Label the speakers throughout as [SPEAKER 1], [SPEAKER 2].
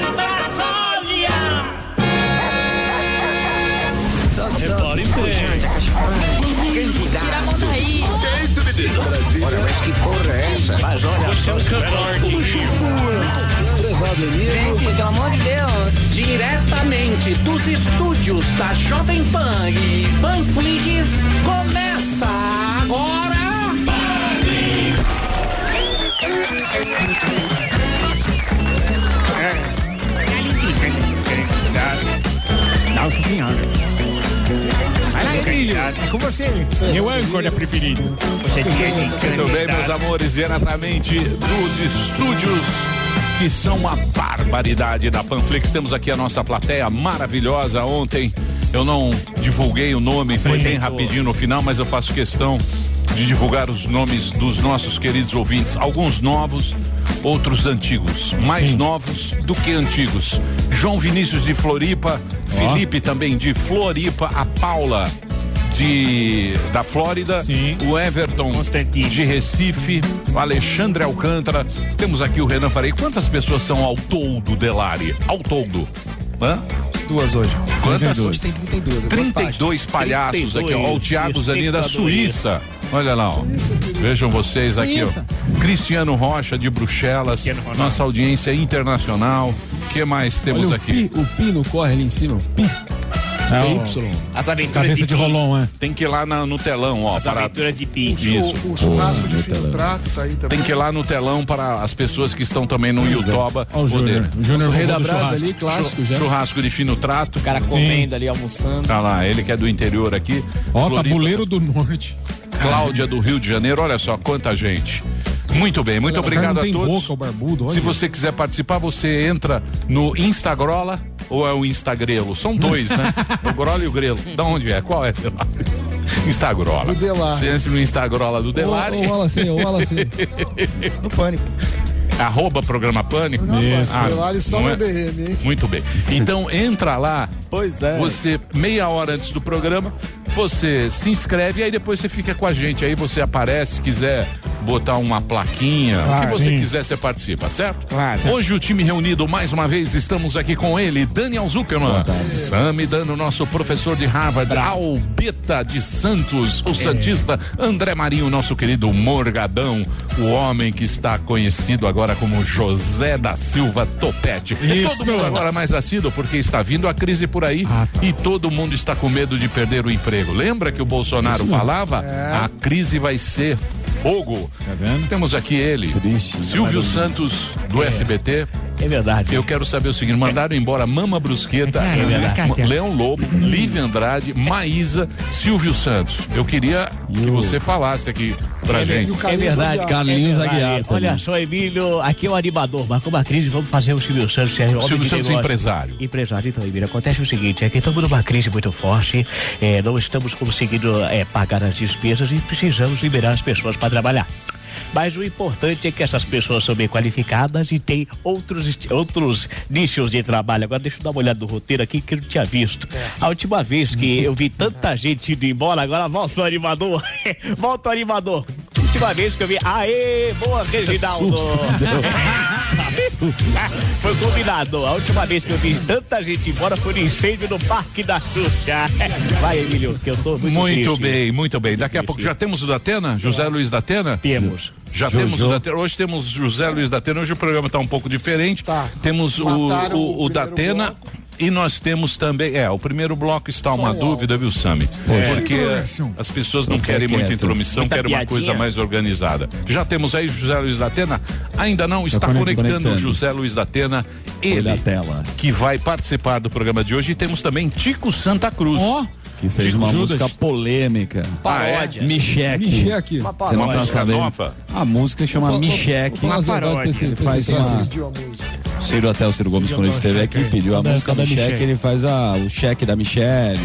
[SPEAKER 1] Brasólia!
[SPEAKER 2] Repare bem.
[SPEAKER 3] Tira a mão daí.
[SPEAKER 4] Que é isso, menino?
[SPEAKER 5] Olha, mas que porra é essa?
[SPEAKER 2] Mas olha, você é um cantor,
[SPEAKER 3] Gente, pelo amor de Deus.
[SPEAKER 1] Diretamente dos estúdios da Jovem Pan e Panflix, começa agora.
[SPEAKER 2] Nossa senhora.
[SPEAKER 6] Vai lá, Emílio. É com você. Meu âncora preferido.
[SPEAKER 2] Você tinha
[SPEAKER 4] Muito bem, meus amores, diretamente dos estúdios que são uma barbaridade da Panflix. Temos aqui a nossa plateia maravilhosa. Ontem eu não divulguei o nome, foi bem rapidinho no final, mas eu faço questão de divulgar os nomes dos nossos queridos ouvintes. Alguns novos, outros antigos. Mais novos do que antigos. João Vinícius de Floripa, Felipe também de Floripa, a Paula de da Flórida, o Everton de Recife, o Alexandre Alcântara. Temos aqui o Renan Farei. Quantas pessoas são ao todo, Delari? Ao todo? Hã?
[SPEAKER 7] Duas hoje.
[SPEAKER 4] Quantas?
[SPEAKER 7] Hoje tem 32.
[SPEAKER 4] 32 palhaços aqui, ó. O Thiago Zanin da Suíça. Olha lá, ó. Vejam vocês aqui, ó. Cristiano Rocha de Bruxelas. Nossa audiência internacional. O que mais temos
[SPEAKER 7] Olha o
[SPEAKER 4] aqui?
[SPEAKER 7] Pi, o Pino corre ali em cima. O Pi.
[SPEAKER 4] É o-
[SPEAKER 7] Y.
[SPEAKER 2] As aventuras
[SPEAKER 6] Cabeça de Rolon, é.
[SPEAKER 4] Tem que ir lá na- no telão, ó.
[SPEAKER 2] As
[SPEAKER 4] Para...
[SPEAKER 2] aventuras de Pi.
[SPEAKER 4] Isso.
[SPEAKER 8] O churrasco de fino trato tá aí também.
[SPEAKER 4] Tem que ir lá no telão para as pessoas que estão também no Youtuba
[SPEAKER 6] Ó o Júnior.
[SPEAKER 4] poderem.
[SPEAKER 6] O Júnior
[SPEAKER 7] rei da brasa
[SPEAKER 6] churrasco.
[SPEAKER 7] ali, clássico já.
[SPEAKER 4] Churrasco de fino trato.
[SPEAKER 2] O cara comendo ali, almoçando.
[SPEAKER 4] Tá lá, ele que é do interior aqui.
[SPEAKER 6] Ó,
[SPEAKER 4] Floripa,
[SPEAKER 6] tabuleiro do norte.
[SPEAKER 4] Cláudia do Rio de Janeiro, olha só quanta gente. Muito bem, muito
[SPEAKER 6] O
[SPEAKER 4] obrigado
[SPEAKER 6] não
[SPEAKER 4] a todos.
[SPEAKER 6] boca, o barbudo. Olha.
[SPEAKER 4] Se você quiser participar, você entra no Instagrola ou é o Instagrelo? São dois, né? o Grola e o Grelo. Da onde é? Qual é? Instagrola.
[SPEAKER 8] Do Delari.
[SPEAKER 4] Você entra no Instagrola do Delari.
[SPEAKER 7] ou assim, ou ela assim.
[SPEAKER 8] No pânico.
[SPEAKER 4] Arroba programa Pânico.
[SPEAKER 8] Isso.
[SPEAKER 4] Ah,
[SPEAKER 8] Delari só
[SPEAKER 4] é?
[SPEAKER 8] DM, hein?
[SPEAKER 4] Muito bem. Então entra lá.
[SPEAKER 2] Pois é.
[SPEAKER 4] Você, meia hora antes do programa, você se inscreve e aí depois você fica com a gente. Aí você aparece, se quiser botar uma plaquinha, o que
[SPEAKER 6] Claro,
[SPEAKER 4] você
[SPEAKER 6] sim.
[SPEAKER 4] quiser, você participa, certo?
[SPEAKER 6] Claro.
[SPEAKER 4] Hoje o time reunido mais uma vez, estamos aqui com ele, Daniel Zuckerman, Sami Dano, nosso professor de Harvard, Albeta de Santos,
[SPEAKER 6] É.
[SPEAKER 4] o Santista, André Marinho, nosso querido Morgadão, o homem que está conhecido agora como José da Silva Topete.
[SPEAKER 6] Isso.
[SPEAKER 4] Todo mundo agora mais assíduo porque está vindo a crise por aí
[SPEAKER 6] Ah, tá.
[SPEAKER 4] e todo mundo está com medo de perder o emprego. Lembra que o Bolsonaro falava? A crise vai ser fogo.
[SPEAKER 6] Tá?
[SPEAKER 4] Temos aqui ele,
[SPEAKER 7] Triste,
[SPEAKER 4] Silvio Santos do SBT.
[SPEAKER 2] É verdade.
[SPEAKER 4] Eu quero saber o seguinte: mandaram embora Mama Brusqueta,
[SPEAKER 6] É verdade.
[SPEAKER 4] Leão Lobo, Lívia Andrade, Maísa, Silvio Santos. Eu queria que você falasse aqui pra gente.
[SPEAKER 2] É verdade.
[SPEAKER 7] Carlinhos
[SPEAKER 2] é.
[SPEAKER 7] Aguiar também.
[SPEAKER 2] Olha só, Emílio, aqui é o animador. Marcou uma crise, vamos fazer o Silvio Santos. é homem
[SPEAKER 4] Silvio Santos
[SPEAKER 2] negócio.
[SPEAKER 4] empresário.
[SPEAKER 2] Empresário, então, Emílio, acontece o seguinte, é que estamos numa crise muito forte, é, não estamos conseguindo é, pagar as despesas e precisamos liberar as pessoas para trabalhar. Mas o importante é que essas pessoas são bem qualificadas e têm outros, outros nichos de trabalho. Agora deixa eu dar uma olhada no roteiro aqui que eu não tinha visto. A última vez que eu vi tanta gente indo embora, agora volta o animador. volta o animador. Última vez que eu vi. Aê, boa, Reginaldo. Foi combinado. A última vez que eu vi tanta gente embora foi no incêndio no Parque da Xuxa. Vai, Emílio, que eu tô muito
[SPEAKER 4] Muito
[SPEAKER 2] triste.
[SPEAKER 4] bem, muito bem. Daqui a pouco já temos o da Atena? José Luiz da Atena?
[SPEAKER 2] Temos.
[SPEAKER 4] Já temos o da Atena. Hoje temos José Luiz da Atena. Hoje o programa está um pouco diferente.
[SPEAKER 8] Tá.
[SPEAKER 4] Temos o,
[SPEAKER 8] Mataram
[SPEAKER 4] o,
[SPEAKER 8] o
[SPEAKER 4] o da
[SPEAKER 8] primeiro
[SPEAKER 4] Atena. E nós temos também, é, o primeiro bloco está uma
[SPEAKER 8] um
[SPEAKER 4] dúvida, viu, Sami? Porque as pessoas não querem muita intromissão,
[SPEAKER 2] Muita
[SPEAKER 4] querem uma coisa mais organizada. Já temos aí José Luiz da Atena? Ainda não, está
[SPEAKER 7] conect-
[SPEAKER 4] conectando o
[SPEAKER 7] conectando.
[SPEAKER 4] José Luiz da Atena, ele, que vai participar do programa de hoje. E temos também Tico Santa Cruz.
[SPEAKER 6] Ó.
[SPEAKER 7] Que fez uma
[SPEAKER 6] Judas.
[SPEAKER 7] música polêmica.
[SPEAKER 2] Paródia.
[SPEAKER 7] Micheque.
[SPEAKER 8] Micheque.
[SPEAKER 2] Uma
[SPEAKER 7] Você não tá sabendo?
[SPEAKER 4] nova?
[SPEAKER 7] A música chama Micheque.
[SPEAKER 6] Uma paródia.
[SPEAKER 7] Faz uma... Ciro até o Ciro Gomes, quando ele esteve aqui, pediu a música Micheque,
[SPEAKER 6] Micheque.
[SPEAKER 7] ele faz a, o cheque da Michelle.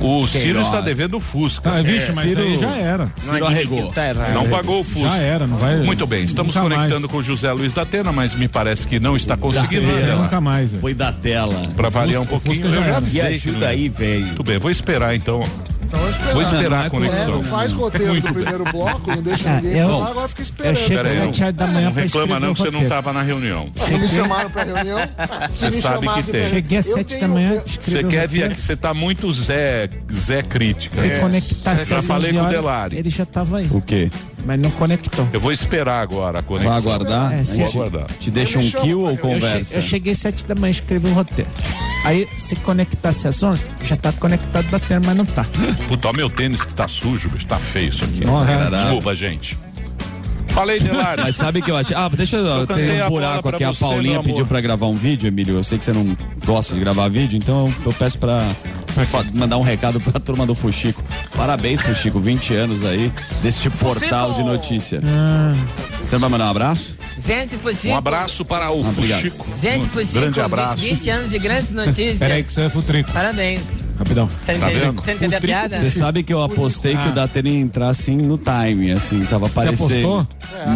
[SPEAKER 7] é.
[SPEAKER 4] O Ciro está devendo o Fusca.
[SPEAKER 6] Tá, vixe, mas
[SPEAKER 7] Ciro-
[SPEAKER 6] aí já era.
[SPEAKER 7] Ciro arregou.
[SPEAKER 2] Tá errado.
[SPEAKER 4] Não pagou o Fusca.
[SPEAKER 6] Já era, não vai.
[SPEAKER 4] Muito bem, estamos conectando
[SPEAKER 6] mais.
[SPEAKER 4] com o José Luiz da Atena, mas me parece que não está conseguindo. Né?
[SPEAKER 6] Nunca mais.
[SPEAKER 7] Foi da tela.
[SPEAKER 4] Pra variar um pouquinho,
[SPEAKER 6] Fusca já
[SPEAKER 4] eu já avisei. que não
[SPEAKER 2] ajuda
[SPEAKER 4] ia.
[SPEAKER 2] aí, velho.
[SPEAKER 4] Muito bem, vou esperar então
[SPEAKER 8] Então esperar.
[SPEAKER 4] Vou esperar a
[SPEAKER 7] é
[SPEAKER 4] conexão.
[SPEAKER 8] É, não faz roteiro do primeiro bloco, não deixa ninguém
[SPEAKER 6] eu-
[SPEAKER 8] falar, agora fica
[SPEAKER 6] Eu
[SPEAKER 8] esperando.
[SPEAKER 6] chego
[SPEAKER 4] Pera aí,
[SPEAKER 6] às 7 horas da manhã
[SPEAKER 4] Não reclama não que você não
[SPEAKER 6] roteiro.
[SPEAKER 4] tava na reunião.
[SPEAKER 8] Não me chamaram pra reunião. Ah,
[SPEAKER 4] Você sabe que tem.
[SPEAKER 8] pra-
[SPEAKER 6] Cheguei às
[SPEAKER 8] Eu
[SPEAKER 6] 7 da manhã,
[SPEAKER 8] eu-
[SPEAKER 4] Você quer vir
[SPEAKER 6] roteiro.
[SPEAKER 4] aqui, você tá muito Zé, Zé crítica.
[SPEAKER 6] Se
[SPEAKER 4] É.
[SPEAKER 6] conectasse
[SPEAKER 4] Já
[SPEAKER 6] às
[SPEAKER 4] falei
[SPEAKER 6] 11
[SPEAKER 4] com o
[SPEAKER 6] horas,
[SPEAKER 4] Delari.
[SPEAKER 6] ele já tava aí,
[SPEAKER 7] O quê?
[SPEAKER 6] Mas não conectou.
[SPEAKER 4] Eu vou esperar agora a conexão.
[SPEAKER 7] Vai aguardar?
[SPEAKER 6] É,
[SPEAKER 4] Vou aguardar.
[SPEAKER 7] Te deixa um kill ou conversa?
[SPEAKER 6] eu cheguei às 7 da manhã, escrevi o roteiro. Aí, se conectasse às 11, já tá conectado da terra, mas não tá.
[SPEAKER 4] Puta, ó, meu tênis que tá sujo, bicho, tá feio isso aqui.
[SPEAKER 6] Nossa.
[SPEAKER 4] Desculpa, gente. Falei, Delari.
[SPEAKER 7] Mas sabe que eu achei. Ah, deixa eu.
[SPEAKER 4] Eu
[SPEAKER 7] Tem um buraco aqui. A
[SPEAKER 4] você,
[SPEAKER 7] Paulinha pediu pra gravar um vídeo, Emílio. Eu sei que você não gosta de gravar vídeo, então eu, eu peço pra, mandar um recado pra turma do Fuxico. Parabéns, Fuxico. 20 anos aí desse portal de notícia. Você não vai mandar um abraço?
[SPEAKER 3] Gente, Fuxico.
[SPEAKER 4] Um abraço para o
[SPEAKER 7] Obrigado.
[SPEAKER 4] Fuxico.
[SPEAKER 3] Gente,
[SPEAKER 4] Um
[SPEAKER 3] Fuxico.
[SPEAKER 4] Grande abraço.
[SPEAKER 3] 20 anos de grandes notícias.
[SPEAKER 6] Peraí que isso é futrico.
[SPEAKER 3] Parabéns.
[SPEAKER 6] Rapidão.
[SPEAKER 3] Você
[SPEAKER 4] Tá
[SPEAKER 3] entendeu,
[SPEAKER 4] vendo?
[SPEAKER 3] você entendeu a piada?
[SPEAKER 7] Você sabe que eu apostei que o Datena ia entrar assim no time, assim, tava aparecendo.
[SPEAKER 6] apostou?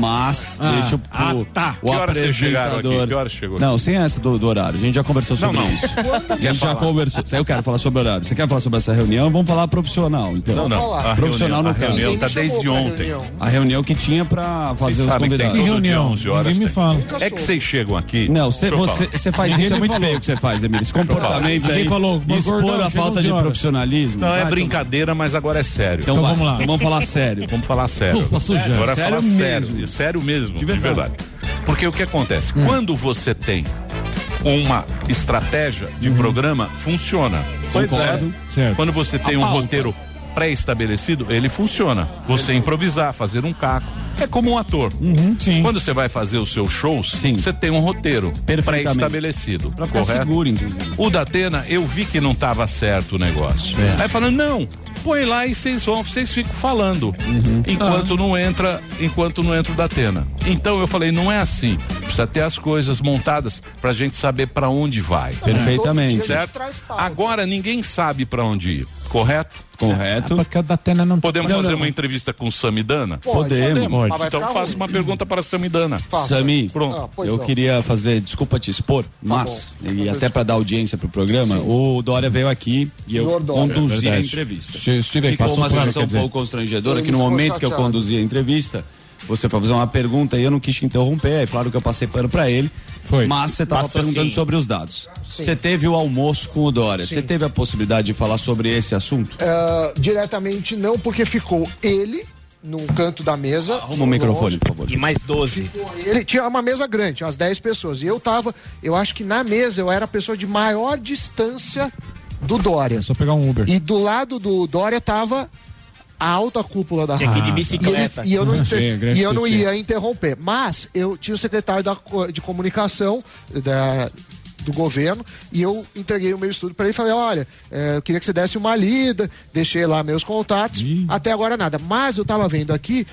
[SPEAKER 7] Mas deixa o,
[SPEAKER 6] Ah,
[SPEAKER 7] o-
[SPEAKER 6] tá.
[SPEAKER 7] o
[SPEAKER 4] Que
[SPEAKER 7] apresentador.
[SPEAKER 4] Que horas chegou
[SPEAKER 7] Não, sem essa do, do horário. A gente já conversou sobre
[SPEAKER 4] Não, não.
[SPEAKER 7] isso. A gente já conversou. Eu quero falar sobre horário. Você quer falar sobre essa reunião? Vamos falar profissional, então.
[SPEAKER 4] Não, não. A
[SPEAKER 7] Profissional
[SPEAKER 4] reunião,
[SPEAKER 7] no
[SPEAKER 4] a reunião tá desde ontem.
[SPEAKER 8] reunião.
[SPEAKER 7] A reunião que tinha pra fazer os
[SPEAKER 4] que
[SPEAKER 7] convidados.
[SPEAKER 4] dia
[SPEAKER 6] reunião?
[SPEAKER 4] 11 horas.
[SPEAKER 6] Ninguém me fala.
[SPEAKER 4] É que vocês chegam aqui.
[SPEAKER 7] Não, você, você, você faz isso, é muito
[SPEAKER 6] falou.
[SPEAKER 7] feio o que você faz, Emílio. Esse comportamento aí,
[SPEAKER 6] falou, "Mas
[SPEAKER 7] expor a falta
[SPEAKER 6] 11
[SPEAKER 7] de
[SPEAKER 6] horas."
[SPEAKER 7] profissionalismo.
[SPEAKER 4] Não, é brincadeira, mas agora é sério.
[SPEAKER 7] Então,
[SPEAKER 6] Então vamos lá.
[SPEAKER 7] Vamos falar sério.
[SPEAKER 4] Vamos falar sério.
[SPEAKER 6] Pô.
[SPEAKER 4] Agora é
[SPEAKER 7] Sério
[SPEAKER 4] falar
[SPEAKER 7] mesmo.
[SPEAKER 4] sério. Sério mesmo, de
[SPEAKER 7] verdade.
[SPEAKER 4] verdade. Porque o que acontece? Quando você tem uma estratégia de programa, funciona. Pois
[SPEAKER 7] Concordo.
[SPEAKER 4] é.
[SPEAKER 6] Certo.
[SPEAKER 4] Quando você tem um
[SPEAKER 7] pauta.
[SPEAKER 4] roteiro pré-estabelecido, ele funciona. Você improvisar, fazer um caco. É como um ator.
[SPEAKER 6] Uhum.
[SPEAKER 4] Quando você vai fazer os seus shows,
[SPEAKER 7] Sim.
[SPEAKER 4] você tem um roteiro pré-estabelecido.
[SPEAKER 7] Pra ficar
[SPEAKER 4] correto?
[SPEAKER 7] seguro, inclusive.
[SPEAKER 4] O da Atena, eu vi que não estava certo o negócio.
[SPEAKER 7] É.
[SPEAKER 4] Aí falando, não, põe lá e vocês vão, vocês ficam falando.
[SPEAKER 7] Uhum.
[SPEAKER 4] Enquanto não entra, enquanto não entra o da Atena. Então eu falei, não é assim. Precisa ter as coisas montadas pra gente saber pra onde vai.
[SPEAKER 7] Perfeitamente.
[SPEAKER 8] A
[SPEAKER 4] Certo? Agora ninguém sabe pra onde ir, correto?
[SPEAKER 7] Correto.
[SPEAKER 6] Porque o Datena não
[SPEAKER 4] Podemos
[SPEAKER 6] não,
[SPEAKER 4] fazer
[SPEAKER 6] não.
[SPEAKER 4] uma entrevista com Samidana?
[SPEAKER 7] Podemos.
[SPEAKER 8] Mas vai
[SPEAKER 4] Então faça uma pergunta para a Samidana.
[SPEAKER 8] Faça.
[SPEAKER 7] Sami,
[SPEAKER 4] Pronto.
[SPEAKER 8] Ah,
[SPEAKER 7] eu
[SPEAKER 8] não.
[SPEAKER 7] queria fazer, desculpa te expor, mas, e até para dar audiência pro programa, o Dória veio aqui e eu
[SPEAKER 8] Senhor Dória.
[SPEAKER 7] conduzi a
[SPEAKER 6] Verdade.
[SPEAKER 7] entrevista.
[SPEAKER 6] Estive- estive aqui,
[SPEAKER 7] Ficou
[SPEAKER 6] passou
[SPEAKER 7] uma situação um pouco constrangedora que no momento que eu
[SPEAKER 8] chateado.
[SPEAKER 7] conduzi a entrevista, você foi fazer uma pergunta e eu não quis te interromper, é claro que eu passei pano para ele,
[SPEAKER 6] Foi.
[SPEAKER 7] mas você estava perguntando
[SPEAKER 2] sim.
[SPEAKER 7] sobre os dados. Você teve o almoço com o Dória, você teve a possibilidade de falar sobre esse assunto?
[SPEAKER 8] Ah, diretamente não, porque ficou ele num canto da mesa.
[SPEAKER 7] Arruma o microfone, por favor.
[SPEAKER 2] E mais 12.
[SPEAKER 8] Ficou Ele tinha uma mesa grande, umas 10 pessoas. E eu tava, eu acho que na mesa eu era a pessoa de maior distância do Dória.
[SPEAKER 6] É só pegar um Uber.
[SPEAKER 8] E do lado do Dória tava a alta cúpula da
[SPEAKER 2] Tinha que ir de
[SPEAKER 8] rádio.
[SPEAKER 2] bicicleta.
[SPEAKER 8] E, eles- e eu não, inter-
[SPEAKER 6] Sim,
[SPEAKER 8] e eu não ia interromper. Mas eu tinha o secretário da de comunicação da- do governo e eu entreguei o meu estudo para ele e falei: olha, eh, eu queria que você desse uma lida, deixei lá meus contatos. Até agora nada. Mas eu tava vendo aqui.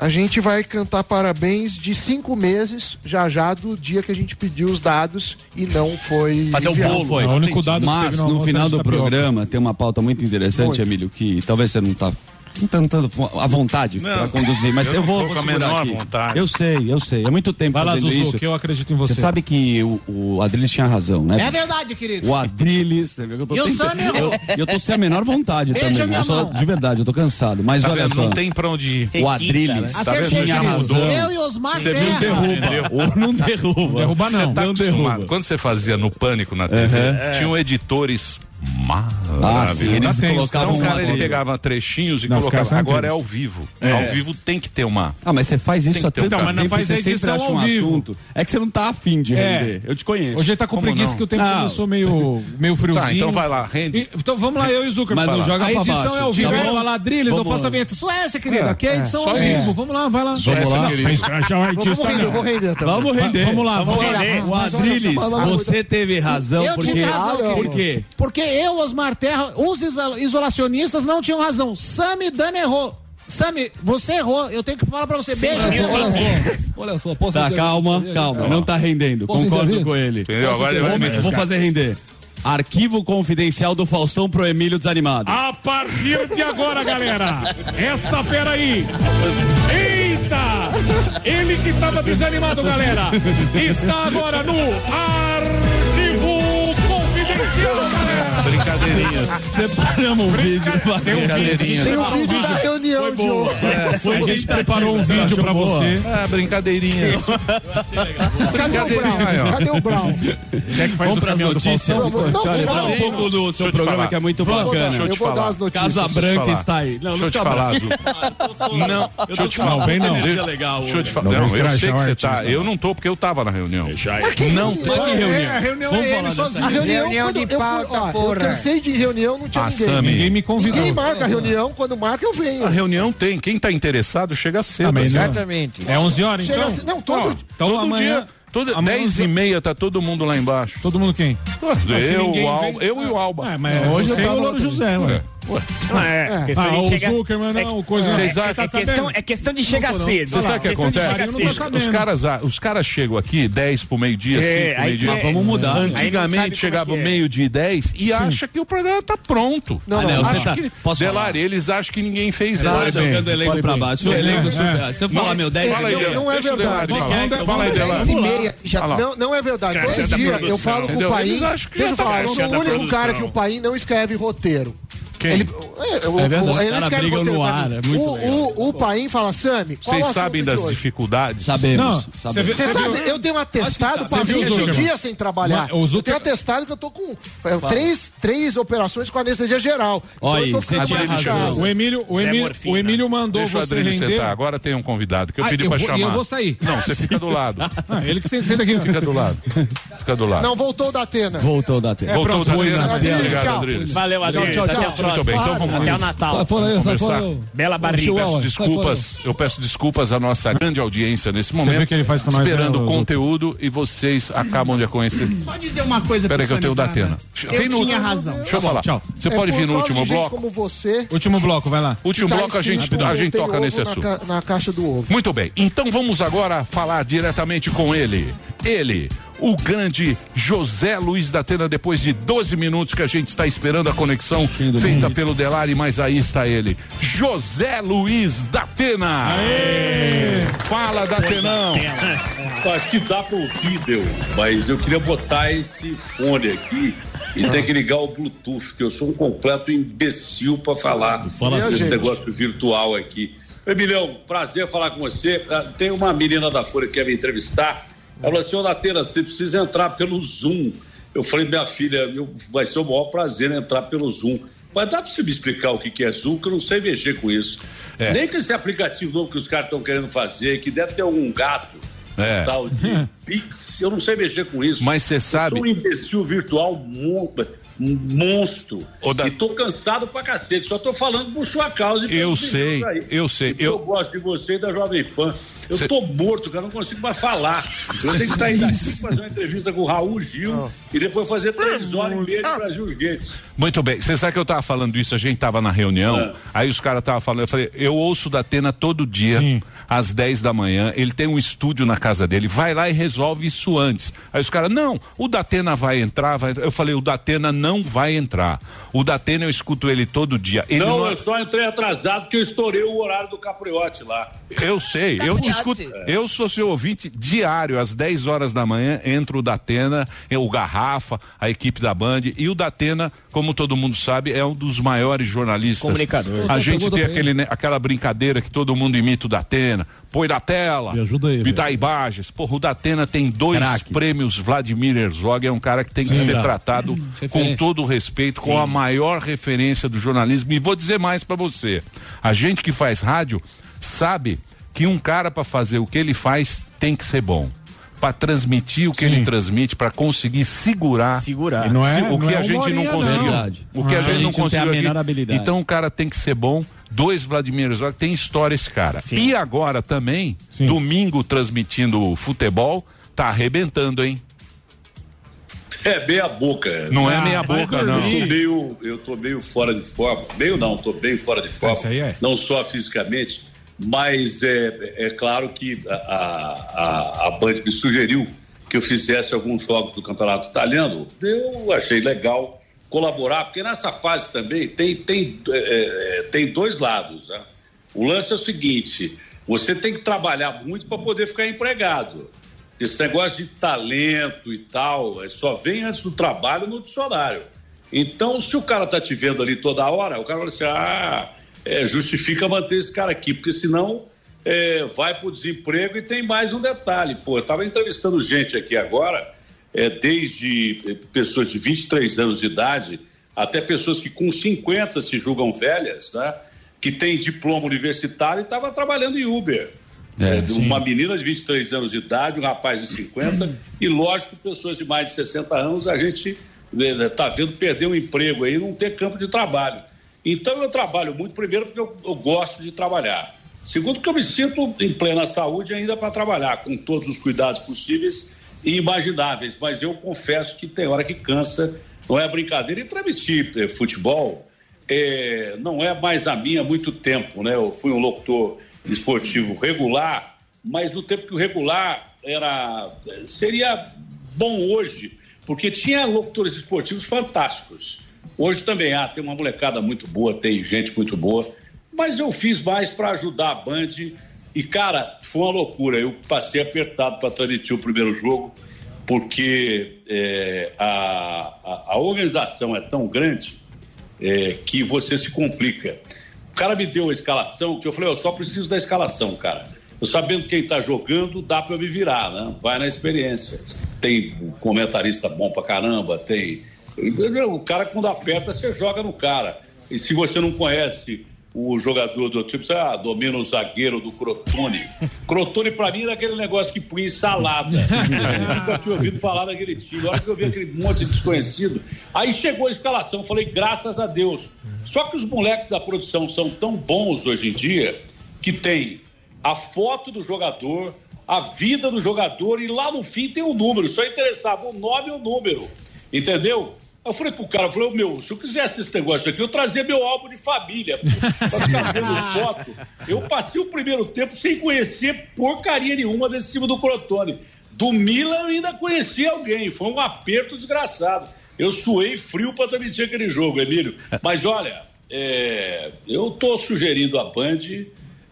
[SPEAKER 8] A gente vai cantar parabéns de cinco meses, já já, do dia que a gente pediu os dados e não foi.
[SPEAKER 2] Fazer o
[SPEAKER 8] enviado.
[SPEAKER 2] bolo.
[SPEAKER 7] Foi.
[SPEAKER 6] É o único dado que
[SPEAKER 7] Mas
[SPEAKER 6] no
[SPEAKER 7] final do programa tem uma pauta muito interessante,
[SPEAKER 8] Muito.
[SPEAKER 7] Emílio, que talvez você não tá não tá tanto à vontade para conduzir, mas
[SPEAKER 4] eu
[SPEAKER 7] eu, vou, vou
[SPEAKER 4] com a menor
[SPEAKER 7] aqui.
[SPEAKER 4] vontade.
[SPEAKER 7] Eu sei, eu sei. É muito tempo
[SPEAKER 6] Vai lá,
[SPEAKER 7] fazendo
[SPEAKER 6] Zuzu,
[SPEAKER 7] isso.
[SPEAKER 6] que eu acredito em você.
[SPEAKER 7] Você sabe que o, o Adriles tinha razão, né?
[SPEAKER 9] É verdade, querido.
[SPEAKER 7] O Adriles, você viu que eu tô
[SPEAKER 9] E o Sam errou.
[SPEAKER 7] eu, eu tô sem a menor vontade
[SPEAKER 9] Beija
[SPEAKER 7] também.
[SPEAKER 9] minha
[SPEAKER 7] Eu sou-
[SPEAKER 9] mão.
[SPEAKER 7] de verdade, eu tô cansado. Mas
[SPEAKER 4] Tá
[SPEAKER 7] olha
[SPEAKER 4] vendo?
[SPEAKER 7] só,
[SPEAKER 4] Não tem pra onde ir.
[SPEAKER 7] o Adriles
[SPEAKER 4] Tá
[SPEAKER 9] Acertei,
[SPEAKER 7] tinha razão.
[SPEAKER 9] Eu e Osmar
[SPEAKER 4] Você viu? Derruba.
[SPEAKER 7] Ou não derruba.
[SPEAKER 6] Derrubar não.
[SPEAKER 4] Você tá
[SPEAKER 7] Não
[SPEAKER 4] acostumado.
[SPEAKER 7] derruba.
[SPEAKER 4] Quando você fazia no Pânico na TV, tinham editores
[SPEAKER 7] Ah, sim,
[SPEAKER 4] maravilhosos.
[SPEAKER 7] eles
[SPEAKER 6] tem,
[SPEAKER 7] colocavam
[SPEAKER 4] Então, o cara, ele pegava trechinhos e
[SPEAKER 6] Não,
[SPEAKER 4] colocava. Agora é ao vivo. Ao vivo tem que ter uma.
[SPEAKER 7] Ah, mas você faz isso há
[SPEAKER 4] ter um
[SPEAKER 7] tanto
[SPEAKER 6] Então, mas não
[SPEAKER 7] tempo
[SPEAKER 6] faz a
[SPEAKER 7] você sempre
[SPEAKER 6] edição ao
[SPEAKER 7] um
[SPEAKER 6] vivo.
[SPEAKER 7] assunto. É que você não tá afim de
[SPEAKER 6] É.
[SPEAKER 7] render. Eu te conheço.
[SPEAKER 6] Hoje ele tá com
[SPEAKER 4] Como
[SPEAKER 6] preguiça
[SPEAKER 4] não?
[SPEAKER 6] que o tempo
[SPEAKER 7] Não.
[SPEAKER 6] começou meio, meio friozinho.
[SPEAKER 4] Tá, então vai lá, rende.
[SPEAKER 6] E- então vamos lá, eu e o Zucker.
[SPEAKER 7] Mas não joga
[SPEAKER 6] A edição
[SPEAKER 7] baixo.
[SPEAKER 6] é ao vivo.
[SPEAKER 7] Tá
[SPEAKER 6] Vai lá, Drilis, eu
[SPEAKER 7] Vamos
[SPEAKER 6] faço a vinheta. Suécia, querido.
[SPEAKER 4] É,
[SPEAKER 6] Aqui é a edição ao vivo. Vamos lá, vai lá.
[SPEAKER 4] Essa,
[SPEAKER 6] lá.
[SPEAKER 8] Vamos render,
[SPEAKER 6] não.
[SPEAKER 8] vou render também.
[SPEAKER 7] Vamos render.
[SPEAKER 6] Vamos lá,
[SPEAKER 8] Vamos
[SPEAKER 6] vamos lá.
[SPEAKER 8] render.
[SPEAKER 7] O Adriles, você teve razão
[SPEAKER 9] Eu
[SPEAKER 7] porque.
[SPEAKER 9] tive razão,
[SPEAKER 7] Por quê?
[SPEAKER 9] Porque eu, Osmar Terra, os iso- isolacionistas não tinham razão. Sami Dan errou. Sami, você errou. Eu tenho que falar pra você. Beijo.
[SPEAKER 10] Olha só, posso
[SPEAKER 7] Tá, calma, calma. Não tá rendendo.
[SPEAKER 10] Posso
[SPEAKER 7] Concordo
[SPEAKER 10] intervir?
[SPEAKER 7] com ele.
[SPEAKER 4] Entendeu? Agora ele vai
[SPEAKER 7] Vou, vou fazer render. Arquivo confidencial do Faustão pro Emílio Desanimado.
[SPEAKER 6] A partir de agora, galera, essa fera aí. Eita! Ele que tava desanimado, galera, está agora no arquivo confidencial, galera.
[SPEAKER 4] Brincadeirinhas.
[SPEAKER 7] Separamos um vídeo.
[SPEAKER 4] Brincadeirinhas.
[SPEAKER 8] Tem um vídeo da reunião de hoje.
[SPEAKER 6] Foi a gente preparou um vídeo pra você.
[SPEAKER 4] Ah, brincadeirinhas.
[SPEAKER 8] Cadê o Brown? Cadê o Brown?
[SPEAKER 6] Quer que faz
[SPEAKER 7] Vamos
[SPEAKER 6] o caminhão do?
[SPEAKER 8] Não, vamos
[SPEAKER 7] fala um pouco do seu programa que é muito bacana.
[SPEAKER 4] Deixa eu
[SPEAKER 8] vou dar
[SPEAKER 4] falar.
[SPEAKER 8] as notícias.
[SPEAKER 7] Casa Branca está aí. Não,
[SPEAKER 4] Deixa
[SPEAKER 7] não
[SPEAKER 4] eu te
[SPEAKER 7] fica
[SPEAKER 4] falar,
[SPEAKER 7] bravo.
[SPEAKER 4] Azul. Não, deixa eu te falar.
[SPEAKER 6] Não, vem não.
[SPEAKER 4] Deixa eu te falar.
[SPEAKER 6] Não,
[SPEAKER 4] Não, eu sei que você tá. Eu não tô porque eu tava na reunião. Não tem.
[SPEAKER 7] Mas que reunião?
[SPEAKER 9] É, a reunião
[SPEAKER 7] Vamos
[SPEAKER 9] é
[SPEAKER 7] falar
[SPEAKER 9] ele
[SPEAKER 7] dessa
[SPEAKER 9] sozinho.
[SPEAKER 8] A reunião,
[SPEAKER 3] Reunião de pauta, porra.
[SPEAKER 8] Cansei de reunião, não tinha
[SPEAKER 4] Ah,
[SPEAKER 8] ninguém.
[SPEAKER 6] Ninguém me convidou.
[SPEAKER 8] Ninguém marca a reunião, quando marca eu venho.
[SPEAKER 4] A reunião tem. Quem tá interessado chega cedo.
[SPEAKER 6] Também não.
[SPEAKER 3] Exatamente.
[SPEAKER 6] É 11 horas,
[SPEAKER 8] Chega
[SPEAKER 6] então?
[SPEAKER 8] assim- não, todo-
[SPEAKER 6] Então
[SPEAKER 4] Todo
[SPEAKER 6] amanhã...
[SPEAKER 4] dia. Todo,
[SPEAKER 6] amanhã
[SPEAKER 4] 10 e meia tá todo mundo lá embaixo.
[SPEAKER 6] Todo mundo quem?
[SPEAKER 4] eu,
[SPEAKER 6] ninguém
[SPEAKER 4] o Al-
[SPEAKER 6] vem-
[SPEAKER 4] eu e o Alba.
[SPEAKER 6] É, mas
[SPEAKER 7] Hoje eu
[SPEAKER 6] e o
[SPEAKER 7] tava
[SPEAKER 6] Louro José, ué.
[SPEAKER 2] Não é. questão
[SPEAKER 6] Ah,
[SPEAKER 2] de
[SPEAKER 6] o
[SPEAKER 2] chegar-
[SPEAKER 6] Zuckerman não, coisa
[SPEAKER 4] Vocês
[SPEAKER 6] não.
[SPEAKER 4] acham-
[SPEAKER 2] É questão, é questão de chegar cedo.
[SPEAKER 4] Você sabe o que acontece?
[SPEAKER 6] não sabendo.
[SPEAKER 4] Os caras, ah, os caras chegam aqui 10 pro meio-dia, 5
[SPEAKER 2] É,
[SPEAKER 4] pro meio-dia.
[SPEAKER 7] Mas vamos mudar.
[SPEAKER 2] Não
[SPEAKER 4] Antigamente chegava
[SPEAKER 2] é é.
[SPEAKER 4] meio-dia e 10 e acha que o programa tá pronto.
[SPEAKER 8] Não,
[SPEAKER 7] Ah,
[SPEAKER 8] não, acho
[SPEAKER 7] você tá-
[SPEAKER 4] que,
[SPEAKER 7] posso falar?
[SPEAKER 4] Delari, eles acham que ninguém fez
[SPEAKER 7] Tá
[SPEAKER 4] nada.
[SPEAKER 7] jogando o elenco pra baixo. O
[SPEAKER 6] É,
[SPEAKER 7] elenco
[SPEAKER 6] é.
[SPEAKER 7] super. Se eu falar meu 10
[SPEAKER 4] Fala aí,
[SPEAKER 8] Não, não é verdade.
[SPEAKER 4] Delari falar.
[SPEAKER 6] Vamos-
[SPEAKER 4] Fala aí,
[SPEAKER 6] vamos-
[SPEAKER 4] Delari.
[SPEAKER 8] 10 meia, já,
[SPEAKER 4] Olha lá.
[SPEAKER 8] não, não é verdade. Dois dias eu falo com o Paim. Deixa eu
[SPEAKER 4] tá
[SPEAKER 8] falar, eu sou o
[SPEAKER 2] da
[SPEAKER 8] único cara que o Paim não escreve roteiro.
[SPEAKER 4] Quem?
[SPEAKER 8] Ele, é, o,
[SPEAKER 7] É verdade,
[SPEAKER 8] o-
[SPEAKER 7] caras
[SPEAKER 8] escreve
[SPEAKER 7] brigam no ar, é muito
[SPEAKER 8] o,
[SPEAKER 7] legal.
[SPEAKER 8] o, o Paim fala, Sami, o
[SPEAKER 4] Vocês
[SPEAKER 8] assunto
[SPEAKER 4] sabem das
[SPEAKER 8] hoje?
[SPEAKER 4] dificuldades?
[SPEAKER 7] Sabemos.
[SPEAKER 6] Não,
[SPEAKER 7] sabemos.
[SPEAKER 6] você
[SPEAKER 8] Você sabe,
[SPEAKER 6] viu-
[SPEAKER 8] eu tenho um atestado
[SPEAKER 6] o
[SPEAKER 8] 20
[SPEAKER 6] Zuckerman?
[SPEAKER 8] dias sem trabalhar.
[SPEAKER 6] Mas o
[SPEAKER 8] Eu
[SPEAKER 6] Zucker-
[SPEAKER 8] tenho atestado que eu tô com é, três, três operações com anestesia geral. Então
[SPEAKER 7] Olha
[SPEAKER 8] eu tô
[SPEAKER 7] aí, você
[SPEAKER 8] ficando
[SPEAKER 7] tinha razão.
[SPEAKER 8] casa.
[SPEAKER 6] O Emílio, o Emílio, o Emílio mandou
[SPEAKER 4] Deixa o
[SPEAKER 6] você
[SPEAKER 4] Adriano
[SPEAKER 6] render.
[SPEAKER 4] sentar. Agora tem um convidado que eu
[SPEAKER 6] Ah,
[SPEAKER 4] pedi
[SPEAKER 6] e
[SPEAKER 4] chamar.
[SPEAKER 6] eu vou sair.
[SPEAKER 4] Não, você fica do lado.
[SPEAKER 6] Ah, ele que senta aqui.
[SPEAKER 4] Fica do lado. Fica do lado.
[SPEAKER 8] Não, voltou da Atena.
[SPEAKER 7] Voltou da tela.
[SPEAKER 4] Voltou da
[SPEAKER 6] foi
[SPEAKER 4] tela.
[SPEAKER 6] na
[SPEAKER 8] tela.
[SPEAKER 4] Obrigado. Adriles.
[SPEAKER 2] Valeu, Adriano.
[SPEAKER 8] tchau,
[SPEAKER 2] Até
[SPEAKER 8] tchau.
[SPEAKER 2] a próxima.
[SPEAKER 4] Muito bem, então vamos
[SPEAKER 2] Até o. Natal.
[SPEAKER 4] Conversar.
[SPEAKER 10] fora aí.
[SPEAKER 2] Bela barriga.
[SPEAKER 10] Chihuahua.
[SPEAKER 4] Peço desculpas, eu peço desculpas à nossa grande audiência nesse momento.
[SPEAKER 6] vê que ele faz com nós,
[SPEAKER 4] Esperando
[SPEAKER 6] né, os
[SPEAKER 4] conteúdo e vocês acabam de conhecer.
[SPEAKER 9] Só dizer uma coisa
[SPEAKER 4] Peraí que eu tenho o da Atena.
[SPEAKER 9] Eu tinha razão.
[SPEAKER 4] Deixa eu falar.
[SPEAKER 6] tchau.
[SPEAKER 4] Você
[SPEAKER 8] É
[SPEAKER 4] pode vir no último bloco?
[SPEAKER 8] como você.
[SPEAKER 6] Último bloco, vai lá.
[SPEAKER 4] Último
[SPEAKER 8] tá
[SPEAKER 4] bloco a gente, a gente toca nesse assunto.
[SPEAKER 8] na caixa do ovo.
[SPEAKER 4] Muito bem, então vamos agora falar diretamente com ele. Ele, o grande José Luiz da Atena, depois de 12 minutos que a gente está esperando a conexão feita pelo Delari, mas aí está ele. José Luiz da Atena. Fala, Datenão.
[SPEAKER 11] Acho que dá para ouvir, deu, mas eu queria botar esse fone aqui e ter que ligar o Bluetooth, que eu sou um completo imbecil para falar
[SPEAKER 8] Fala
[SPEAKER 11] desse
[SPEAKER 8] assim.
[SPEAKER 11] negócio virtual aqui. Emilhão, prazer falar com você. Ah, Tem uma menina da Folha que quer me entrevistar. Ela falou assim, ô Datena, você precisa entrar pelo Zoom. Eu falei, minha filha, eu- vai ser o maior prazer entrar pelo Zoom. Mas dá para você me explicar o que que é Zoom, que eu não sei mexer com isso.
[SPEAKER 4] É.
[SPEAKER 11] Nem que esse aplicativo novo que os caras estão querendo fazer, que deve ter um gato,
[SPEAKER 4] É.
[SPEAKER 11] tal de Pix, eu não sei mexer com isso.
[SPEAKER 4] Mas você
[SPEAKER 11] Eu
[SPEAKER 4] sabe-
[SPEAKER 11] sou um imbecil virtual um monstro.
[SPEAKER 4] Da-
[SPEAKER 11] E tô cansado pra cacete. Só tô falando por sua causa. e
[SPEAKER 4] Eu sei, eu sei.
[SPEAKER 11] Eu...
[SPEAKER 4] Eu-
[SPEAKER 11] gosto de você e da Jovem Pan. Eu
[SPEAKER 4] Cê-
[SPEAKER 11] tô morto, cara, não consigo mais falar. Eu tenho que sair daqui fazer uma entrevista com o Raul Gil e depois fazer três horas e meia de Brasil Urgente.
[SPEAKER 4] Muito bem, você sabe que eu tava falando isso, a gente tava na reunião,
[SPEAKER 11] Ah.
[SPEAKER 4] aí os caras tava falando, eu falei, eu ouço da Atena todo dia,
[SPEAKER 6] Sim.
[SPEAKER 4] às 10 da manhã, ele tem um estúdio na casa dele, vai lá e resolve isso antes. Aí os caras, não, o Datena vai entrar, vai entrar. eu falei, o Datena não vai entrar. O Datena eu escuto ele todo dia. Ele
[SPEAKER 11] não,
[SPEAKER 4] não-
[SPEAKER 11] eu só entrei atrasado porque eu estourei o horário do Capriote lá.
[SPEAKER 4] Eu sei, eu te escuto. Eu sou seu ouvinte diário, às 10 horas da manhã, entra o Datena, o Garrafa, a equipe da Band. E o Datena, como todo mundo sabe, é um dos maiores jornalistas.
[SPEAKER 2] Comunicador.
[SPEAKER 4] A gente
[SPEAKER 10] pergunta
[SPEAKER 4] tem aquele, né, aquela brincadeira que todo mundo imita o Datena. Põe na tela.
[SPEAKER 6] Me ajuda aí,
[SPEAKER 4] Me dá imagens. Porra, o Datena tem dois
[SPEAKER 7] Craque.
[SPEAKER 4] prêmios Vladimir Herzog. É um cara que tem que ser tratado com
[SPEAKER 10] Referência.
[SPEAKER 4] todo o respeito, com a maior referência do jornalismo. E vou dizer mais pra você. A gente que faz rádio sabe que um cara pra fazer o que ele faz tem que ser bom. Pra transmitir o que
[SPEAKER 6] Sim.
[SPEAKER 4] ele transmite, pra conseguir segurar
[SPEAKER 2] Segurar.
[SPEAKER 6] E não é-
[SPEAKER 4] se- o
[SPEAKER 6] não
[SPEAKER 4] que
[SPEAKER 6] é
[SPEAKER 4] a
[SPEAKER 6] uma
[SPEAKER 4] gente não conseguiu. O que a gente
[SPEAKER 7] a
[SPEAKER 4] não
[SPEAKER 7] gente não tem a
[SPEAKER 4] conseguiu
[SPEAKER 7] menor
[SPEAKER 4] aqui.
[SPEAKER 7] habilidade.
[SPEAKER 4] Então o cara tem que ser bom. Dois Vladimir Herzog, tem história esse cara. E agora também,
[SPEAKER 6] Sim.
[SPEAKER 4] domingo transmitindo futebol, tá arrebentando, hein?
[SPEAKER 11] É meia boca.
[SPEAKER 4] Não é
[SPEAKER 6] Ah,
[SPEAKER 4] meia
[SPEAKER 6] vai
[SPEAKER 4] boca, não.
[SPEAKER 11] Eu tô meio, eu tô meio fora de forma. Meio não, tô bem fora de forma.
[SPEAKER 6] Isso aí é.
[SPEAKER 11] Não só fisicamente, mas é, é claro que a, a, a Band me sugeriu que eu fizesse alguns jogos do Campeonato Italiano. Eu achei legal colaborar, porque nessa fase também tem, tem, é, é, tem dois lados. Né? O lance é o seguinte: você tem que trabalhar muito para poder ficar empregado. Esse negócio de talento e tal, é, só vem antes do trabalho no dicionário. Então, se o cara tá te vendo ali toda hora, o cara fala assim: ah, é, justifica manter esse cara aqui, porque senão é, vai pro desemprego e tem mais um detalhe. Pô, eu tava entrevistando gente aqui agora, é, desde é, pessoas de 23 anos de idade até pessoas que com 50 se julgam velhas, né? Que tem diploma universitário e estava trabalhando em Uber.
[SPEAKER 7] É,
[SPEAKER 11] É, uma menina de 23 anos de idade, um rapaz de 50, e lógico, pessoas de mais de 60 anos, a gente está vendo perder um emprego aí, não ter campo de trabalho. Então eu trabalho muito, primeiro, porque eu, eu gosto de trabalhar. Segundo, que eu me sinto em plena saúde ainda para trabalhar, com todos os cuidados possíveis e imagináveis. Mas eu confesso que tem hora que cansa, não é brincadeira. E transmitir eh, futebol eh, não é mais a minha há muito tempo, né? Eu fui um locutor esportivo regular, mas no tempo que o regular era seria bom hoje, porque tinha locutores esportivos fantásticos. Hoje também há, tem uma molecada muito boa, tem gente muito boa, mas eu fiz mais para ajudar a Band e cara, foi uma loucura. Eu passei apertado para transmitir o primeiro jogo, porque é, a, a, a organização é tão grande é, que você se complica. O cara me deu a escalação que eu falei, eu só preciso da escalação, cara. Eu sabendo quem tá jogando, dá para me virar, né? Vai na experiência. Tem comentarista bom pra caramba, tem. O cara, quando aperta, você joga no cara. E se você não conhece o jogador do tipo, você ah, domina o zagueiro do Crotone. Crotone, pra mim, era aquele negócio que punha em salada. Eu nunca tinha ouvido falar daquele time. A hora que eu vi aquele monte de desconhecido. Aí chegou a escalação, falei, graças a Deus. Só que os moleques da produção são tão bons hoje em dia que tem a foto do jogador, a vida do jogador e lá no fim tem o um número. Só interessava o nome e o número. Entendeu? Eu falei pro cara, eu falei, meu, se eu quisesse esse negócio aqui, eu trazia meu álbum de família pra ficar vendo foto. Eu passei o primeiro tempo sem conhecer porcaria nenhuma desse time do Crotone. Do Milan eu ainda conheci alguém, foi um aperto desgraçado. Eu suei frio para transmitir aquele jogo, Emílio. Mas olha, é, eu tô sugerindo a Band,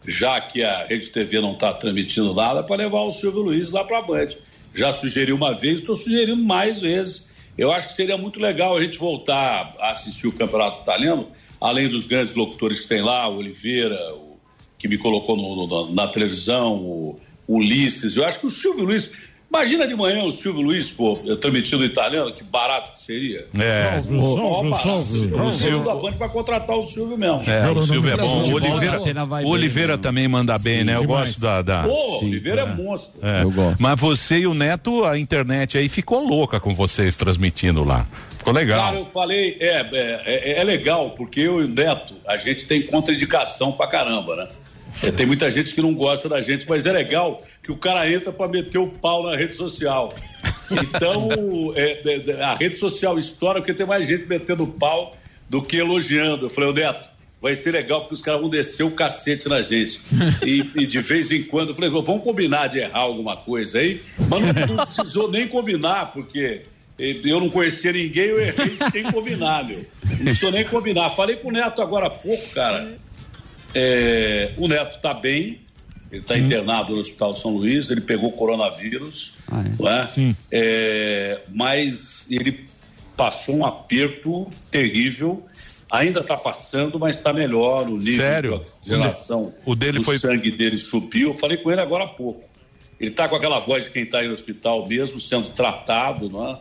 [SPEAKER 11] já que a Rede TV não está transmitindo nada, para levar o Silvio Luiz lá para a Band. Já sugeri uma vez, estou sugerindo mais vezes. Eu acho que seria muito legal a gente voltar a assistir o Campeonato Italiano, além dos grandes locutores que tem lá, o Oliveira, o, que me colocou no, no, na televisão, o, Ulisses. Eu acho que o Silvio Luiz. Imagina de manhã o Silvio Luiz, pô, transmitindo o italiano, que barato que seria.
[SPEAKER 4] É.
[SPEAKER 11] Eu sou da Band para contratar o Silvio mesmo.
[SPEAKER 4] É, o Silvio é bom. O Oliveira,
[SPEAKER 7] tá
[SPEAKER 4] o Oliveira
[SPEAKER 7] né?
[SPEAKER 4] também manda bem,
[SPEAKER 7] Sim,
[SPEAKER 4] né? Eu
[SPEAKER 6] demais.
[SPEAKER 4] gosto da. da...
[SPEAKER 11] Pô,
[SPEAKER 7] Sim,
[SPEAKER 11] Oliveira é, monstro.
[SPEAKER 4] É.
[SPEAKER 7] Eu gosto.
[SPEAKER 4] Mas você e o Neto, a internet aí ficou louca com vocês transmitindo lá. Ficou legal.
[SPEAKER 11] Cara, eu falei, é, é, é, é legal, porque eu e o Neto, a gente tem contraindicação pra caramba, né? É, tem muita gente que não gosta da gente, mas é legal que o cara entra pra meter o pau na rede social. Então, é, é, a rede social estoura porque tem mais gente metendo pau do que elogiando. Eu falei, ô Neto, vai ser legal porque os caras vão descer o cacete na gente. E, e de vez em quando, eu falei, vamos combinar de errar alguma coisa aí, mas não, não precisou nem combinar, porque eh, eu não conhecia ninguém, eu errei sem combinar, meu. Não precisou nem combinar. Falei com o Neto agora há pouco, cara. É, o Neto tá bem, ele está internado no Hospital São Luís, ele pegou coronavírus,
[SPEAKER 7] Ah, é?
[SPEAKER 11] não é?
[SPEAKER 6] Sim.
[SPEAKER 11] É, mas ele passou um aperto terrível, ainda está passando, mas está melhor, o nível
[SPEAKER 4] Sério?
[SPEAKER 11] de oxigenação
[SPEAKER 4] O dele
[SPEAKER 11] do
[SPEAKER 4] foi-
[SPEAKER 11] sangue dele subiu, eu falei com ele agora há pouco. Ele está com aquela voz de quem está aí no hospital mesmo, sendo tratado, não é?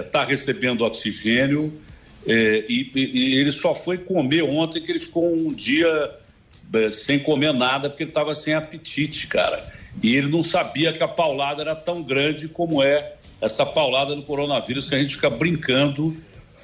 [SPEAKER 11] Está recebendo oxigênio é, e, e- ele só foi comer ontem que ele ficou um dia é, sem comer nada porque ele estava sem apetite, cara. E ele não sabia que a paulada era tão grande como é essa paulada do coronavírus que a gente fica brincando.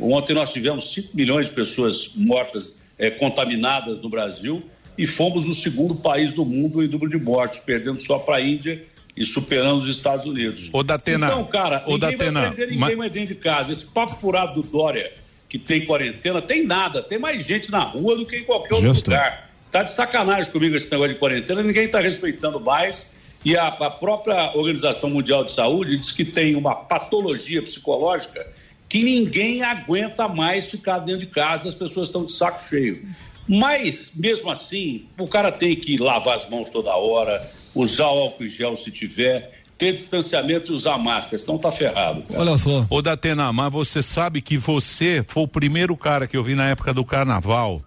[SPEAKER 11] Ontem nós tivemos 5 milhões de pessoas mortas, é, contaminadas no Brasil e fomos o segundo país do mundo em número de mortes, perdendo só para a Índia e superando os Estados Unidos.
[SPEAKER 4] Ô, Datena,
[SPEAKER 11] Então, cara,
[SPEAKER 4] ô,
[SPEAKER 11] ninguém
[SPEAKER 4] Datena,
[SPEAKER 11] vai prender ninguém
[SPEAKER 4] mas-
[SPEAKER 11] mais dentro de casa. Esse papo furado do Dória, que tem quarentena, tem nada. Tem mais gente na rua do que em qualquer outro
[SPEAKER 6] Justo.
[SPEAKER 11] lugar. Tá de sacanagem comigo esse negócio de quarentena, ninguém está respeitando mais. E a, a própria Organização Mundial de Saúde diz que tem uma patologia psicológica que ninguém aguenta mais ficar dentro de casa, as pessoas estão de saco cheio. Mas, mesmo assim, o cara tem que lavar as mãos toda hora, usar álcool em gel se tiver, ter distanciamento e usar máscara, senão tá ferrado. cara.
[SPEAKER 10] Olha só.
[SPEAKER 4] Ô Datena, mas você sabe que você foi o primeiro cara que eu vi na época do carnaval.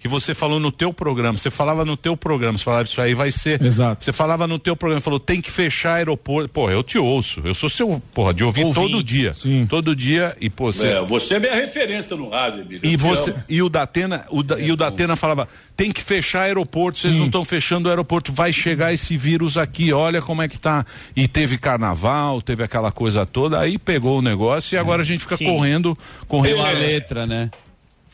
[SPEAKER 4] Que você falou no teu programa, você falava no teu programa, você falava isso aí vai ser.
[SPEAKER 6] Exato.
[SPEAKER 4] Você falava no teu programa, falou tem que fechar aeroporto. Pô, eu te ouço, eu sou seu, porra, de ouvir todo dia. Todo dia e pô, você.
[SPEAKER 11] É, você é minha referência no rádio, Emílio.
[SPEAKER 4] E você e o Datena, o da- e o Datena falava, tem que fechar aeroporto, vocês não estão fechando o aeroporto, vai chegar esse vírus aqui, olha como é que tá. E teve carnaval, teve aquela coisa toda, aí pegou o negócio e agora a gente fica
[SPEAKER 2] Sim.
[SPEAKER 4] correndo, correndo.
[SPEAKER 7] Pela
[SPEAKER 11] É.
[SPEAKER 7] letra, né?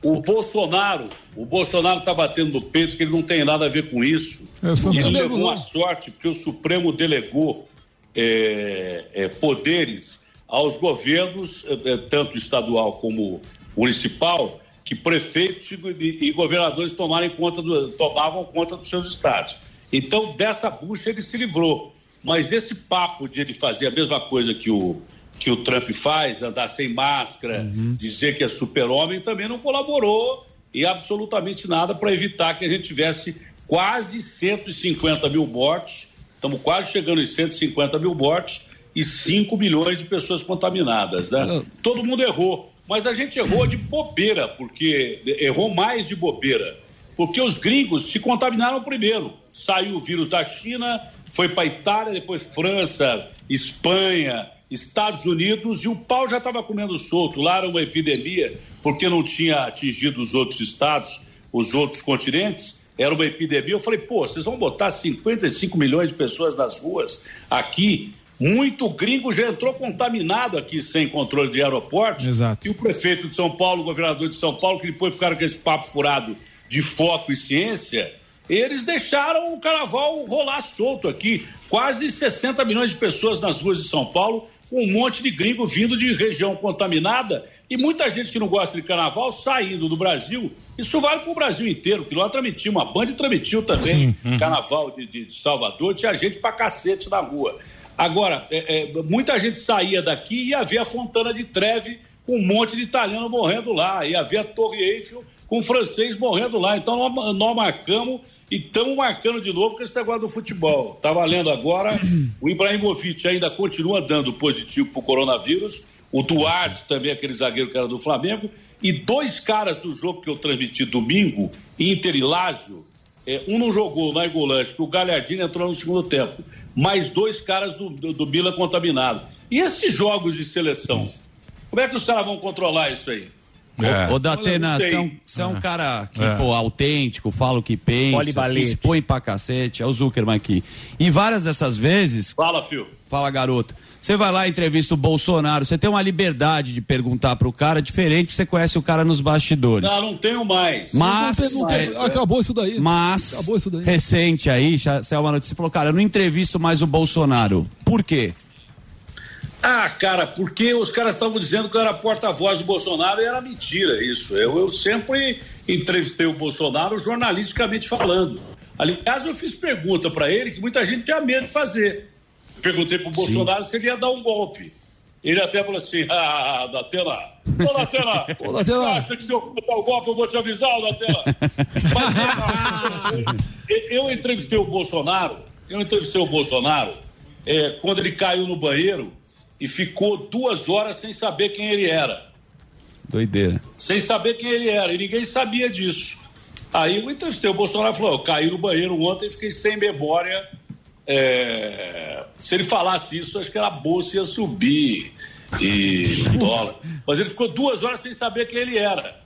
[SPEAKER 11] O Bolsonaro, o Bolsonaro tá batendo no peito que ele não tem nada a ver com isso. E ele
[SPEAKER 6] também,
[SPEAKER 11] levou uma sorte porque o Supremo delegou é, é, poderes aos governos, é, é, tanto estadual como municipal, que prefeitos e, e governadores tomarem conta do- tomavam conta dos seus estados. Então, dessa bucha ele se livrou. Mas esse papo de ele fazer a mesma coisa que o, que o Trump faz, andar sem máscara, dizer que é super-homem, também não colaborou em absolutamente nada para evitar que a gente tivesse quase 150 mil mortos. Estamos quase chegando em 150 mil mortos e 5 milhões de pessoas contaminadas. Né? Todo mundo errou, mas a gente errou de bobeira, porque errou mais de bobeira, porque os gringos se contaminaram primeiro. Saiu o vírus da China, foi para Itália, depois França, Espanha, Estados Unidos e o pau já estava comendo solto. Lá era uma epidemia, porque não tinha atingido os outros estados, os outros continentes. Era uma epidemia. Eu falei, pô, vocês vão botar 55 milhões de pessoas nas ruas aqui. Muito gringo já entrou contaminado aqui sem controle de aeroportos.
[SPEAKER 6] Exato.
[SPEAKER 11] E o prefeito de São Paulo, o governador de São Paulo, que depois ficaram com esse papo furado de foco e ciência, eles deixaram o carnaval rolar solto aqui. Quase 60 milhões de pessoas nas ruas de São Paulo, um monte de gringo vindo de região contaminada e muita gente que não gosta de carnaval saindo do Brasil. Isso vale para o Brasil inteiro, que lá transmitiu, uma banda transmitiu também carnaval de, de- Salvador, tinha gente pra cacete na rua. Agora, é, é, muita gente saía daqui e ia ver a Fontana de Treve com um monte de italiano morrendo lá, ia ver a Torre Eiffel com francês morrendo lá. Então nós, nós marcamos e estamos marcando de novo com esse negócio do futebol. Tá valendo agora, o Ibrahimovic ainda continua dando positivo pro coronavírus, o Duarte também, aquele zagueiro que era do Flamengo, e dois caras do jogo que eu transmiti domingo, Inter e Lazio, é, um não jogou na Igolante, que o Galhardini entrou no segundo tempo. Mais dois caras do, do, do Milan contaminados. E esses jogos de seleção? Como é que os caras vão controlar isso aí?
[SPEAKER 4] É.
[SPEAKER 7] Ô Datena,
[SPEAKER 11] não
[SPEAKER 7] você é um, é um cara que,
[SPEAKER 4] É.
[SPEAKER 7] pô, autêntico, fala o que pensa, se expõe pra cacete, é o Zuckerman aqui. E várias dessas vezes,
[SPEAKER 11] Fala, Fio.
[SPEAKER 7] fala garoto, você vai lá e entrevista o Bolsonaro, você tem uma liberdade de perguntar pro cara diferente, você conhece o cara nos bastidores.
[SPEAKER 11] Não, não tenho mais.
[SPEAKER 7] Mas,
[SPEAKER 10] Não tem-
[SPEAKER 11] Mas,
[SPEAKER 10] acabou isso daí.
[SPEAKER 7] mas,
[SPEAKER 10] Acabou isso daí.
[SPEAKER 7] recente aí, já saiu uma notícia, você falou, cara, eu não entrevisto mais o Bolsonaro. Por quê?
[SPEAKER 11] Ah, cara, porque os caras estavam dizendo que eu era porta-voz do Bolsonaro e era mentira isso. Eu, eu sempre entrevistei o Bolsonaro jornalisticamente falando. Aliás, eu fiz pergunta para ele que muita gente tinha medo de fazer. Perguntei pro Bolsonaro se ele ia dar um golpe. Ele até falou assim: ah, Datena, ô Datena,
[SPEAKER 10] Ô, Datena.
[SPEAKER 11] acha que se eu dar o golpe eu vou te avisar, Datena? Mas eu, eu entrevistei o Bolsonaro, eu entrevistei o Bolsonaro é, quando ele caiu no banheiro e ficou duas horas sem saber quem ele era.
[SPEAKER 7] Doideira.
[SPEAKER 11] Sem saber quem ele era, e ninguém sabia disso. Aí eu entrevistei o Bolsonaro e falou: eu caí no banheiro ontem e fiquei sem memória. É, se ele falasse isso, acho que era a bolsa ia subir e dólar. Mas ele ficou duas horas sem saber quem ele era.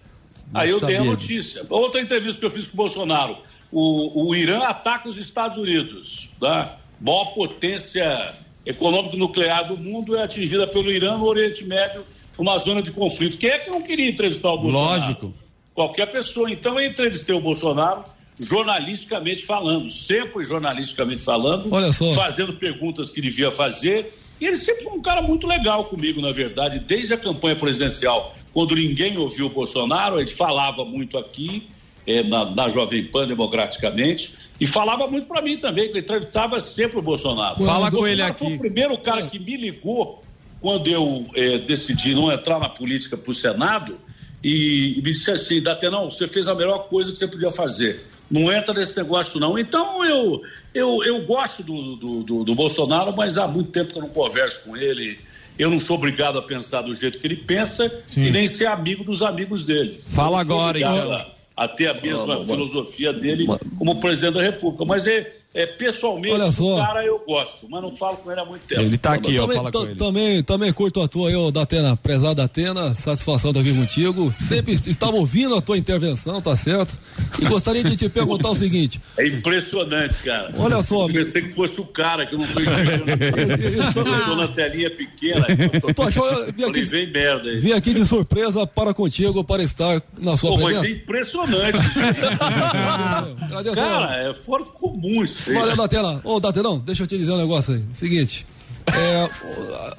[SPEAKER 11] Aí eu dei a notícia. Outra entrevista que eu fiz com o Bolsonaro: o, o Irã ataca os Estados Unidos. Tá? Maior potência econômica nuclear do mundo é atingida pelo Irã no Oriente Médio, uma zona de conflito. Quem é que não queria entrevistar o Bolsonaro?
[SPEAKER 7] Lógico.
[SPEAKER 11] Qualquer pessoa. Então eu entrevistei o Bolsonaro jornalisticamente falando, sempre jornalisticamente falando,
[SPEAKER 10] Olha só.
[SPEAKER 11] fazendo perguntas que devia fazer. E ele sempre foi um cara muito legal comigo, na verdade, desde a campanha presidencial, quando ninguém ouviu o Bolsonaro, ele falava muito aqui, eh, na, na Jovem Pan, democraticamente, e falava muito para mim também, que ele entrevistava sempre o Bolsonaro.
[SPEAKER 7] Fala
[SPEAKER 11] O
[SPEAKER 7] com ele
[SPEAKER 11] Bolsonaro Foi
[SPEAKER 7] aqui.
[SPEAKER 11] o primeiro cara que me ligou quando eu eh, decidi não entrar na política para o Senado e, e me disse assim, Datenão, você fez a melhor coisa que você podia fazer. Não entra nesse negócio, não. Então eu, Eu, eu gosto do, do, do, do Bolsonaro, mas há muito tempo que eu não converso com ele. Eu não sou obrigado a pensar do jeito que ele pensa
[SPEAKER 7] Sim.
[SPEAKER 11] e nem ser amigo dos amigos dele.
[SPEAKER 7] Fala agora,
[SPEAKER 11] obrigado
[SPEAKER 7] então.
[SPEAKER 11] A, a ter a mesma filosofia dele como presidente da República. Mas é, é pessoalmente,
[SPEAKER 10] Olha só.
[SPEAKER 11] o cara eu gosto, mas não falo com ele há muito tempo.
[SPEAKER 7] tá
[SPEAKER 10] também, ta- Também, também curto a tua aí, ô Datena, prezado Datena, satisfação estar aqui contigo. Sempre est- estava ouvindo a tua intervenção, tá certo? E gostaria de te perguntar o seguinte:
[SPEAKER 11] É impressionante, cara.
[SPEAKER 10] Olha só,
[SPEAKER 11] Eu pensei que fosse o cara, que eu não tô enxergando. eu tô na telinha pequena.
[SPEAKER 10] tu achou, eu vim
[SPEAKER 11] Falei,
[SPEAKER 10] aqui,
[SPEAKER 11] vem merda aí.
[SPEAKER 10] vim aqui de surpresa para contigo, para estar na sua
[SPEAKER 11] Pô, mas é
[SPEAKER 10] presença.
[SPEAKER 11] impressionante. cara, é fora do comum isso
[SPEAKER 10] Olha, Datena, ô Datenão, deixa eu te dizer um negócio aí. Seguinte. é,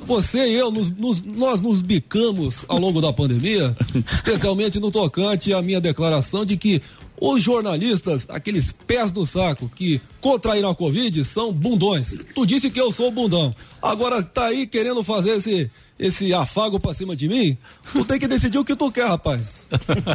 [SPEAKER 10] você e eu, nos- nos- nós nos bicamos ao longo da pandemia, especialmente no tocante à minha declaração de que os jornalistas, aqueles pés no saco que contraíram a Covid, são bundões. Tu disse que eu sou bundão. Agora tá aí querendo fazer esse, esse afago pra cima de mim? Tu tem que decidir o que tu quer, rapaz.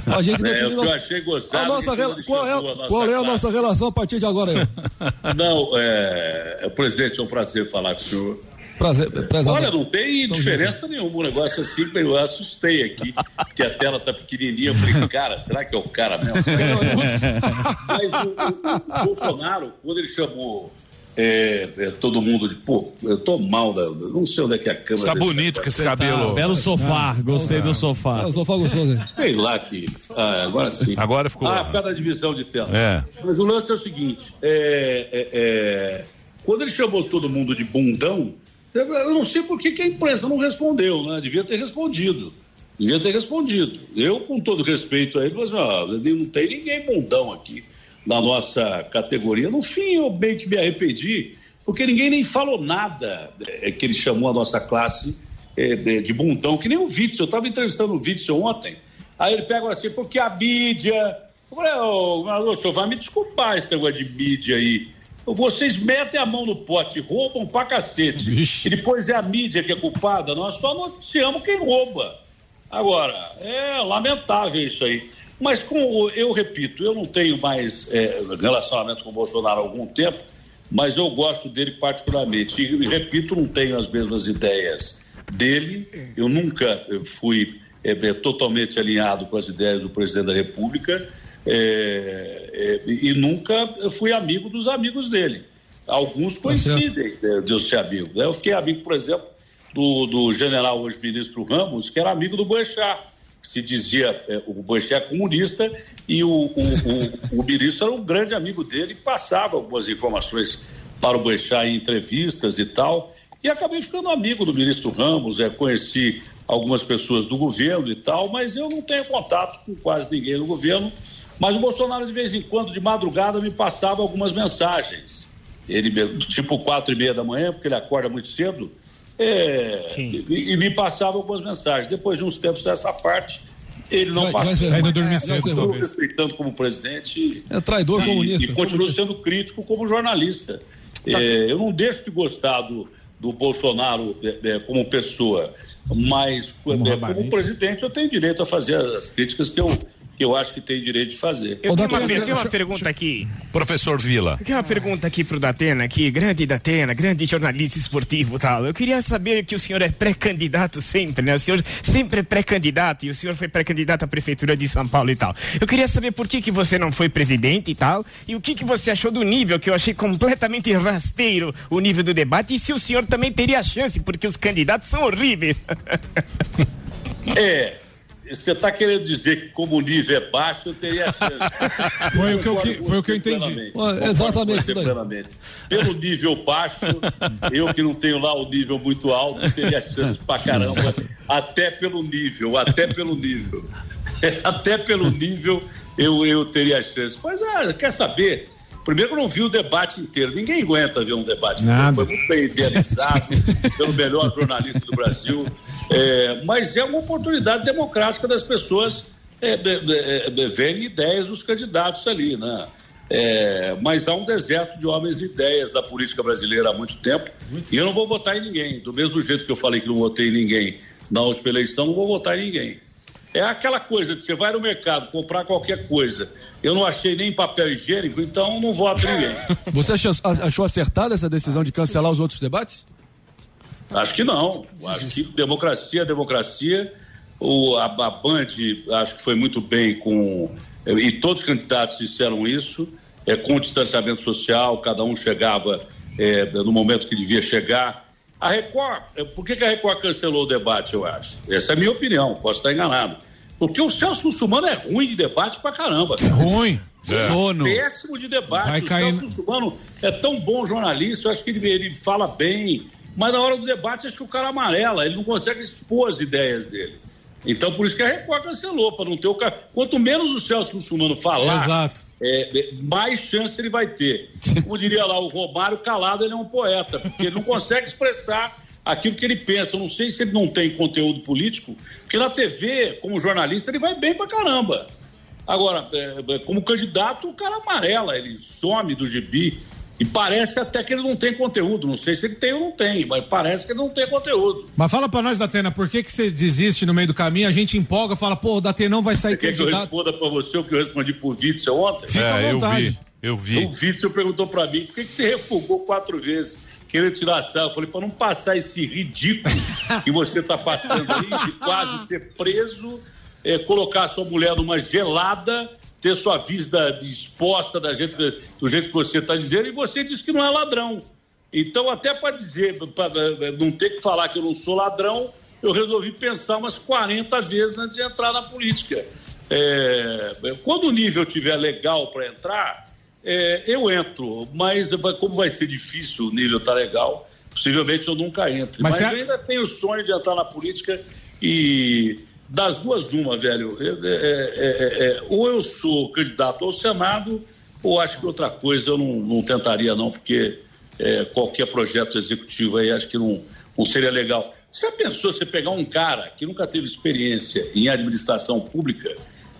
[SPEAKER 10] A gente
[SPEAKER 11] É, que eu achei gostado
[SPEAKER 10] a nossa rela-
[SPEAKER 11] ele
[SPEAKER 10] qual é,
[SPEAKER 11] a nossa
[SPEAKER 10] qual é a nossa relação a partir de agora aí?
[SPEAKER 11] Não, é, presidente, é um prazer falar com o senhor.
[SPEAKER 10] Prazer.
[SPEAKER 11] Olha, não tem
[SPEAKER 10] São
[SPEAKER 11] diferença nenhuma. Um negócio assim, eu assustei aqui, que a tela tá pequenininha. Eu falei, cara, será que é o cara mesmo? Mas o, o- o Bolsonaro, quando ele chamou é, é, todo mundo de, pô, eu tô mal, da, não sei onde é que é a câmera.
[SPEAKER 4] Tá bonito com esse cabelo.
[SPEAKER 7] Belo sofá, gostei do sofá.
[SPEAKER 10] É, o sofá gostoso.
[SPEAKER 11] Sei lá que. Ah, agora sim.
[SPEAKER 4] Agora ficou.
[SPEAKER 11] Ah, por causa da divisão de tela.
[SPEAKER 4] É.
[SPEAKER 11] Mas o lance é o seguinte: é, é, é, quando ele chamou todo mundo de bundão, eu não sei por que, a imprensa não respondeu, né? Devia ter respondido. Devia ter respondido. Eu, com todo respeito a ele, mas ó, não tem ninguém bundão aqui na nossa categoria. No fim, eu bem que me arrependi, porque ninguém nem falou nada é, que ele chamou a nossa classe é, de, bundão, que nem o Witzel. Eu estava entrevistando o Witzel ontem. Aí ele pega assim, porque a mídia. Eu falei, ô, governador, o senhor vai me desculpar esse negócio de mídia aí. Vocês metem a mão no pote, roubam pra cacete. E depois é a mídia que é culpada. Nós só noticiamos quem rouba. Agora, é lamentável isso aí. Mas com, eu repito, eu não tenho mais é, relacionamento com o Bolsonaro há algum tempo, mas eu gosto dele particularmente. E, e repito, não tenho as mesmas ideias dele. Eu nunca fui eh, totalmente alinhado com as ideias do presidente da República eh, eh, e nunca fui amigo dos amigos dele. Alguns coincidem eh, de eu ser amigo. né? Eu fiquei amigo, por exemplo, do, do general, hoje ministro Ramos, que era amigo do Boechat, que se dizia eh, o Boechat é comunista e o, o, o, o ministro era um grande amigo dele passava algumas informações para o Boechat em entrevistas e tal. E acabei ficando amigo do ministro Ramos, é, conheci algumas pessoas do governo e tal, mas eu não tenho contato com quase ninguém do governo. Mas o Bolsonaro, de vez em quando, de madrugada, me passava algumas mensagens. Ele, tipo quatro e meia da manhã, porque ele acorda muito cedo, é, e, e me passava algumas mensagens. Depois de uns tempos dessa parte, ele não
[SPEAKER 10] Vai-
[SPEAKER 11] passou.
[SPEAKER 10] vai Tá dormir cedo, talvez.
[SPEAKER 11] respeitando como presidente.
[SPEAKER 10] É traidor
[SPEAKER 11] e,
[SPEAKER 10] comunista.
[SPEAKER 11] E continuo sendo crítico como jornalista. É, eu não deixo de gostar do, do Bolsonaro é, é, como pessoa, mas é, como presidente eu tenho direito a fazer as críticas que eu, eu acho que tem direito de fazer.
[SPEAKER 3] Eu tenho, uma, eu tenho uma pergunta aqui.
[SPEAKER 4] Professor Vila.
[SPEAKER 3] Eu tenho uma pergunta aqui pro Datena, aqui, grande Datena, grande jornalista esportivo e tal. Eu queria saber que o senhor é pré-candidato sempre, né? O senhor sempre é pré-candidato e o senhor foi pré-candidato à prefeitura de São Paulo e tal. Eu queria saber por que, que você não foi presidente e tal e o que, que você achou do nível, que eu achei completamente rasteiro o nível do debate e se o senhor também teria chance, porque os candidatos são horríveis.
[SPEAKER 11] É, você está querendo dizer que como o nível é baixo, eu teria chance.
[SPEAKER 6] Foi o que eu que- foi o que eu entendi.
[SPEAKER 11] plenamente.
[SPEAKER 10] Exatamente
[SPEAKER 11] plenamente. Pelo nível baixo, eu que não tenho lá o nível muito alto, teria chance pra caramba. Até pelo nível, até pelo nível. Até pelo nível eu, eu teria chance. Mas, ah, quer saber? Primeiro eu não vi o debate inteiro. Ninguém aguenta ver um debate
[SPEAKER 6] Nada.
[SPEAKER 11] inteiro. Foi muito bem idealizado pelo melhor jornalista do Brasil. É, mas é uma oportunidade democrática das pessoas é, de- verem ideias dos candidatos ali, né? É, mas há um deserto de homens de ideias da política brasileira há muito tempo. E eu não vou votar em ninguém. Do mesmo jeito que eu falei que não votei em ninguém na última eleição, não vou votar em ninguém. É aquela coisa de você vai no mercado comprar qualquer coisa. Eu não achei nem papel higiênico, então não voto ninguém.
[SPEAKER 10] Você achou acertada essa decisão de cancelar os outros debates?
[SPEAKER 11] Acho que não. Acho que democracia é democracia. O, a, a Band acho que foi muito bem com. E todos os candidatos disseram isso, é, com distanciamento social, cada um chegava é, no momento que devia chegar. A Record, é, por que, que a Record cancelou o debate, eu acho? Essa é a minha opinião, posso estar enganado. Porque o Celso Russumano é ruim de debate pra caramba. cara.
[SPEAKER 6] Ruim.
[SPEAKER 11] É.
[SPEAKER 6] Sono.
[SPEAKER 11] Péssimo de debate.
[SPEAKER 6] Vai
[SPEAKER 11] o
[SPEAKER 6] cair
[SPEAKER 11] Celso Russumano é tão bom jornalista, eu acho que ele, ele fala bem, mas na hora do debate acho que o cara amarela, ele não consegue expor as ideias dele. Então por isso que a Record cancelou, para não ter o cara. Quanto menos o Celso Russumano falar, é, é, mais chance ele vai ter. Como diria lá o Romário, calado ele é um poeta, porque ele não consegue expressar aquilo que ele pensa. Eu não sei se ele não tem conteúdo político, porque na TV, como jornalista, ele vai bem pra caramba. Agora, é, é, como candidato, o cara amarela, ele some do gibi. E parece até que ele não tem conteúdo. Não sei se ele tem ou não tem, mas parece que ele não tem conteúdo.
[SPEAKER 6] Mas fala pra nós, Datena, por que que você desiste no meio do caminho? A gente empolga, fala, pô, o Datena não vai sair
[SPEAKER 11] Você quer que eu
[SPEAKER 6] candidato.
[SPEAKER 11] responda pra você o que eu respondi pro Witzel ontem?
[SPEAKER 6] Fica à
[SPEAKER 4] É, eu
[SPEAKER 6] vontade.
[SPEAKER 4] vi, eu vi.
[SPEAKER 11] O Witzel perguntou pra mim por que, que você refugou quatro vezes, querendo tirar sarro. Eu falei, pra não passar esse ridículo que você tá passando aí, de quase ser preso, é, colocar a sua mulher numa gelada, ter sua vida exposta da gente, do jeito que você está dizendo, e você diz que não é ladrão. Então, até para dizer, para não ter que falar que eu não sou ladrão, eu resolvi pensar umas 40 vezes antes de entrar na política. É, quando o nível tiver legal para entrar, é, eu entro, mas como vai ser difícil o nível tá legal, possivelmente eu nunca entre.
[SPEAKER 6] Mas
[SPEAKER 11] Mas, eu ainda tenho o sonho de entrar na política e das duas uma, velho. É, é, é, é, ou eu sou candidato ao Senado, ou acho que outra coisa eu não, não tentaria não, porque é, qualquer projeto executivo aí acho que não, não seria legal. Você já pensou você pegar um cara que nunca teve experiência em administração pública,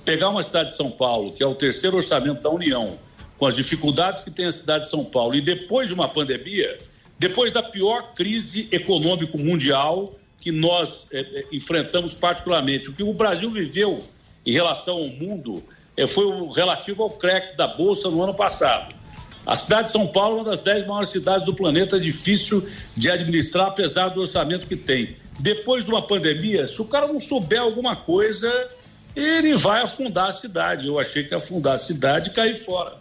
[SPEAKER 11] pegar uma cidade de São Paulo, que é o terceiro orçamento da União, com as dificuldades que tem a cidade de São Paulo, e depois de uma pandemia, depois da pior crise econômico mundial que nós eh, eh, enfrentamos particularmente, o que o Brasil viveu em relação ao mundo eh, foi o relativo ao crack da Bolsa no ano passado. A cidade de São Paulo é uma das dez maiores cidades do planeta, difícil de administrar, apesar do orçamento que tem. Depois de uma pandemia, se o cara não souber alguma coisa, ele vai afundar a cidade. Eu achei que afundar a cidade e cair fora.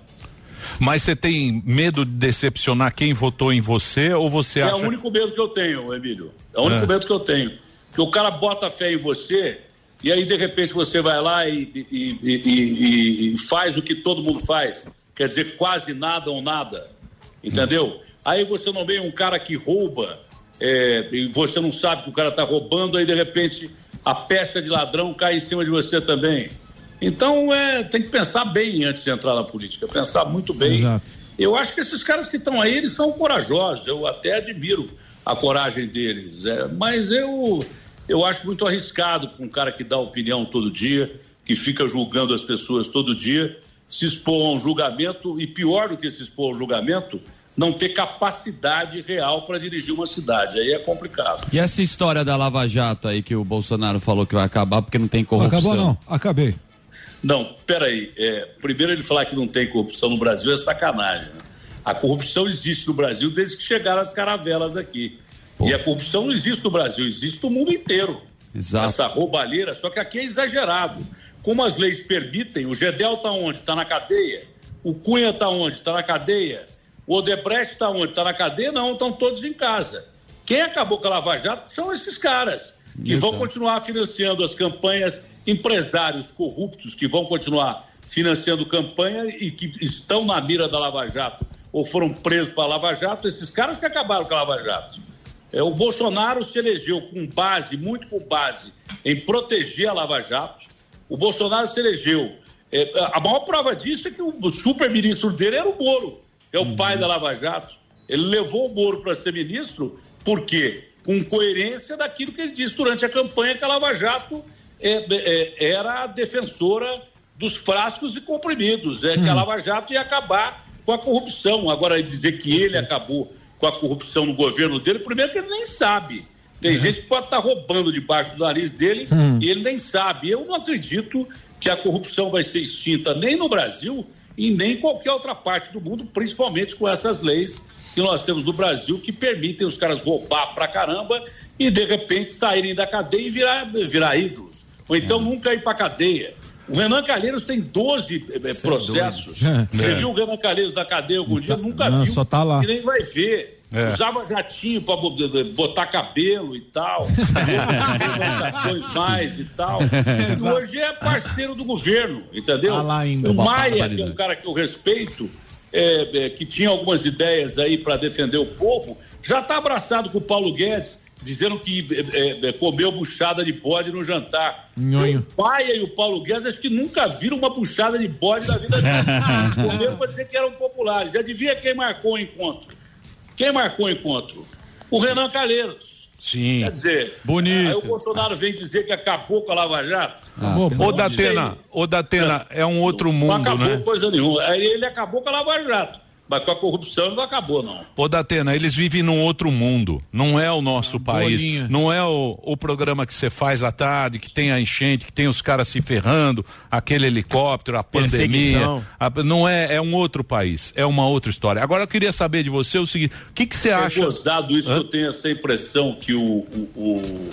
[SPEAKER 4] Mas você tem medo de decepcionar quem votou em você ou você
[SPEAKER 11] É
[SPEAKER 4] acha
[SPEAKER 11] o único medo que eu tenho, Emílio. É o único
[SPEAKER 4] É.
[SPEAKER 11] medo que eu tenho. Que o cara bota fé em você e aí, de repente, você vai lá e, e- e- e- faz o que todo mundo faz. Quer dizer, quase nada ou nada. Entendeu? Aí você nomeia um cara que rouba é, e você não sabe que o cara está roubando, aí, de repente, a pecha de ladrão cai em cima de você também. Então, é, tem que pensar bem antes de entrar na política. Pensar muito bem.
[SPEAKER 6] Exato.
[SPEAKER 11] Eu acho que esses caras que estão aí, eles são corajosos. Eu até admiro a coragem deles. é, mas eu, eu acho muito arriscado para um cara que dá opinião todo dia, que fica julgando as pessoas todo dia, se expor a um julgamento e, pior do que se expor a um julgamento, não ter capacidade real para dirigir uma cidade. Aí é complicado.
[SPEAKER 7] E essa história da Lava Jato aí que o Bolsonaro falou que vai acabar porque não tem corrupção?
[SPEAKER 6] Acabou não, acabei.
[SPEAKER 11] Não, peraí. É, primeiro ele falar que não tem corrupção no Brasil é sacanagem. né? A corrupção existe no Brasil desde que chegaram as caravelas aqui. E a corrupção não existe no Brasil, existe no mundo inteiro.
[SPEAKER 7] Exato.
[SPEAKER 11] Essa roubalheira, só que aqui é exagerado. Como as leis permitem, o Gedel está onde? Está na cadeia. O Cunha está onde? Está na cadeia. O Odebrecht está onde? Está na cadeia? Não, estão todos em casa. Quem acabou com a Lava Jato são esses caras que vão continuar financiando as campanhas, empresários corruptos que vão continuar financiando campanha e que estão na mira da Lava Jato ou foram presos para Lava Jato, esses caras que acabaram com a Lava Jato. É, o Bolsonaro se elegeu com base, muito com base, em proteger a Lava Jato. O Bolsonaro se elegeu. é, a maior prova disso é que o super-ministro dele era o Moro, é o pai da Lava Jato. Ele levou o Moro para ser ministro, por quê? Com coerência daquilo que ele disse durante a campanha, que a Lava Jato era a defensora dos frascos e comprimidos, é que a Lava Jato ia acabar com a corrupção. Agora, dizer que ele acabou com a corrupção no governo dele, primeiro que ele nem sabe Tem gente que pode estar roubando debaixo do nariz dele
[SPEAKER 1] Hum.
[SPEAKER 11] e ele nem sabe. Eu não acredito que a corrupção vai ser extinta nem no Brasil e nem em qualquer outra parte do mundo, principalmente com essas leis que nós temos no Brasil que permitem os caras roubar pra caramba e de repente saírem da cadeia e virar, virar ídolos. Ou então nunca ir pra cadeia. O Renan Calheiros tem 12 eh, processos.
[SPEAKER 12] doido.
[SPEAKER 11] Você
[SPEAKER 12] É.
[SPEAKER 11] viu o Renan Calheiros da cadeia algum dia? Nunca
[SPEAKER 12] Não,
[SPEAKER 11] viu.
[SPEAKER 12] só tá lá.
[SPEAKER 11] E nem vai ver.
[SPEAKER 12] É.
[SPEAKER 11] Usava jatinho pra bo- botar cabelo e tal. Mais e tal. E
[SPEAKER 12] Exato.
[SPEAKER 11] hoje é parceiro do governo, entendeu?
[SPEAKER 12] Tá lá ainda.
[SPEAKER 11] O Maia, que é um cara que eu respeito, é, é, que tinha algumas ideias aí para defender o povo, já está abraçado com o Paulo Guedes, dizendo que é, é, comeu buchada de bode no jantar. O Maia e o Paulo Guedes acho que nunca viram uma buchada de bode na vida deles. Comeram para dizer que eram populares. Já devia quem marcou o encontro. Quem marcou o encontro? O Renan Calheiros.
[SPEAKER 4] Sim.
[SPEAKER 11] Quer dizer,
[SPEAKER 4] Bonito.
[SPEAKER 11] aí o Bolsonaro vem dizer que acabou com a Lava Jato.
[SPEAKER 4] Ô, Datena, ô, Datena, é um outro
[SPEAKER 11] Não
[SPEAKER 4] mundo,
[SPEAKER 11] acabou
[SPEAKER 4] né?
[SPEAKER 11] coisa nenhuma. Aí ele acabou com a Lava Jato. Mas com a corrupção não acabou, não.
[SPEAKER 4] Ô, Datena, eles vivem num outro mundo. Não é o nosso país.
[SPEAKER 12] bolinha.
[SPEAKER 4] Não é o, o programa que você faz à tarde, que tem a enchente, que tem os caras se ferrando, aquele helicóptero, a pandemia. A- não é, é um outro país. É uma outra história. Agora eu queria saber de você o seguinte: o que, que você acha?
[SPEAKER 11] É gozado isso, eu tenho essa impressão que o, o, o,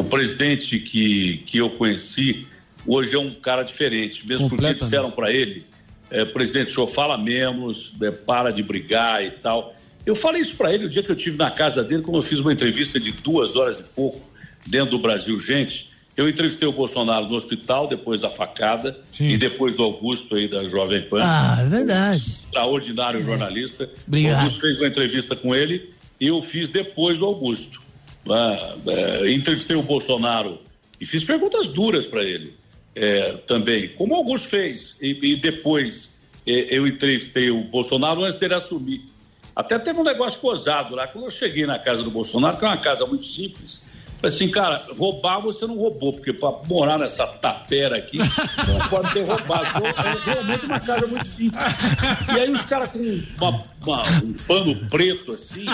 [SPEAKER 11] o presidente que, que eu conheci hoje é um cara diferente. Mesmo porque disseram para ele, é, presidente, o senhor fala menos, é, para de brigar e tal. Eu falei isso para ele o dia que eu tive na casa dele, quando eu fiz uma entrevista de duas horas e pouco dentro do Brasil. Gente, eu entrevistei o Bolsonaro no hospital depois da facada e depois do Augusto aí da Jovem Pan
[SPEAKER 13] Ah, é verdade.
[SPEAKER 11] extraordinário jornalista.
[SPEAKER 13] Obrigado.
[SPEAKER 11] O Augusto fez uma entrevista com ele e eu fiz depois do Augusto. Ah, é, entrevistei o Bolsonaro e fiz perguntas duras para ele é, também, como o Augusto fez. E, e depois é, eu entrevistei o Bolsonaro antes dele assumir. Até teve um negócio gozado lá. Quando eu cheguei na casa do Bolsonaro, que é uma casa muito simples, falei assim, cara, roubar você não roubou, porque para morar nessa tapera aqui, não pode ter roubado. Então, é realmente uma casa muito simples. E aí os caras com uma- uma- um pano preto assim,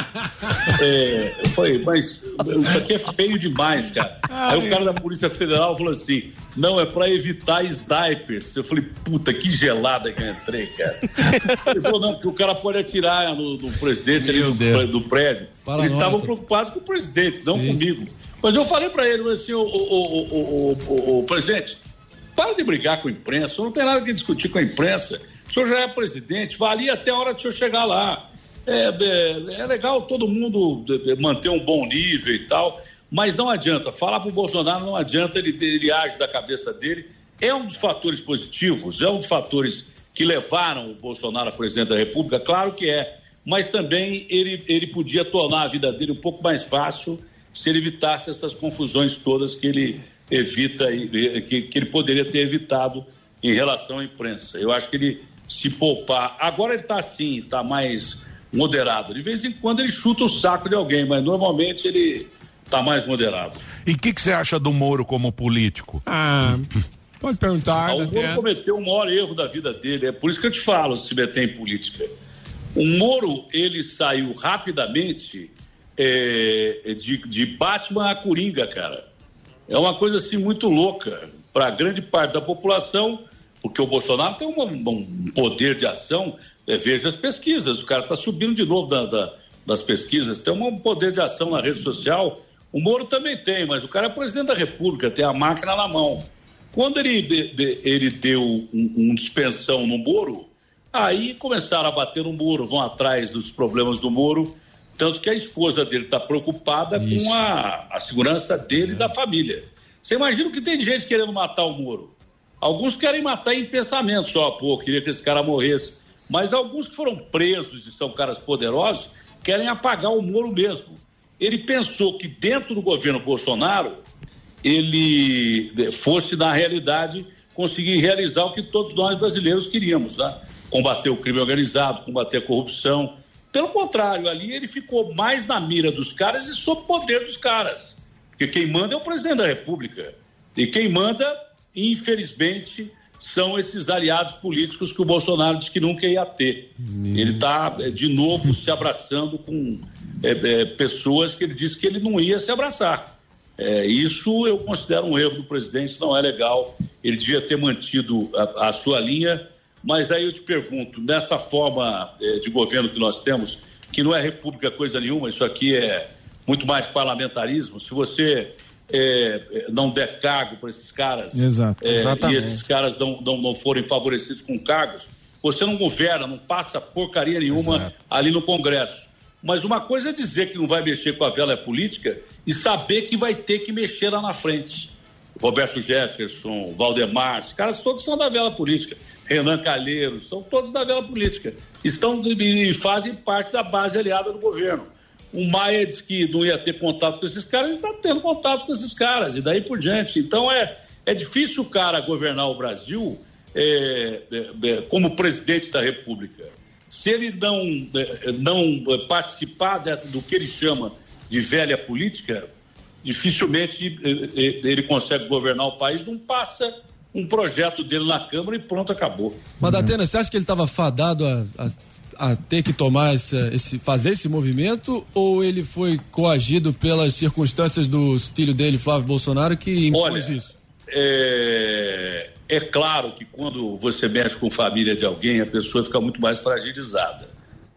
[SPEAKER 11] é, eu falei, mas isso aqui é feio demais, cara. Aí o cara da Polícia Federal falou assim: não, é pra evitar snipers. Eu falei, puta, que gelada que eu entrei, cara. Ele falou, não, porque o cara pode atirar no, no presidente ali do, do prédio.
[SPEAKER 10] Paranoia.
[SPEAKER 11] Eles estavam preocupados com o presidente, não comigo. Mas eu falei pra ele, assim, o, o, o, o, presidente, para de brigar com a imprensa, não tem nada que discutir com a imprensa. O senhor já é presidente, valia até a hora de o senhor chegar lá. É, é, é legal todo mundo manter um bom nível e tal, mas não adianta. Falar para o Bolsonaro não adianta, ele, ele age da cabeça dele. É um dos fatores positivos, é um dos fatores que levaram o Bolsonaro a presidente da República, claro que é, mas também ele, ele podia tornar a vida dele um pouco mais fácil se ele evitasse essas confusões todas que ele evita, que, que ele poderia ter evitado em relação à imprensa. Eu acho que ele se poupar. Agora ele está assim, está mais moderado. De vez em quando ele chuta o saco de alguém, mas normalmente ele está mais moderado.
[SPEAKER 4] E o que, que você acha do Moro como político?
[SPEAKER 12] Ah, pode perguntar.
[SPEAKER 11] Ah, o Moro cometeu o maior erro da vida dele. É por isso que eu te falo, se meter em política. O Moro, ele saiu rapidamente é, de, de Batman a Coringa, cara. É uma coisa assim muito louca para grande parte da população, porque o Bolsonaro tem uma- um poder de ação. é, veja as pesquisas, o cara está subindo de novo da- da- das pesquisas, tem um poder de ação na rede social. O Moro também tem, mas o cara é presidente da República, tem a máquina na mão. Quando ele, de- de- ele deu um, um dispensão no Moro, aí começaram a bater no Moro, vão atrás dos problemas do Moro, tanto que a esposa dele está preocupada com a, a segurança dele e da família. Você imagina que tem gente querendo matar o Moro. Alguns querem matar em pensamento só, pô, queria que esse cara morresse. Mas alguns que foram presos e são caras poderosos querem apagar o Moro mesmo. Ele pensou que dentro do governo Bolsonaro ele eh, fosse, na realidade, conseguir realizar o que todos nós brasileiros queríamos, né? Combater o crime organizado, combater a corrupção. Pelo contrário, ali ele ficou mais na mira dos caras e sob o poder dos caras. Porque quem manda é o presidente da República. E quem manda, infelizmente, são esses aliados políticos que o Bolsonaro disse que nunca ia ter. Ele está, de novo, se abraçando com é, é, pessoas que ele disse que ele não ia se abraçar. É, isso eu considero um erro do presidente, não é legal. Ele devia ter mantido a, a sua linha. Mas aí eu te pergunto, nessa forma é, de governo que nós temos, que não é república coisa nenhuma, isso aqui é muito mais parlamentarismo. Se você é, não der cargo para esses caras
[SPEAKER 6] Exato.
[SPEAKER 11] é, e esses caras não, não, não forem favorecidos com cargos, você não governa, não passa porcaria nenhuma ali no Congresso. Mas uma coisa é dizer que não vai mexer com a vela política e saber que vai ter que mexer lá na frente. Roberto Jefferson, Valdemar, esses caras todos são da vela política. Renan Calheiros, são todos da vela política. Estão e fazem parte da base aliada do governo. O Maia disse que não ia ter contato com esses caras, está tendo contato com esses caras, e daí por diante. Então é, é difícil o cara governar o Brasil é, é, é, como presidente da República. Se ele não, é, não participar dessa, do que ele chama de velha política, dificilmente é, é, ele consegue governar o país, não passa um projeto dele na Câmara e pronto, acabou.
[SPEAKER 10] Mas, Datena, você acha que ele estava fadado a, a, a ter que tomar esse, esse, fazer esse movimento ou ele foi coagido pelas circunstâncias do filho dele, Flávio Bolsonaro, que impôs
[SPEAKER 11] Olha,
[SPEAKER 10] isso?
[SPEAKER 11] É, é claro que quando você mexe com família de alguém, a pessoa fica muito mais fragilizada.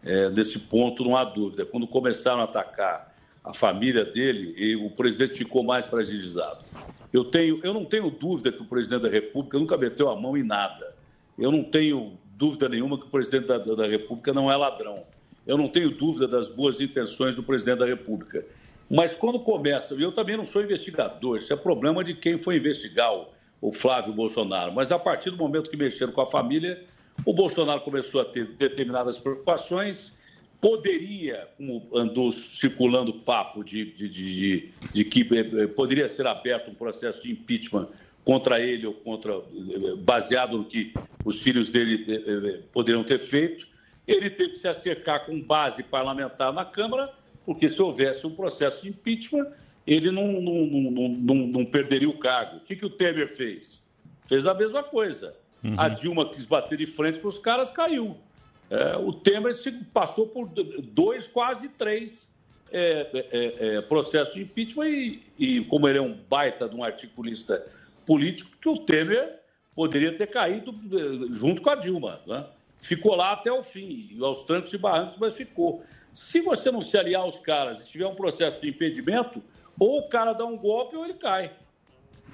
[SPEAKER 11] É, nesse ponto não há dúvida. Quando começaram a atacar a família dele, e o presidente ficou mais fragilizado. Eu, tenho, eu não tenho dúvida que o presidente da República nunca meteu a mão em nada. Eu não tenho dúvida nenhuma que o presidente da, da República não é ladrão. Eu não tenho dúvida das boas intenções do presidente da República. Mas quando começa, eu também não sou investigador, isso é problema de quem foi investigar o, o Flávio Bolsonaro. Mas a partir do momento que mexeram com a família, o Bolsonaro começou a ter determinadas preocupações. Poderia, como andou circulando papo de, de, de, de que eh, poderia ser aberto um processo de impeachment contra ele ou contra eh, baseado no que os filhos dele eh, poderiam ter feito. Ele teve que se acercar com base parlamentar na Câmara, porque se houvesse um processo de impeachment, ele não, não, não, não, perderia o cargo. O que, que o Temer fez? Fez a mesma coisa. Uhum. A Dilma quis bater de frente com os caras, caiu. É, o Temer se passou por dois, quase três é, é, é, processos de impeachment e, e, como ele é um baita de um articulista político, que o Temer poderia ter caído é, junto com a Dilma. Né? Ficou lá até o fim, aos trancos e barrancos, mas ficou. Se você não se aliar aos caras e tiver um processo de impedimento, ou o cara dá um golpe ou ele cai.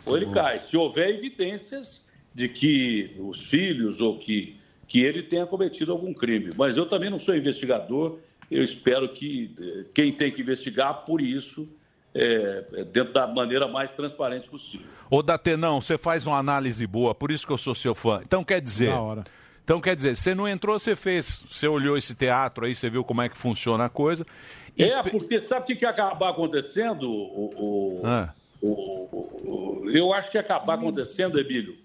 [SPEAKER 11] Ou ele cai. Se houver evidências de que os filhos ou que, que ele tenha cometido algum crime. Mas eu também não sou investigador, eu espero que eh, quem tem que investigar, por isso, é, dentro da maneira mais transparente possível.
[SPEAKER 4] Ô, Datenão, você faz uma análise boa, por isso que eu sou seu fã. Então quer dizer. Então quer dizer, você não entrou, você fez. Você olhou esse teatro aí, você viu como é que funciona a coisa.
[SPEAKER 11] E... É, porque sabe o que, que ia acabar acontecendo? O, o,
[SPEAKER 4] Ah.
[SPEAKER 11] o, o- eu acho que ia acabar acontecendo, Emílio,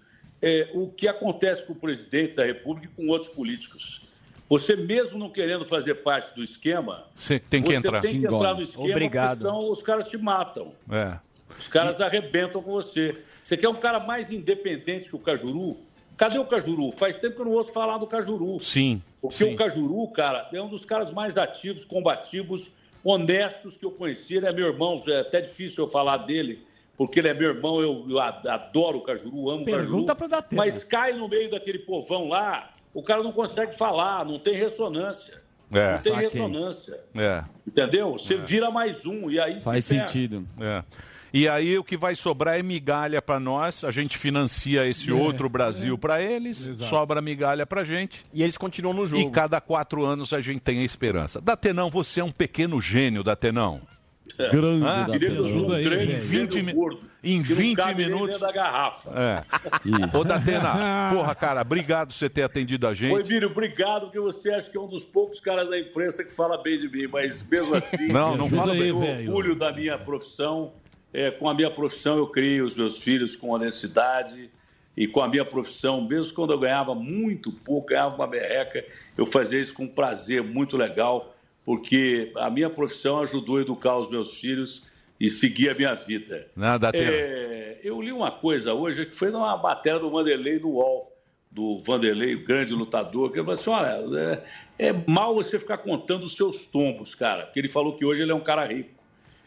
[SPEAKER 11] é, o que acontece com o presidente da República e com outros políticos. Você mesmo não querendo fazer parte do esquema,
[SPEAKER 4] Você tem que
[SPEAKER 11] você
[SPEAKER 4] entrar.
[SPEAKER 11] tem que entrar no esquema,
[SPEAKER 4] Obrigado.
[SPEAKER 11] porque senão os caras te matam.
[SPEAKER 4] É.
[SPEAKER 11] Os caras arrebentam com você. Você quer um cara mais independente que o Cajuru? Cadê o Cajuru? Faz tempo que eu não ouço falar do Cajuru.
[SPEAKER 4] Sim.
[SPEAKER 11] Porque
[SPEAKER 4] sim.
[SPEAKER 11] o Cajuru, cara, é um dos caras mais ativos, combativos, honestos que eu conheci. Ele é meu irmão, é até difícil eu falar dele, porque ele é meu irmão, eu, eu adoro o Cajuru, amo
[SPEAKER 6] Pergunta
[SPEAKER 11] o Cajuru.
[SPEAKER 6] Datena.
[SPEAKER 11] Mas cai no meio daquele povão lá, o cara não consegue falar, não tem ressonância.
[SPEAKER 4] É.
[SPEAKER 11] Não tem
[SPEAKER 4] Saquei.
[SPEAKER 11] ressonância.
[SPEAKER 4] É.
[SPEAKER 11] Entendeu? Você vira mais um e aí se ferra.
[SPEAKER 4] É. E aí o que vai sobrar é migalha para nós, a gente financia esse outro Brasil para eles,
[SPEAKER 13] Exato.
[SPEAKER 4] sobra migalha pra gente.
[SPEAKER 13] E eles continuam no jogo.
[SPEAKER 4] E cada quatro anos a gente tem a esperança. Datenão, você é um pequeno gênio, Datenão.
[SPEAKER 11] Grande
[SPEAKER 4] Ah,
[SPEAKER 11] Datenão.
[SPEAKER 4] ajuda aí,
[SPEAKER 11] Um grande
[SPEAKER 4] velho.
[SPEAKER 11] gênio
[SPEAKER 4] 20 mi-
[SPEAKER 11] gordo,
[SPEAKER 4] em
[SPEAKER 11] que não
[SPEAKER 4] 20
[SPEAKER 11] cabe nem
[SPEAKER 4] minutos.
[SPEAKER 11] da garrafa.
[SPEAKER 4] É. Ô, Datena, porra, cara, obrigado por você ter atendido a gente.
[SPEAKER 11] Oi, Emílio, obrigado, porque você acha que é um dos poucos caras da imprensa que fala bem de mim, mas mesmo assim,
[SPEAKER 4] Não, não fala bem, velho.
[SPEAKER 11] orgulho da minha profissão. É, com a minha profissão, eu criei os meus filhos com honestidade. E com a minha profissão, mesmo quando eu ganhava muito pouco, ganhava uma merreca, eu fazia isso com prazer, muito legal, porque a minha profissão ajudou a educar os meus filhos e seguir a minha vida.
[SPEAKER 4] Datena.
[SPEAKER 11] É, eu li uma coisa hoje que foi numa matéria do Vanderlei no UOL. do Vanderlei, o grande lutador, que ele falou assim: olha, é, é mal você ficar contando os seus tombos, cara, porque ele falou que hoje ele é um cara rico.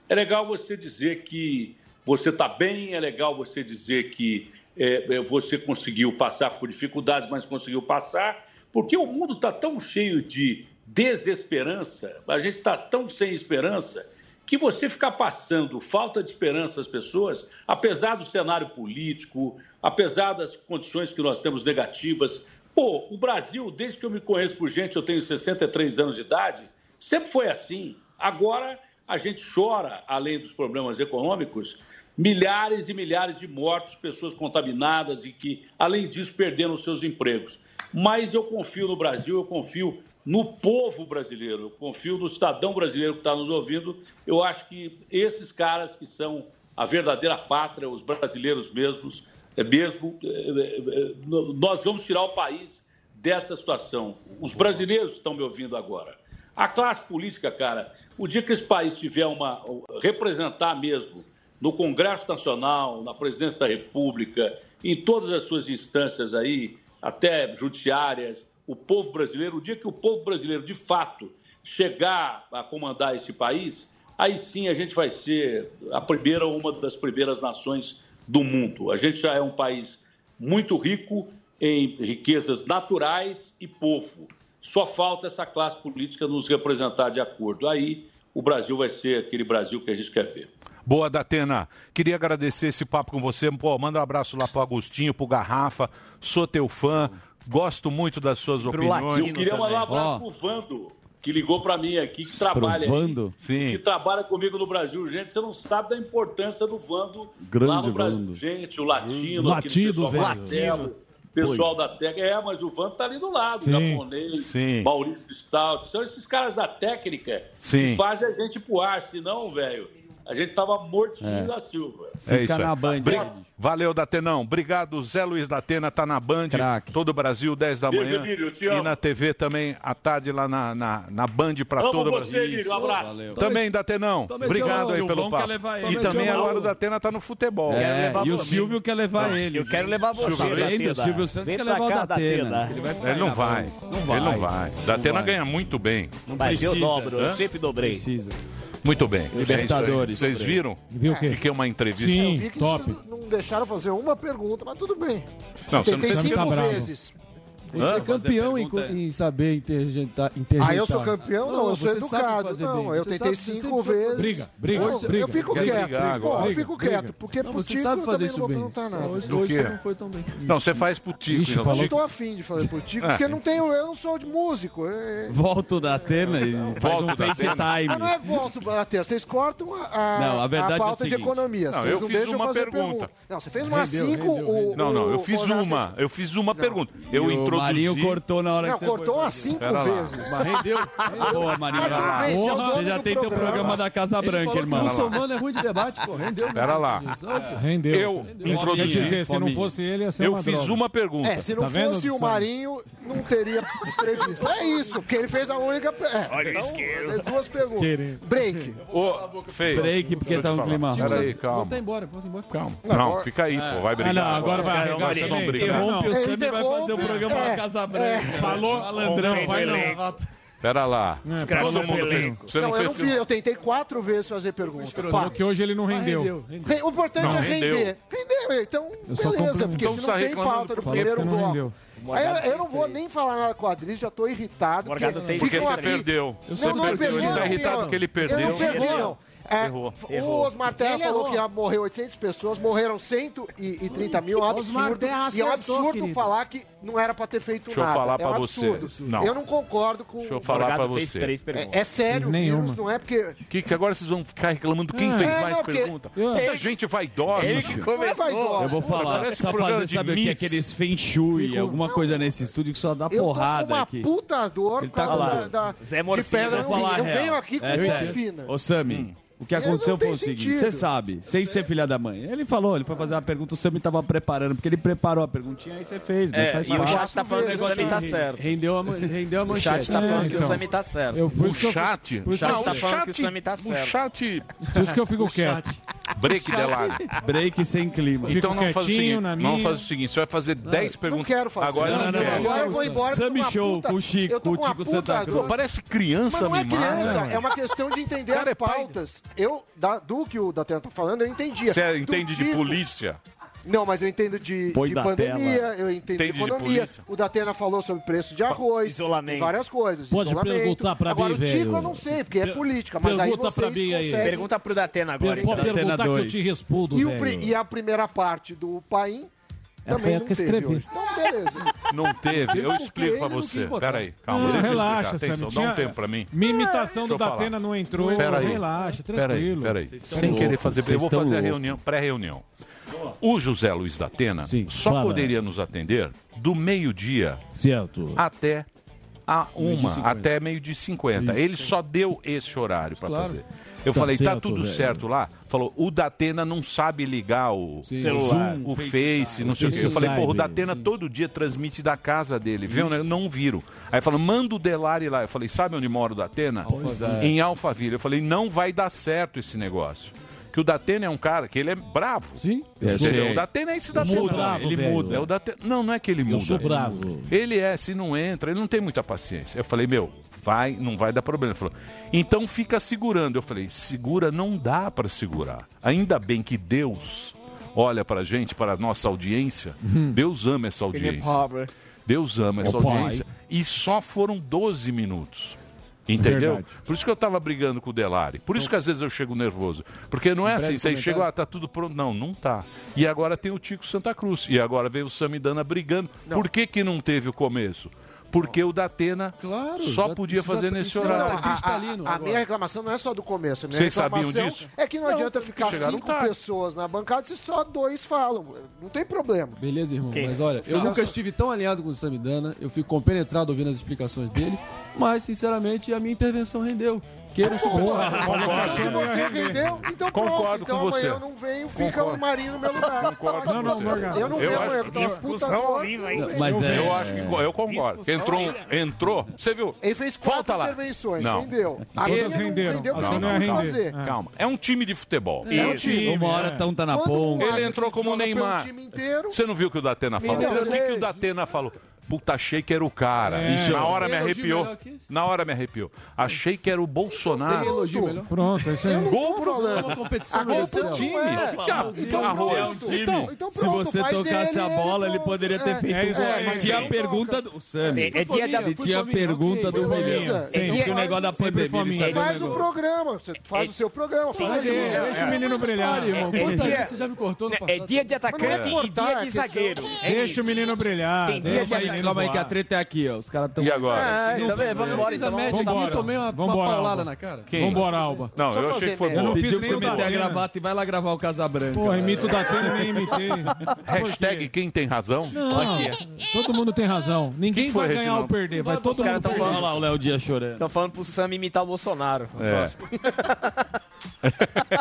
[SPEAKER 11] É legal você dizer que você está bem, é legal você dizer que é, é, você conseguiu passar por dificuldades, mas conseguiu passar, porque o mundo está tão cheio de desesperança, a gente está tão sem esperança, que você ficar passando falta de esperança às pessoas, apesar do cenário político, apesar das condições que nós temos negativas. Pô, o Brasil, desde que eu me conheço por gente, eu tenho 63 anos de idade, sempre foi assim. Agora a gente chora, além dos problemas econômicos, milhares e milhares de mortos, pessoas contaminadas e que, além disso, perderam seus empregos. Mas eu confio no Brasil, eu confio no povo brasileiro, eu confio no cidadão brasileiro que está nos ouvindo. Eu acho que esses caras que são a verdadeira pátria, os brasileiros mesmos, é mesmo, é, é, é, nós vamos tirar o país dessa situação. Os brasileiros estão me ouvindo agora. A classe política, cara, o dia que esse país tiver uma representar mesmo no Congresso Nacional, na Presidência da República, em todas as suas instâncias aí, até judiciárias, o povo brasileiro, o dia que o povo brasileiro de fato chegar a comandar esse país, aí sim a gente vai ser a primeira uma das primeiras nações do mundo. A gente já é um país muito rico em riquezas naturais e povo. Só falta essa classe política nos representar de acordo. Aí o Brasil vai ser aquele Brasil que a gente quer ver.
[SPEAKER 4] Boa, Datena. Queria agradecer esse papo com você. Pô, manda um abraço lá pro Agostinho, pro Garrafa. Sou teu fã. Gosto muito das suas opiniões.
[SPEAKER 11] Eu queria mandar um abraço pro Vando, que ligou para mim aqui, que trabalha
[SPEAKER 7] Vando?
[SPEAKER 11] aqui,
[SPEAKER 4] Sim.
[SPEAKER 11] que trabalha comigo no Brasil. Gente, você não sabe da importância do Vando
[SPEAKER 7] Grande
[SPEAKER 11] lá no Brasil.
[SPEAKER 7] Vando.
[SPEAKER 11] Gente, o Latino,
[SPEAKER 6] Latido,
[SPEAKER 11] aquele pessoal
[SPEAKER 6] velho.
[SPEAKER 11] Martelo, pessoal da técnica. É, mas o Vando tá ali do lado,
[SPEAKER 6] Sim.
[SPEAKER 11] japonês,
[SPEAKER 4] Sim.
[SPEAKER 11] Maurício Stout. São esses caras da técnica
[SPEAKER 4] Sim.
[SPEAKER 11] que fazem a gente pro ar, senão, velho, a gente tava mortinho
[SPEAKER 7] É.
[SPEAKER 11] da Silva.
[SPEAKER 4] É
[SPEAKER 7] Fica
[SPEAKER 4] isso aí.
[SPEAKER 7] na Band.
[SPEAKER 4] Bri- Valeu, Datenão. Obrigado, Zé Luiz Datena, tá na Band,
[SPEAKER 7] Craque.
[SPEAKER 4] todo o Brasil, 10 da
[SPEAKER 11] Beijo,
[SPEAKER 4] manhã. E na TV também, à tarde, lá na, na, na Band para todo o Brasil.
[SPEAKER 11] Emílio. Um abraço.
[SPEAKER 7] Valeu.
[SPEAKER 4] Também, Datenão.
[SPEAKER 10] Também
[SPEAKER 4] Obrigado aí pelo papo.
[SPEAKER 10] quer levar ele.
[SPEAKER 4] E
[SPEAKER 10] Também
[SPEAKER 4] agora o Datena tá no futebol.
[SPEAKER 7] É, e o. Silvio quer levar ele.
[SPEAKER 2] Eu quero levar você,
[SPEAKER 4] Silvio
[SPEAKER 2] Datena.
[SPEAKER 7] Ainda, o Silvio Santos
[SPEAKER 2] Vem
[SPEAKER 7] quer levar o Datena. Ele
[SPEAKER 4] não vai.
[SPEAKER 7] Não.
[SPEAKER 4] Ele não vai. Datena ganha muito bem.
[SPEAKER 2] Mas eu
[SPEAKER 7] precisa.
[SPEAKER 2] dobro, eu sempre dobrei.
[SPEAKER 7] Precisa.
[SPEAKER 4] Muito bem.
[SPEAKER 7] Libertadores.
[SPEAKER 4] É aí. Vocês viram?
[SPEAKER 6] Viu o quê?
[SPEAKER 4] Que é uma entrevista?
[SPEAKER 6] Sim.
[SPEAKER 8] Eu vi que
[SPEAKER 6] top.
[SPEAKER 8] não deixaram fazer uma pergunta, mas tudo bem.
[SPEAKER 4] Não, você não
[SPEAKER 6] tá
[SPEAKER 8] cinco
[SPEAKER 6] bravo.
[SPEAKER 8] vezes.
[SPEAKER 10] Você é campeão em,
[SPEAKER 7] é-
[SPEAKER 10] em saber interjeitar. interjeitar.
[SPEAKER 8] Ah, eu sou campeão? Não, eu sou educado. Não,
[SPEAKER 10] bem.
[SPEAKER 8] eu
[SPEAKER 10] Você
[SPEAKER 8] tentei
[SPEAKER 10] sabe-
[SPEAKER 8] cinco vezes.
[SPEAKER 6] Briga, briga,
[SPEAKER 8] Não,
[SPEAKER 6] briga.
[SPEAKER 8] Eu fico quieto.
[SPEAKER 4] brigar
[SPEAKER 8] Pô,
[SPEAKER 4] agora?
[SPEAKER 8] eu fico
[SPEAKER 10] Briga,
[SPEAKER 8] quieto. Porque
[SPEAKER 10] Não,
[SPEAKER 8] pro
[SPEAKER 10] você
[SPEAKER 8] Tico
[SPEAKER 10] sabe
[SPEAKER 8] eu
[SPEAKER 10] fazer
[SPEAKER 8] também não vou
[SPEAKER 10] isso bem.
[SPEAKER 8] perguntar nada.
[SPEAKER 10] Hoje,
[SPEAKER 4] Do
[SPEAKER 10] hoje
[SPEAKER 4] quê?
[SPEAKER 10] você não foi tão bem.
[SPEAKER 4] Não, você faz pro Tico.
[SPEAKER 6] Ixi,
[SPEAKER 4] então.
[SPEAKER 8] Eu não tô afim de fazer pro Tico, porque não tenho, eu não sou de músico. É-
[SPEAKER 7] Volta o Datena e faz
[SPEAKER 4] Volta
[SPEAKER 7] um. FaceTime.
[SPEAKER 8] Ah, não é vosso, Bater. Vocês cortam a, a,
[SPEAKER 7] Não, a verdade é
[SPEAKER 8] pauta de economia.
[SPEAKER 4] Não,
[SPEAKER 8] Vocês
[SPEAKER 4] eu
[SPEAKER 8] não
[SPEAKER 4] fiz
[SPEAKER 8] deixam
[SPEAKER 4] uma
[SPEAKER 8] fazer
[SPEAKER 4] pergunta.
[SPEAKER 8] Não, você fez umas
[SPEAKER 10] Rendeu,
[SPEAKER 8] cinco.
[SPEAKER 4] Não, não, eu fiz uma. Eu fiz uma pergunta. Eu
[SPEAKER 7] o Marinho cortou na hora
[SPEAKER 8] Não,
[SPEAKER 7] que você
[SPEAKER 8] cortou
[SPEAKER 7] foi.
[SPEAKER 8] umas cinco
[SPEAKER 4] Pera lá.
[SPEAKER 8] vezes.
[SPEAKER 10] Mas rendeu.
[SPEAKER 7] Boa, Marinho.
[SPEAKER 8] Tudo bem, você é dono
[SPEAKER 7] Você já tem teu
[SPEAKER 8] programa.
[SPEAKER 7] da Casa
[SPEAKER 10] Ele
[SPEAKER 7] Branca,
[SPEAKER 10] falou
[SPEAKER 7] irmão.
[SPEAKER 10] o muçulmano é ruim de debate, pô. Rendeu.
[SPEAKER 4] Pera lá.
[SPEAKER 6] Rendeu.
[SPEAKER 4] Eu
[SPEAKER 6] Quer
[SPEAKER 4] introduzi.
[SPEAKER 6] dizer, se não fosse ele, ia ser
[SPEAKER 4] Eu fiz
[SPEAKER 6] droga.
[SPEAKER 4] uma pergunta.
[SPEAKER 8] É, se não
[SPEAKER 6] Tá vendo,
[SPEAKER 8] fosse o? Marinho, não teria entrevista. É isso, porque ele fez a única. É,
[SPEAKER 2] Olha
[SPEAKER 8] então,
[SPEAKER 2] isqueiro.
[SPEAKER 8] é duas perguntas. Break.
[SPEAKER 4] Fez.
[SPEAKER 7] Break, porque tá um clima ruim.
[SPEAKER 4] Pera aí,
[SPEAKER 10] Vou
[SPEAKER 4] calma.
[SPEAKER 10] até embora, vou embora.
[SPEAKER 4] Calma.
[SPEAKER 8] Não,
[SPEAKER 4] fica aí, pô. Vai
[SPEAKER 6] Ah,
[SPEAKER 4] brigar.
[SPEAKER 6] não, agora vai arregar
[SPEAKER 4] brigar.
[SPEAKER 7] Interrompe o e vai fazer o programa
[SPEAKER 8] é,
[SPEAKER 7] Branca.
[SPEAKER 6] Falou,
[SPEAKER 7] Malandrão,
[SPEAKER 6] vai não.
[SPEAKER 4] Pera lá.
[SPEAKER 2] Escreve
[SPEAKER 4] Todo mundo fez.
[SPEAKER 2] elenco.
[SPEAKER 4] Você
[SPEAKER 8] Não,
[SPEAKER 4] não
[SPEAKER 8] eu não fiz, eu tentei quatro vezes fazer pergunta. Pá.
[SPEAKER 6] Falou que hoje ele não rendeu.
[SPEAKER 10] Rendeu, rendeu.
[SPEAKER 8] Re- O importante
[SPEAKER 4] Não,
[SPEAKER 8] é
[SPEAKER 4] rendeu.
[SPEAKER 8] render. Rendeu, então, beleza, porque
[SPEAKER 4] Então
[SPEAKER 8] se não tem pauta
[SPEAKER 6] quê?
[SPEAKER 8] primeiro bloco.
[SPEAKER 6] rendeu.
[SPEAKER 8] Aí eu, eu não vou nem falar nada com a Adri, já tô irritado. Porque
[SPEAKER 2] tem-
[SPEAKER 4] Porque você perdeu. Você
[SPEAKER 8] não, não
[SPEAKER 4] perdeu.
[SPEAKER 8] perdi,
[SPEAKER 4] Ele tá irritado porque ele
[SPEAKER 8] Eu
[SPEAKER 4] perdeu.
[SPEAKER 8] não perdi, não. É,
[SPEAKER 4] Errou.
[SPEAKER 8] O Osmar Terra
[SPEAKER 9] Ele
[SPEAKER 8] falou
[SPEAKER 9] errou.
[SPEAKER 8] que ia morrer 800 pessoas, morreram 130 mil, é um absurdo. E é um absurdo falar que não era pra ter feito
[SPEAKER 4] Deixa eu
[SPEAKER 8] nada.
[SPEAKER 4] falar
[SPEAKER 8] é
[SPEAKER 4] pra
[SPEAKER 8] um
[SPEAKER 4] você. Não.
[SPEAKER 8] Eu não concordo com...
[SPEAKER 4] Deixa eu falar
[SPEAKER 2] fez
[SPEAKER 4] você.
[SPEAKER 8] É, é sério, vírus não é porque...
[SPEAKER 4] Que, que agora vocês vão ficar reclamando quem
[SPEAKER 6] É.
[SPEAKER 4] fez
[SPEAKER 8] É,
[SPEAKER 4] mais
[SPEAKER 8] não, porque-
[SPEAKER 4] pergunta?
[SPEAKER 6] Eu-
[SPEAKER 4] Muita gente vaidosa.
[SPEAKER 2] Ele que
[SPEAKER 8] Não é
[SPEAKER 2] começou.
[SPEAKER 8] vaidosa.
[SPEAKER 7] Eu vou falar,
[SPEAKER 4] Parece
[SPEAKER 7] só fazer,
[SPEAKER 4] de
[SPEAKER 7] sabe o que? é. Aqueles feng shui, alguma coisa nesse estúdio que só dá
[SPEAKER 8] Eu tô
[SPEAKER 7] porrada
[SPEAKER 8] uma
[SPEAKER 7] aqui.
[SPEAKER 8] puta dor
[SPEAKER 7] Ele tá
[SPEAKER 2] com-
[SPEAKER 8] da, da,
[SPEAKER 2] Zé
[SPEAKER 8] de
[SPEAKER 2] Morfina.
[SPEAKER 8] pedra
[SPEAKER 7] Vou
[SPEAKER 8] no rim.
[SPEAKER 7] falar
[SPEAKER 8] Eu venho aqui com
[SPEAKER 7] É
[SPEAKER 8] morfina.
[SPEAKER 7] Ô, Sami, o que
[SPEAKER 8] Eu
[SPEAKER 7] aconteceu
[SPEAKER 8] não
[SPEAKER 7] foi o seguinte, você sabe, sem ser filha da mãe. Ele falou, ele foi fazer uma pergunta, o Sami tava preparando, porque ele preparou a perguntinha, aí você fez, mas
[SPEAKER 2] É,
[SPEAKER 7] faz
[SPEAKER 2] e e
[SPEAKER 7] o
[SPEAKER 2] chat tá falando que o Sami tá certo.
[SPEAKER 10] Rendeu a, rendeu a manchete.
[SPEAKER 2] O chat tá falando que o Sami tá certo.
[SPEAKER 6] Eu,
[SPEAKER 4] o chat?
[SPEAKER 2] O chat tá falando que o Sami tá certo.
[SPEAKER 4] O chat...
[SPEAKER 6] Por isso que eu fico quieto.
[SPEAKER 4] Break dela
[SPEAKER 7] Break sem clima.
[SPEAKER 4] Então não faz o seguinte,
[SPEAKER 7] não
[SPEAKER 4] faz o seguinte, você vai fazer 10 perguntas.
[SPEAKER 8] Não quero fazer.
[SPEAKER 4] Agora
[SPEAKER 8] não,
[SPEAKER 4] não,
[SPEAKER 8] não, Agora eu vou embora. Sami
[SPEAKER 7] Show com o Chico, o
[SPEAKER 8] Chico
[SPEAKER 7] Santa Cruz.
[SPEAKER 4] Parece criança
[SPEAKER 8] mimada. não é criança, é uma questão de entender as
[SPEAKER 4] é
[SPEAKER 8] pautas. Eu, do que o Datena tá falando, eu entendia.
[SPEAKER 4] Você entende de
[SPEAKER 8] tipo
[SPEAKER 4] polícia?
[SPEAKER 8] Não, mas eu entendo de, de pandemia,
[SPEAKER 4] tela.
[SPEAKER 8] eu entendo
[SPEAKER 4] Entendi
[SPEAKER 8] de economia.
[SPEAKER 4] polícia.
[SPEAKER 8] o Datena falou sobre preço de arroz,
[SPEAKER 3] Isolamento.
[SPEAKER 8] tem várias coisas.
[SPEAKER 9] Pode
[SPEAKER 8] isolamento.
[SPEAKER 9] perguntar
[SPEAKER 8] para
[SPEAKER 9] mim, Agora,
[SPEAKER 8] o Tico eu não sei, porque é política, mas aí
[SPEAKER 9] Pergunta
[SPEAKER 8] vocês pra
[SPEAKER 9] mim aí.
[SPEAKER 8] conseguem.
[SPEAKER 3] Pergunta Datena agora.
[SPEAKER 9] Pode
[SPEAKER 3] então.
[SPEAKER 9] perguntar que eu te respondo,
[SPEAKER 8] E,
[SPEAKER 9] velho.
[SPEAKER 8] e a primeira parte do Paim
[SPEAKER 9] É
[SPEAKER 8] também não
[SPEAKER 9] que
[SPEAKER 8] teve
[SPEAKER 9] escrevi.
[SPEAKER 8] Então, beleza.
[SPEAKER 4] Não teve, eu explico para você. Peraí, calma,
[SPEAKER 9] relaxa.
[SPEAKER 4] Atenção, dá um tempo para mim.
[SPEAKER 9] Minha imitação do Datena não entrou.
[SPEAKER 4] Peraí.
[SPEAKER 9] Então
[SPEAKER 4] relaxa,
[SPEAKER 9] tranquilo.
[SPEAKER 4] Peraí,
[SPEAKER 9] peraí.
[SPEAKER 4] Sem querer fazer Eu vou fazer a reunião, pré-reunião. O José Luiz da Atena Sim, só
[SPEAKER 9] fala.
[SPEAKER 4] poderia nos atender do meio-dia até a uma,
[SPEAKER 9] meio
[SPEAKER 4] até meio-dia cinquenta. Ele só deu esse horário para
[SPEAKER 9] claro.
[SPEAKER 4] fazer. Eu
[SPEAKER 9] tá
[SPEAKER 4] falei, tá
[SPEAKER 9] certo, tá
[SPEAKER 4] tudo
[SPEAKER 9] velho.
[SPEAKER 4] certo lá? Falou, o Datena não sabe ligar o
[SPEAKER 9] Sim. celular,
[SPEAKER 4] Zoom, o Face, ah, não sei o quê. Eu falei, porra, o Datena todo dia transmite da casa dele, viu? Né? Não viram. Aí falou, manda o Delari lá. Eu falei, sabe onde mora o Datena?
[SPEAKER 7] Alphaville.
[SPEAKER 4] Em é. Alphaville. Eu falei, não vai dar certo esse negócio que o Datena é um cara que ele é bravo.
[SPEAKER 9] Sim.
[SPEAKER 7] É, Eu sou.
[SPEAKER 4] O Datena é esse da
[SPEAKER 9] Muda,
[SPEAKER 4] ele
[SPEAKER 9] velho.
[SPEAKER 4] muda. É o Datena. Não, não é que ele muda.
[SPEAKER 9] Eu
[SPEAKER 4] sou
[SPEAKER 9] bravo.
[SPEAKER 4] Ele é, se não entra, ele não tem muita paciência. Eu falei, meu, vai, não vai dar problema. Ele falou, então fica segurando. Eu falei, segura não dá para segurar. Ainda bem que Deus olha pra gente, para nossa audiência. Uhum. Deus ama essa
[SPEAKER 3] é
[SPEAKER 4] audiência. Deus ama essa audiência. E só foram 12 minutos. Entendeu?
[SPEAKER 9] Verdade.
[SPEAKER 4] Por isso que eu estava brigando com o Delari. Por isso que às vezes eu chego nervoso. Porque não é assim, você chega, ah, tá tudo pronto. Não, não tá. E agora tem o Tico Santa Cruz. E agora veio o Samidana brigando. Não. Por que, que não teve o começo? Porque o da Atena
[SPEAKER 10] claro,
[SPEAKER 4] só
[SPEAKER 10] já,
[SPEAKER 4] podia fazer tá-
[SPEAKER 10] já,
[SPEAKER 4] nesse horário.
[SPEAKER 10] Tá não,
[SPEAKER 8] a, a, a minha reclamação não é só do começo. né?
[SPEAKER 4] Vocês sabiam disso?
[SPEAKER 8] É que não, não adianta ficar cinco
[SPEAKER 4] tarde.
[SPEAKER 8] pessoas na bancada se só dois falam. Não tem problema.
[SPEAKER 10] Beleza, irmão. Mas olha,
[SPEAKER 8] Fala.
[SPEAKER 10] eu nunca estive tão alinhado com o Samidana. Eu fico compenetrado ouvindo as explicações dele. Mas, sinceramente, a minha intervenção rendeu. Queiro Porra, concordo.
[SPEAKER 8] Se você rendeu, então
[SPEAKER 4] concordo pronto.
[SPEAKER 8] Então
[SPEAKER 4] com
[SPEAKER 8] amanhã eu não venho, fica concordo. o Marinho no meu lugar.
[SPEAKER 4] Concordo
[SPEAKER 8] não, não, com. Eu não venho amanhã, porque
[SPEAKER 3] discussão horrível aí.
[SPEAKER 7] É...
[SPEAKER 4] Eu acho que eu concordo. Entrou, entrou, você viu?
[SPEAKER 8] Ele fez quatro intervenções,
[SPEAKER 4] não.
[SPEAKER 8] rendeu. A minha não assim
[SPEAKER 6] não, é
[SPEAKER 8] não,
[SPEAKER 6] não,
[SPEAKER 8] fazer.
[SPEAKER 6] É.
[SPEAKER 4] Calma, é um time de futebol.
[SPEAKER 8] É um time.
[SPEAKER 7] Uma hora tão tá na ponta.
[SPEAKER 4] Ele entrou como
[SPEAKER 8] o
[SPEAKER 4] Neymar. Você não viu o que o Datena falou?
[SPEAKER 8] Então,
[SPEAKER 4] o que o é. Datena falou? puta, achei que era o cara.
[SPEAKER 6] É.
[SPEAKER 4] Isso, na hora me arrepiou. Na hora me arrepiou. Achei que era o Bolsonaro.
[SPEAKER 10] Pronto,
[SPEAKER 6] Pronto é isso aí.
[SPEAKER 4] Gol pro
[SPEAKER 10] uma competição.
[SPEAKER 8] Gol
[SPEAKER 10] pro
[SPEAKER 8] time. É.
[SPEAKER 4] Então,
[SPEAKER 8] então, então, pronto,
[SPEAKER 7] se você tocasse a bola, ele poderia ter
[SPEAKER 8] é,
[SPEAKER 7] feito
[SPEAKER 6] é isso. um.
[SPEAKER 7] Tinha a
[SPEAKER 8] é,
[SPEAKER 7] pergunta do
[SPEAKER 3] É dia da
[SPEAKER 7] bola. Sami. Tinha a pergunta do
[SPEAKER 8] Milhão.
[SPEAKER 7] Tinha o negócio da pandemia.
[SPEAKER 8] Faz o programa. Faz o seu programa.
[SPEAKER 6] Deixa o menino brilhar,
[SPEAKER 10] irmão. Você já me cortou no passado.
[SPEAKER 3] É dia de atacante e dia de zagueiro.
[SPEAKER 6] Deixa o menino brilhar.
[SPEAKER 3] Tem dia de
[SPEAKER 6] atacante
[SPEAKER 7] calma voar. aí que a treta é aqui, ó. Os caras estão.
[SPEAKER 4] E agora?
[SPEAKER 3] É, não, também, vamos embora. Então, vamos
[SPEAKER 6] embora.
[SPEAKER 10] Então. Tomei uma, uma paulada na cara.
[SPEAKER 4] Quem?
[SPEAKER 6] Vambora, Alba.
[SPEAKER 4] Não,
[SPEAKER 8] Só
[SPEAKER 4] eu achei que foi
[SPEAKER 8] boa.
[SPEAKER 6] Eu não
[SPEAKER 7] Pediu pra você meter a gravata e vai lá gravar o Casabranca.
[SPEAKER 6] Porra, imito da tela nem imitei.
[SPEAKER 4] Hashtag quem tem razão?
[SPEAKER 6] Todo mundo tem razão. Ninguém vai ganhar ou perder. Vai todo mundo perder.
[SPEAKER 7] Olha lá o Léo Dias chorando.
[SPEAKER 3] Estão falando pro Sam imitar o Bolsonaro.
[SPEAKER 4] É.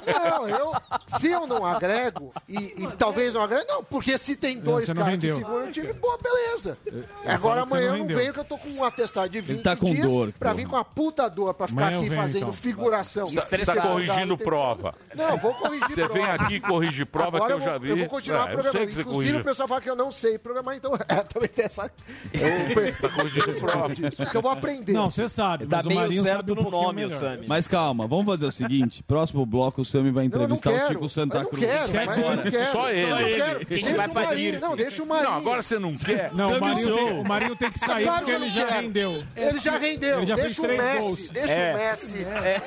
[SPEAKER 8] Não, eu, se eu não agrego, e, e talvez não agrego, não, porque se tem dois caras vendeu.
[SPEAKER 6] que
[SPEAKER 8] seguram o time, boa, beleza.
[SPEAKER 6] É, agora
[SPEAKER 8] amanhã
[SPEAKER 6] não
[SPEAKER 8] eu não venho que eu tô com um atestado de 20
[SPEAKER 7] tá com
[SPEAKER 8] dias
[SPEAKER 7] dor,
[SPEAKER 8] pra vir com a puta dor pra ficar
[SPEAKER 6] amanhã
[SPEAKER 8] aqui
[SPEAKER 6] venho,
[SPEAKER 8] fazendo
[SPEAKER 6] então.
[SPEAKER 8] figuração.
[SPEAKER 4] Você tá,
[SPEAKER 8] está
[SPEAKER 4] corrigindo prova.
[SPEAKER 8] Não, vou corrigir
[SPEAKER 4] você
[SPEAKER 8] prova.
[SPEAKER 4] Você vem aqui e corrige prova
[SPEAKER 8] Agora
[SPEAKER 4] que eu, já vi.
[SPEAKER 8] Eu vou continuar
[SPEAKER 4] é,
[SPEAKER 8] programando. Inclusive o pessoal fala que eu não sei programar, então é, também tem essa... Eu...
[SPEAKER 4] Você tá corrigindo prova.
[SPEAKER 8] Então eu vou aprender.
[SPEAKER 6] Não, você sabe.
[SPEAKER 3] Tá meio certo no nome, o
[SPEAKER 7] Mas calma, vamos fazer o seguinte. Próximo bloco o Sami vai entrevistar o Tico Santa Cruz.
[SPEAKER 4] Só ele.
[SPEAKER 3] Quem vai pra
[SPEAKER 8] Não,
[SPEAKER 4] agora você não quer.
[SPEAKER 6] Não, Marinho
[SPEAKER 7] então,
[SPEAKER 6] tem, o Marinho tem que sair porque ele já
[SPEAKER 8] é.
[SPEAKER 6] rendeu.
[SPEAKER 8] Ele já rendeu.
[SPEAKER 6] Ele já fez três
[SPEAKER 8] Messi,
[SPEAKER 6] gols.
[SPEAKER 8] Deixa
[SPEAKER 3] é.
[SPEAKER 8] o Messi. É.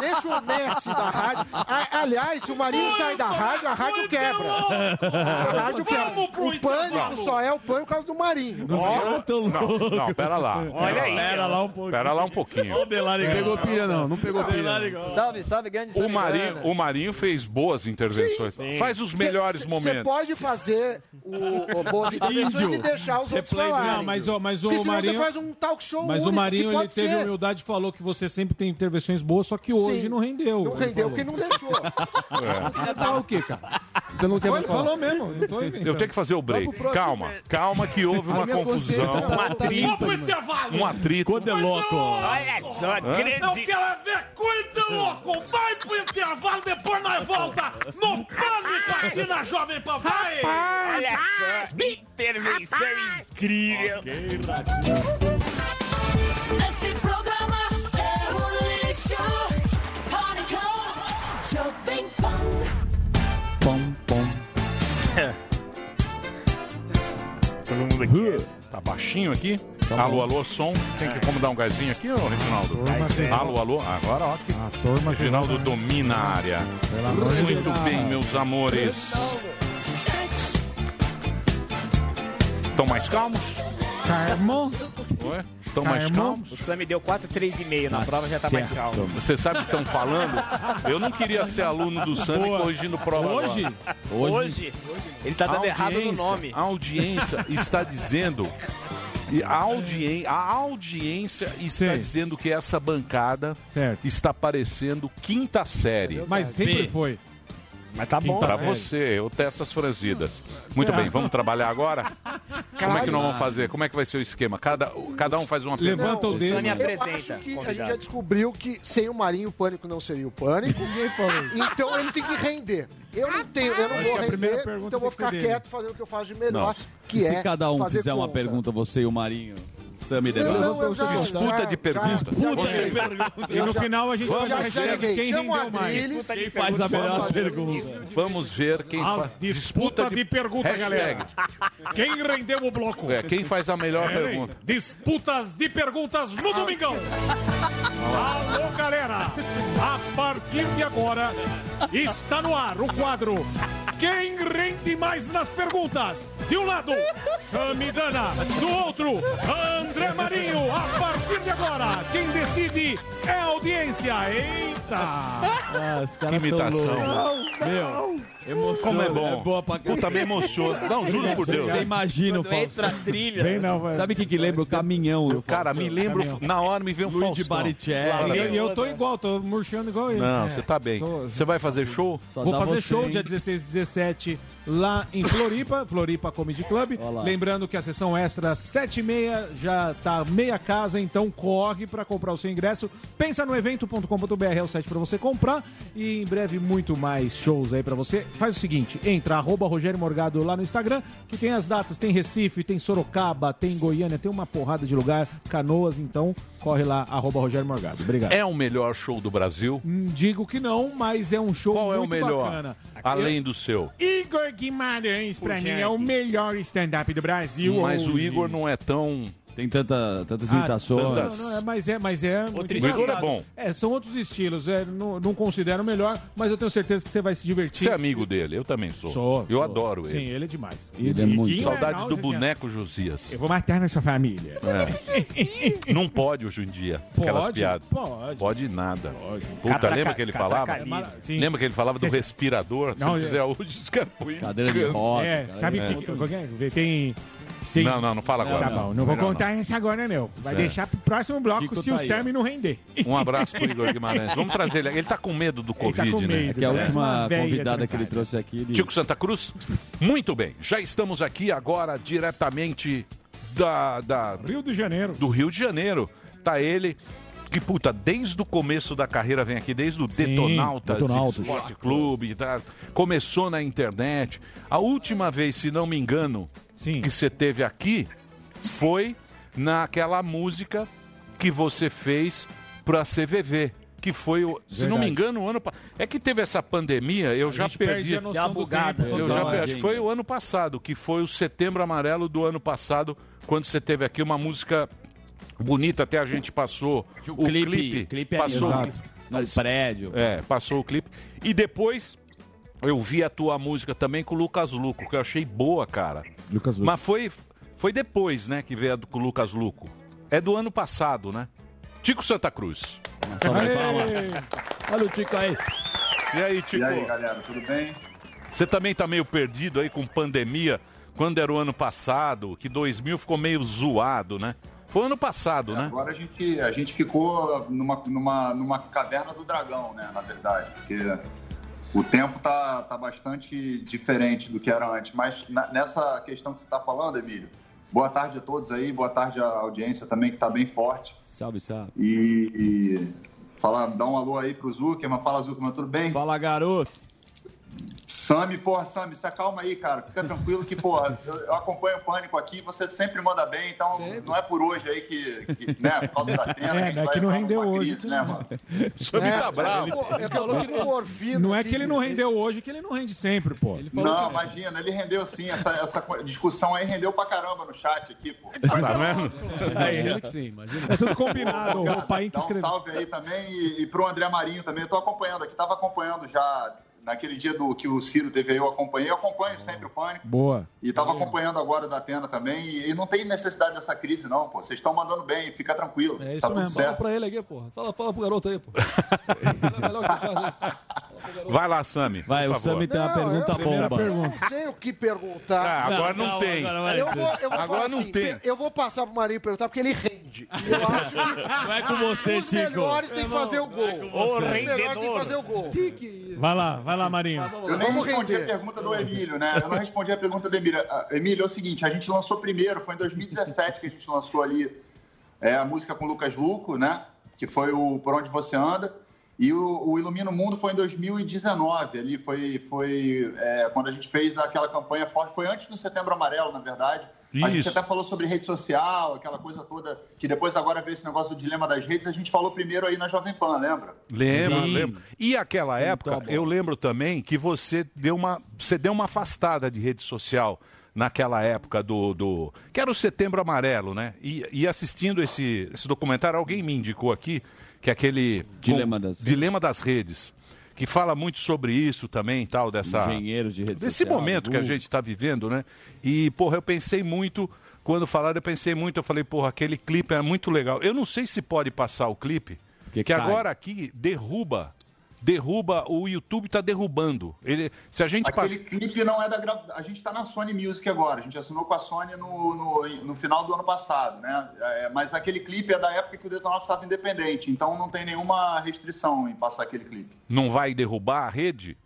[SPEAKER 8] Deixa o Messi da rádio. Aliás, se o Marinho muito, sai da rádio, a rádio quebra. A rádio quebra. O pânico só é o pânico por causa do Marinho.
[SPEAKER 4] Não, oh, não, não, pera lá.
[SPEAKER 3] Olha aí.
[SPEAKER 7] Pera lá um pouquinho.
[SPEAKER 4] Pera lá um pouquinho.
[SPEAKER 7] O Delari não pegou pilha, não. Não pegou pilha.
[SPEAKER 3] Salve, salve, grande
[SPEAKER 4] o Marinho, o Marinho fez boas intervenções. Sim. Faz os melhores
[SPEAKER 8] cê,
[SPEAKER 4] momentos.
[SPEAKER 8] Você pode fazer o, o boas intervenções e deixar os outros falar.
[SPEAKER 6] Não, mas, mas o Marinho,
[SPEAKER 8] você faz um talk show
[SPEAKER 6] Mas
[SPEAKER 8] único,
[SPEAKER 6] o
[SPEAKER 8] Marinho,
[SPEAKER 6] ele teve
[SPEAKER 8] ser...
[SPEAKER 6] humildade e falou que você sempre tem intervenções boas, só que hoje
[SPEAKER 8] Sim.
[SPEAKER 6] não rendeu.
[SPEAKER 8] Não rendeu
[SPEAKER 6] falou.
[SPEAKER 8] porque não deixou.
[SPEAKER 10] é. Você tá o quê, cara? Você não tem
[SPEAKER 6] Ele falou mesmo, não tô.
[SPEAKER 4] Eu tenho que fazer o break. Calma, calma que houve uma confusão.
[SPEAKER 10] Tá
[SPEAKER 4] um atrito. Um atrito.
[SPEAKER 7] Quando é louco.
[SPEAKER 3] Olha só, grande...
[SPEAKER 9] Não quero ver quando é louco. Vai
[SPEAKER 6] pro intervalo, depois nós volta no pânico aqui na Jovem Pan. Vai!
[SPEAKER 3] Olha só, intervenção incrível.
[SPEAKER 13] Esse programa é um lixo. Pânico, Jovem Pan.
[SPEAKER 7] Pom, pom.
[SPEAKER 4] Todo mundo aqui. Tá baixinho aqui? alô, alô, som. Tem que como dar um gásinho aqui, ô Reginaldo? Alô, alô. Agora, ó. Que... Reginaldo domina a área. Muito bem, meus amores. Estão mais calmos?
[SPEAKER 9] Carmo.
[SPEAKER 4] Oi? Estão mais calmos?
[SPEAKER 3] O Sam me deu 4,3,5 na prova, já tá mais calmo.
[SPEAKER 4] Você sabe o que estão falando? Eu não queria ser aluno do Sam
[SPEAKER 3] Boa.
[SPEAKER 4] corrigindo prova
[SPEAKER 3] Hoje?
[SPEAKER 4] agora.
[SPEAKER 3] Hoje? Ele tá dando errado no nome.
[SPEAKER 4] A audiência está dizendo. E a, audien, a audiência está dizendo que essa bancada está parecendo quinta série.
[SPEAKER 9] Mas sempre foi.
[SPEAKER 3] Mas tá bom.
[SPEAKER 4] Pra
[SPEAKER 3] né?
[SPEAKER 4] você, eu testo as franzidas. Muito bem, vamos trabalhar agora? Como é que nós vamos fazer? Como é que vai ser o esquema? Cada, cada um faz uma pergunta.
[SPEAKER 8] Não, Eu acho que a gente já descobriu que sem o Marinho o pânico não seria o pânico. Então ele tem que render. Eu não tenho, eu não
[SPEAKER 7] Acho
[SPEAKER 8] vou
[SPEAKER 7] que a primeira
[SPEAKER 8] render,
[SPEAKER 7] pergunta
[SPEAKER 8] então eu vou
[SPEAKER 7] tem que
[SPEAKER 8] ficar
[SPEAKER 7] ser dele.
[SPEAKER 8] quieto fazendo o que eu faço de melhor,
[SPEAKER 7] Não.
[SPEAKER 8] que
[SPEAKER 7] e
[SPEAKER 8] é
[SPEAKER 7] se cada um
[SPEAKER 8] fazer
[SPEAKER 7] fizer uma
[SPEAKER 8] conta.
[SPEAKER 7] pergunta, você e o Marinho, E?
[SPEAKER 8] Não, eu já-
[SPEAKER 4] Disputa
[SPEAKER 8] já-
[SPEAKER 4] de perguntas.
[SPEAKER 7] Disputa de perguntas.
[SPEAKER 9] E no final a gente
[SPEAKER 4] Vamos
[SPEAKER 9] a
[SPEAKER 4] ver
[SPEAKER 9] quem rendeu mais.
[SPEAKER 7] Quem faz a melhor pergunta?
[SPEAKER 4] Vamos ver quem faz.
[SPEAKER 6] disputa de pergunta,
[SPEAKER 4] Hashtag.
[SPEAKER 6] galera. Quem rendeu o bloco?
[SPEAKER 4] É, quem faz a melhor pergunta.
[SPEAKER 6] Disputas de perguntas no Domingão. Alô, galera. A partir de agora, está no ar o quadro Quem rende mais nas perguntas? De um lado, Samidana. Do outro, André Marinho. A partir de agora, quem decide é a audiência. Eita!
[SPEAKER 7] Ah, os caras
[SPEAKER 4] Que imitação.
[SPEAKER 7] tão loucos. Meu, emoção.
[SPEAKER 4] Como é bom.
[SPEAKER 7] boa pra
[SPEAKER 4] Puta, me emociona. Não, juro por Deus.
[SPEAKER 7] Você imagina o
[SPEAKER 3] Quando entra a trilha.
[SPEAKER 6] Bem não, vai.
[SPEAKER 7] Sabe o que, que lembra? O caminhão. do
[SPEAKER 4] Cara, me lembro. Na hora me veio um
[SPEAKER 7] Luiz de
[SPEAKER 4] Faustão.
[SPEAKER 7] Baricelli.
[SPEAKER 9] E eu tô igual, tô murchando igual ele.
[SPEAKER 4] Não,
[SPEAKER 9] É.
[SPEAKER 4] você tá bem. Você vai fazer show?
[SPEAKER 7] Só
[SPEAKER 9] Vou fazer
[SPEAKER 7] você,
[SPEAKER 9] show
[SPEAKER 7] hein?
[SPEAKER 9] dia 16 e 17 lá em Floripa, Floripa Comedy Club.
[SPEAKER 7] Olha lá.
[SPEAKER 9] Lembrando que a sessão extra 7 e meia já tá meia casa, então corre pra comprar o seu ingresso. Pensa no evento.com.br é o site pra você comprar e em breve muito mais shows aí pra você. Faz o seguinte, entra arroba Rogério Morgado lá no Instagram, que tem as datas, tem Recife, tem Sorocaba, tem Goiânia, tem uma porrada de lugar, Canoas, então corre lá arroba Rogério Morgado. Obrigado.
[SPEAKER 4] É o melhor show do Brasil?
[SPEAKER 9] Hum, Digo que não, mas é um show
[SPEAKER 4] Qual é o
[SPEAKER 9] muito
[SPEAKER 4] melhor?
[SPEAKER 9] bacana.
[SPEAKER 4] Além do seu.
[SPEAKER 9] Igor Guimarães, pra mim,
[SPEAKER 3] gente.
[SPEAKER 9] é o melhor stand-up do Brasil.
[SPEAKER 4] Mas o
[SPEAKER 9] hoje.
[SPEAKER 4] Igor não é tão.
[SPEAKER 7] Tem tanta, tantas
[SPEAKER 9] Ah,
[SPEAKER 7] imitações.
[SPEAKER 9] não, não, não, é, mas é, mas é muito engraçado.
[SPEAKER 4] O Igor é bom.
[SPEAKER 9] É, são outros estilos. É, não, não considero o melhor, mas eu tenho certeza que você vai se divertir.
[SPEAKER 4] Você é amigo dele, eu também sou.
[SPEAKER 9] Sou,
[SPEAKER 4] eu
[SPEAKER 9] sou.
[SPEAKER 4] adoro ele.
[SPEAKER 9] Sim, ele é demais.
[SPEAKER 7] Ele é muito-
[SPEAKER 9] e-
[SPEAKER 4] Saudades do
[SPEAKER 9] assim,
[SPEAKER 4] boneco Josias.
[SPEAKER 9] Eu vou matar na sua família.
[SPEAKER 4] É. Não pode hoje em dia. Aquelas
[SPEAKER 9] Pode,
[SPEAKER 4] piadas.
[SPEAKER 9] pode.
[SPEAKER 4] Pode nada.
[SPEAKER 9] Pode.
[SPEAKER 4] Puta,
[SPEAKER 3] Catraca-
[SPEAKER 4] lembra que ele falava?
[SPEAKER 3] catracaria.
[SPEAKER 9] Sim.
[SPEAKER 4] Lembra que ele falava do
[SPEAKER 9] Cê-
[SPEAKER 4] respirador? Se
[SPEAKER 9] Não, é-
[SPEAKER 4] fizer hoje, os caras põem-
[SPEAKER 7] Cadeira de roda.
[SPEAKER 9] É, sabe
[SPEAKER 4] É.
[SPEAKER 9] que, que- tem... tem
[SPEAKER 4] Não, não, não fala agora.
[SPEAKER 9] Tá bom, não vou
[SPEAKER 4] Melhor
[SPEAKER 9] contar essa agora, não. Vai
[SPEAKER 4] Certo.
[SPEAKER 9] deixar pro próximo bloco se
[SPEAKER 7] tá
[SPEAKER 9] o
[SPEAKER 7] aí,
[SPEAKER 9] não render.
[SPEAKER 4] Um abraço pro Igor Guimarães. Vamos trazer ele. Ele tá com medo do
[SPEAKER 9] tá
[SPEAKER 4] Covid,
[SPEAKER 9] com
[SPEAKER 4] né?
[SPEAKER 9] medo.
[SPEAKER 7] É que a
[SPEAKER 9] Parece
[SPEAKER 7] última convidada que ele trouxe aqui. Ele...
[SPEAKER 4] Tico Santa Cruz. Muito bem. Já estamos aqui agora diretamente da, da-
[SPEAKER 6] Rio de Janeiro.
[SPEAKER 4] do Rio de Janeiro. Tá ele. Que puta, desde o começo da carreira vem aqui, desde o Detonautas,
[SPEAKER 9] Detonautas.
[SPEAKER 4] Esporte Clube, tá? começou na internet. A última vez, se não me engano,
[SPEAKER 9] Sim.
[SPEAKER 4] que você teve aqui foi naquela música que você fez pra CVV. Que foi, o, se não me engano, o ano passado. É que teve essa pandemia, eu já
[SPEAKER 9] gente
[SPEAKER 4] perdi.
[SPEAKER 9] perde a noção
[SPEAKER 3] Já
[SPEAKER 9] do
[SPEAKER 3] bugado,
[SPEAKER 9] tempo
[SPEAKER 4] Eu já
[SPEAKER 7] Total,
[SPEAKER 4] acho que foi o ano passado, que foi o setembro amarelo do ano passado, quando você teve aqui uma música bonita, até a gente passou
[SPEAKER 7] O clipe, clipe é
[SPEAKER 4] passou,
[SPEAKER 7] exato. No prédio.
[SPEAKER 4] é, passou o clipe. E depois eu vi a tua música também com o Lucas Luco, que eu achei boa, cara.
[SPEAKER 9] Lucas Luco.
[SPEAKER 4] Mas foi, foi depois, né, que veio a do, com o Lucas Luco. É do ano passado, né? Tico Santa Cruz.
[SPEAKER 7] Uma salva de palmas. Olha o Tico aí.
[SPEAKER 4] E aí, Tico?
[SPEAKER 14] E aí, galera, tudo bem?
[SPEAKER 4] Você também tá meio perdido aí com pandemia, quando era o ano passado, que 2000 ficou meio zoado, né? Foi ano passado, né?
[SPEAKER 14] Agora a gente, a gente ficou numa, numa, numa caverna do dragão, né, na verdade, porque o tempo tá, tá bastante diferente do que era antes. Mas na- nessa questão que você está falando, Emílio, boa tarde a todos aí, boa tarde à audiência também, que está bem forte.
[SPEAKER 7] Salve, salve.
[SPEAKER 14] E, e Falar, dar um alô aí pro Zuckerman. Fala, Zuckerman, tudo bem?
[SPEAKER 7] Fala, garoto.
[SPEAKER 14] Sami, porra, Sami, se acalma aí, cara. Fica tranquilo que, porra, eu, acompanho o Pânico aqui, você sempre manda bem, então não é por hoje aí que, que, né, por causa da Atena,
[SPEAKER 9] É,
[SPEAKER 14] que a gente
[SPEAKER 9] não é
[SPEAKER 14] vai
[SPEAKER 9] que não
[SPEAKER 14] entrar
[SPEAKER 9] rendeu hoje.
[SPEAKER 14] crise, né, mano?
[SPEAKER 4] Sami tá bravo.
[SPEAKER 8] Ele falou que morfina.
[SPEAKER 9] Não é que ele não rendeu hoje, que ele não rende sempre, pô.
[SPEAKER 14] Não, imagina, ele rendeu sim, essa, essa discussão aí rendeu pra caramba no chat aqui, pô.
[SPEAKER 4] Tá vendo?
[SPEAKER 9] Imagina que sim, imagina. É tudo combinado, o pai que
[SPEAKER 14] Dá um
[SPEAKER 9] escreveu.
[SPEAKER 14] salve aí também e, e pro André Marinho também. Eu tô acompanhando aqui, tava acompanhando já naquele dia do que o Ciro teve aí, eu acompanhei. Eu acompanho sempre o Pânico.
[SPEAKER 9] Boa.
[SPEAKER 14] E tava acompanhando agora o da Atena também. E, e não tem necessidade dessa crise, não, pô. Vocês estão mandando bem, fica tranquilo.
[SPEAKER 10] É isso
[SPEAKER 14] tá tudo
[SPEAKER 10] mesmo. Fala
[SPEAKER 14] certo.
[SPEAKER 10] pra ele aqui, porra. Fala, fala pro garoto aí, pô. É melhor que tu faz aí.
[SPEAKER 4] Vai lá, Sami.
[SPEAKER 7] Vai, o. Sami tem uma
[SPEAKER 8] Não,
[SPEAKER 7] pergunta
[SPEAKER 8] eu-
[SPEAKER 7] bomba.
[SPEAKER 8] Eu não sei o que perguntar.
[SPEAKER 4] Ah, agora não, tem.
[SPEAKER 8] Eu vou, eu vou
[SPEAKER 4] agora não
[SPEAKER 8] assim,
[SPEAKER 4] tem.
[SPEAKER 8] Eu vou passar pro Marinho perguntar porque ele rende. Eu acho que
[SPEAKER 7] Vai com você,
[SPEAKER 8] os
[SPEAKER 7] Tico.
[SPEAKER 8] melhores têm que fazer o gol. Os melhores têm que fazer o gol.
[SPEAKER 9] Vai lá, vai lá, Marinho.
[SPEAKER 14] Eu nem
[SPEAKER 8] Vamos
[SPEAKER 14] respondi
[SPEAKER 8] render.
[SPEAKER 14] a pergunta do Emílio, né? Eu não respondi a pergunta do Emílio. Ah, Emílio, é o seguinte, a gente lançou primeiro, foi em 2017 que a gente lançou ali é, a música com o Lucas Luco, né? Que foi o Por Onde Você Anda. E o, o Ilumina o Mundo foi em 2019, ali foi, foi é, quando a gente fez aquela campanha forte, foi antes do Setembro Amarelo, na verdade. A gente
[SPEAKER 4] Isso.
[SPEAKER 14] até falou sobre rede social, aquela coisa toda, que depois agora veio esse negócio do dilema das redes, a gente falou primeiro aí na Jovem Pan, lembra?
[SPEAKER 4] Lembro,
[SPEAKER 7] Sim.
[SPEAKER 4] lembro. E aquela época, eu lembro também que você deu uma, você deu uma afastada de rede social naquela época do, do que era o Setembro Amarelo, né? E, e assistindo esse, esse documentário, alguém me indicou aqui que é aquele
[SPEAKER 7] Dilema das-
[SPEAKER 4] dilema das redes, que fala muito sobre isso também, tal dessa
[SPEAKER 7] Engenheiro de rede
[SPEAKER 4] desse
[SPEAKER 7] social,
[SPEAKER 4] momento que a
[SPEAKER 7] Google.
[SPEAKER 4] gente está vivendo, né? E, porra, eu pensei muito, quando falaram, eu pensei muito, eu falei, porra, aquele clipe é muito legal. Eu não sei se pode passar o clipe,
[SPEAKER 7] Porque
[SPEAKER 4] que
[SPEAKER 7] cai.
[SPEAKER 4] agora aqui derruba, derruba, o YouTube está derrubando. Ele, se a gente
[SPEAKER 14] Aquele
[SPEAKER 4] passa...
[SPEAKER 14] clipe não é da gra... A gente está na Sony Music agora. A gente assinou com a Sony no, no, no final do ano passado, né? É, mas aquele clipe é da época que o Detonautas estava independente. Então não tem nenhuma restrição em passar aquele clipe.
[SPEAKER 4] não vai derrubar a rede?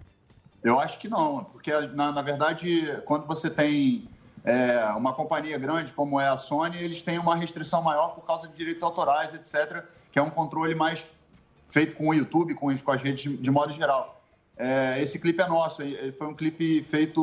[SPEAKER 14] Eu acho que não, porque na, na verdade, quando você tem é, uma companhia grande como é a Sony, eles têm uma restrição maior por causa de direitos autorais, etc., que é um controle mais feito com o YouTube, com, as- com as redes de, de modo geral. É, esse clipe é nosso, foi um clipe feito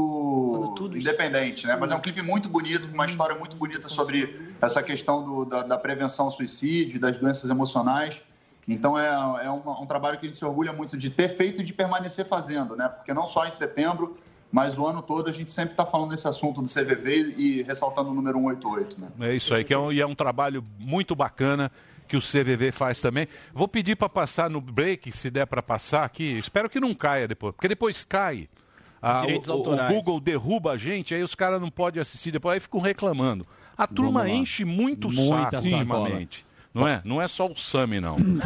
[SPEAKER 14] independente, né? Mas é um clipe muito bonito, com uma história muito bonita sobre essa questão do- da, da prevenção ao suicídio, das doenças emocionais. Então é, é uma- um trabalho que a gente se orgulha muito de ter feito e de permanecer fazendo, né? Porque não só em setembro, mas o ano todo a gente sempre está falando desse assunto do CVV e ressaltando o número 188, né?
[SPEAKER 4] É isso aí, que é um, e é um trabalho muito bacana que o CVV faz também. Vou pedir para passar no break, se der para passar aqui. Espero que não caia depois, porque depois cai. Ah,
[SPEAKER 2] Direitos
[SPEAKER 4] o, o-
[SPEAKER 2] autorais.
[SPEAKER 4] o Google derruba a gente, aí os caras não podem assistir depois, aí ficam reclamando. A turma enche muito o
[SPEAKER 7] Muita
[SPEAKER 4] saco ultimamente. Não é? Não é só o Sami, não.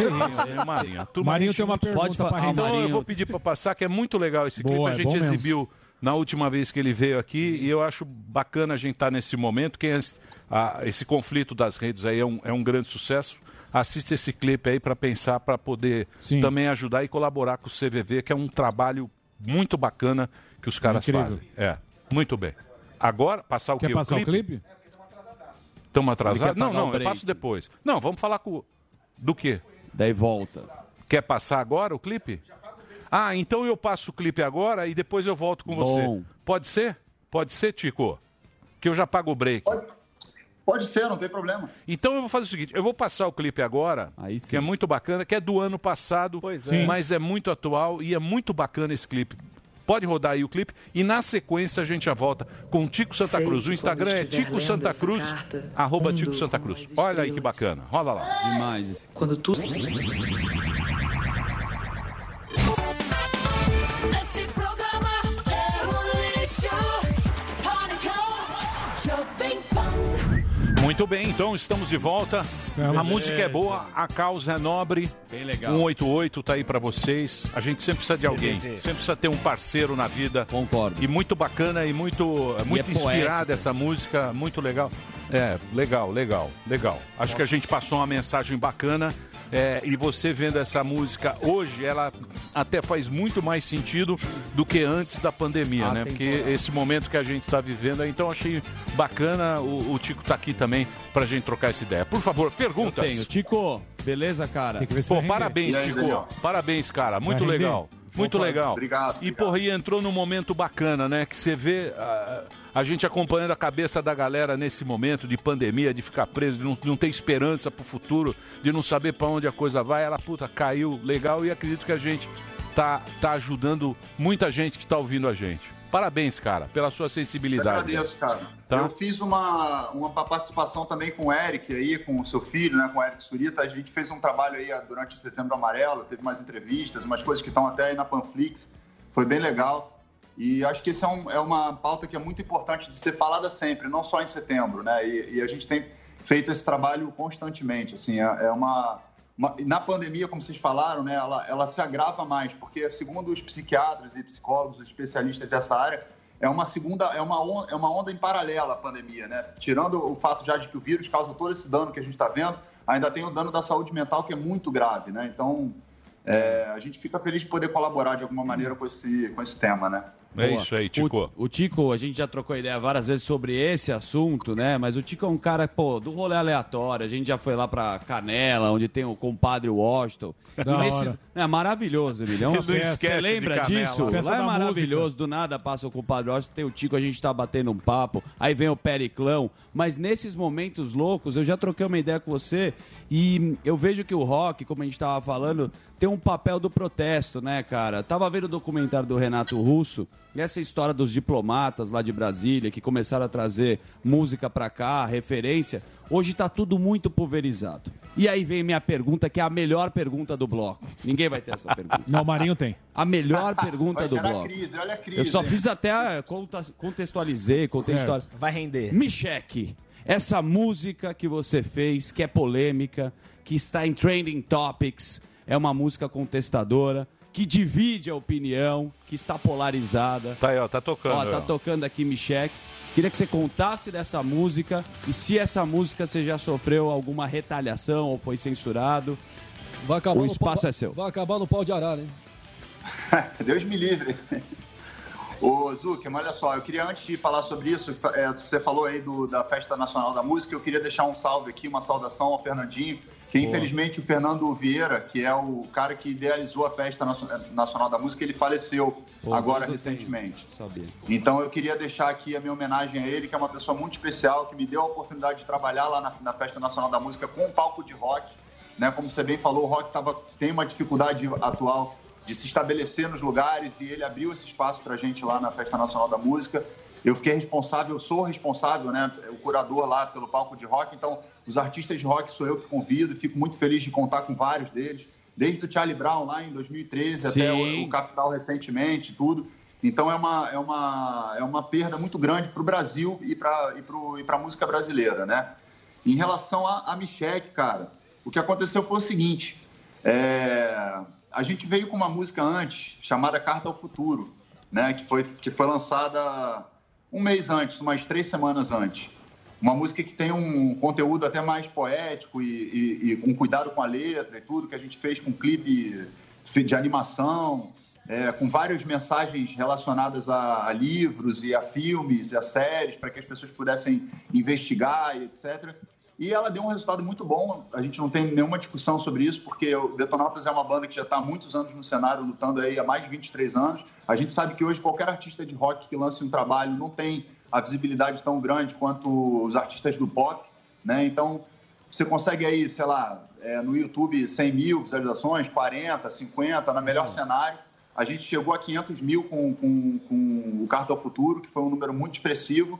[SPEAKER 4] É o Marinho. A turma
[SPEAKER 9] Marinho
[SPEAKER 4] enche
[SPEAKER 9] tem uma pergunta render.
[SPEAKER 4] então eu
[SPEAKER 7] Marinho.
[SPEAKER 4] vou pedir para passar, que é muito legal esse clipe.
[SPEAKER 9] Boa,
[SPEAKER 4] a
[SPEAKER 9] é
[SPEAKER 4] gente
[SPEAKER 9] mesmo.
[SPEAKER 4] exibiu na última vez que ele veio aqui e eu acho bacana a gente estar nesse momento. Quem é esse, ah, esse conflito das redes aí é um, é um grande sucesso. Assista esse clipe aí para pensar, para poder
[SPEAKER 9] Sim.
[SPEAKER 4] também ajudar e colaborar com o CVV, que é um trabalho muito bacana que os caras
[SPEAKER 9] Incrível.
[SPEAKER 4] fazem. É, muito bem. Agora, passar o
[SPEAKER 9] Quer
[SPEAKER 4] quê?
[SPEAKER 9] passar
[SPEAKER 4] o
[SPEAKER 9] o clipe?
[SPEAKER 4] Estamos atrasados? Não, não, eu passo depois. Não, vamos falar com... Do quê?
[SPEAKER 7] Daí volta.
[SPEAKER 4] Quer passar agora o clipe? Ah, então eu passo o clipe agora e depois eu volto com
[SPEAKER 7] Bom.
[SPEAKER 4] você. Pode ser? Pode ser, Tico? Que eu já pago o break.
[SPEAKER 14] Pode, pode ser, não tem problema.
[SPEAKER 4] Então eu vou fazer o seguinte, eu vou passar o clipe agora, que é muito bacana, que é do ano passado,
[SPEAKER 9] é.
[SPEAKER 4] mas é muito atual e é muito bacana esse clipe. Pode rodar aí o clipe e na sequência a gente já volta com o Tico Santa
[SPEAKER 15] Sei
[SPEAKER 4] Cruz. O Instagram é Tico Santa Cruz,
[SPEAKER 15] carta,
[SPEAKER 4] arroba Tico Santa Cruz. Olha aí que bacana, rola lá.
[SPEAKER 7] Demais esse.
[SPEAKER 15] Quando tudo.
[SPEAKER 4] Muito bem, então estamos de volta. A música é boa, a causa é nobre.
[SPEAKER 7] Bem legal.
[SPEAKER 4] 188 tá aí pra vocês. A gente sempre precisa de alguém, sempre precisa ter um parceiro na vida.
[SPEAKER 7] Concordo.
[SPEAKER 4] E muito bacana e muito, muito
[SPEAKER 7] é
[SPEAKER 4] inspirada
[SPEAKER 7] poética.
[SPEAKER 4] essa música, muito legal. É, legal, legal, legal. Acho que a gente passou uma mensagem bacana. é, e você vendo essa música hoje, ela até faz muito mais sentido do que antes da pandemia, né? Porque esse momento que a gente está vivendo, então achei bacana o, o Tico tá aqui também pra gente trocar essa ideia. Por favor, perguntas.
[SPEAKER 7] Tenho. Tico, Beleza, cara?
[SPEAKER 4] Pô, parabéns, Tico. Parabéns, cara. Muito legal. Muito legal.
[SPEAKER 14] obrigado,
[SPEAKER 4] E, porra, e entrou num momento bacana, né? Que você vê ah, a gente acompanhando a cabeça da galera nesse momento de pandemia, de ficar preso, de não, de não ter esperança pro futuro, de não saber pra onde a coisa vai. Ela, puta, caiu legal e acredito que a gente tá, tá ajudando muita gente que tá ouvindo a gente. Parabéns, cara, pela sua
[SPEAKER 14] Eu
[SPEAKER 4] sensibilidade.
[SPEAKER 14] agradeço, cara.
[SPEAKER 4] Tá?
[SPEAKER 14] Eu fiz uma, uma participação também com o Eric aí, com o seu filho, né, com o Eric Surita. A gente fez um trabalho aí durante o Setembro Amarelo, teve mais entrevistas, umas coisas que estão até aí na Panflix. Foi bem legal. E acho que isso é, um- é uma pauta que é muito importante de ser falada sempre, não só em setembro, né? E, e a gente tem feito esse trabalho constantemente, assim, é, é uma- Na pandemia, como vocês falaram, né, ela, ela se agrava mais, porque segundo os psiquiatras e psicólogos, os especialistas dessa área, é uma segunda, é uma, on- é uma onda em paralela à pandemia, né? Tirando o fato já de que o vírus causa todo esse dano que a gente está vendo, ainda tem o dano da saúde mental que é muito grave, né? Então, é, a gente fica feliz de poder colaborar de alguma maneira com esse, com esse tema, né?
[SPEAKER 4] É
[SPEAKER 7] Boa.
[SPEAKER 4] isso aí, Tico.
[SPEAKER 7] O, o Tico, a gente já trocou ideia várias vezes sobre esse assunto, né? Mas o Tico é um cara, pô, do rolê aleatório. A gente já foi lá pra Canela, onde tem o compadre Washington.
[SPEAKER 9] Da
[SPEAKER 7] E nesses-. É maravilhoso, Emilhão.
[SPEAKER 9] Esquece
[SPEAKER 7] Você lembra disso?
[SPEAKER 9] Festa
[SPEAKER 7] Lá é maravilhoso. Do nada passa o compadre Washington, tem o Tico, a gente tá batendo um papo. Aí vem o Periclão. Mas nesses momentos loucos, eu já troquei uma ideia com você e eu vejo que o rock, como a gente tava falando, tem um papel do protesto, né, cara? Tava vendo o documentário do Renato Russo e essa história dos diplomatas lá de Brasília que começaram a trazer música pra cá, referência. Hoje tá tudo muito pulverizado. E aí vem minha pergunta, que é a melhor pergunta do bloco. Ninguém vai ter essa pergunta.
[SPEAKER 9] Não, o Marinho tem.
[SPEAKER 7] A melhor pergunta do bloco.
[SPEAKER 14] crise, olha a crise.
[SPEAKER 7] Eu só fiz até a conta- contextualizei, contextualizei.
[SPEAKER 15] Vai render.
[SPEAKER 7] Me cheque. Essa música que você fez, que é polêmica, que está em trending topics, é uma música contestadora, que divide a opinião, que está polarizada.
[SPEAKER 4] Tá aí, ó, tá tocando.
[SPEAKER 7] Ó, tá
[SPEAKER 4] ó.
[SPEAKER 7] tocando aqui Me Cheque. Queria que você contasse dessa música e se essa música você já sofreu alguma retaliação ou foi censurado.
[SPEAKER 10] Vai acabar
[SPEAKER 7] o
[SPEAKER 10] no
[SPEAKER 7] espaço
[SPEAKER 10] pau-
[SPEAKER 7] é seu.
[SPEAKER 10] Vai acabar no pau de arara, hein?
[SPEAKER 14] Deus me livre. Ô, Zuckerman, olha só, eu queria antes de falar sobre isso, é, você falou aí do- da Festa Nacional da Música, eu queria deixar um salve aqui, uma saudação ao Fernandinho, que
[SPEAKER 7] Boa.
[SPEAKER 14] infelizmente o Fernando Vieira, que é o cara que idealizou a Festa Nacio- Nacional da Música, ele faleceu agora recentemente.
[SPEAKER 7] Sabia.
[SPEAKER 14] Então eu queria deixar aqui a minha homenagem a ele, que é uma pessoa muito especial, que me deu a oportunidade de trabalhar lá na, na Festa Nacional da Música com um palco de rock. Né? Como você bem falou, o rock tava, tem uma dificuldade atual de se estabelecer nos lugares e ele abriu esse espaço para a gente lá na Festa Nacional da Música. Eu fiquei responsável, eu sou responsável, né, o curador lá pelo palco de rock, então os artistas de rock sou eu que convido e fico muito feliz de contar com vários deles, desde o Charlie Brown lá em 2013 até
[SPEAKER 7] Sim.
[SPEAKER 14] o, o Capital recentemente, tudo. Então é uma, é uma, é uma perda muito grande para o Brasil e para e a música brasileira, né? Em relação a, a Michelle, cara, o que aconteceu foi o seguinte: é, a gente veio com uma música antes chamada Carta ao Futuro, né? Que foi, que foi lançada um mês antes, umas três semanas antes. Uma música que tem um conteúdo até mais poético e, e um cuidado com a letra e tudo, que a gente fez com um clipe de animação, é, com várias mensagens relacionadas a, a livros e a filmes e a séries, para que as pessoas pudessem investigar e etc. E ela deu um resultado muito bom, a gente não tem nenhuma discussão sobre isso, porque o Detonautas é uma banda que já está há muitos anos no cenário, lutando aí há mais de 23 anos. A gente sabe que hoje qualquer artista de rock que lance um trabalho não tem a visibilidade tão grande quanto os artistas do pop, né? Então, você consegue aí, sei lá, é, no YouTube 100 mil visualizações, 40, 50, no melhor cenário. A gente chegou a 500 mil com, com, com o Carta ao Futuro, que foi um número muito expressivo.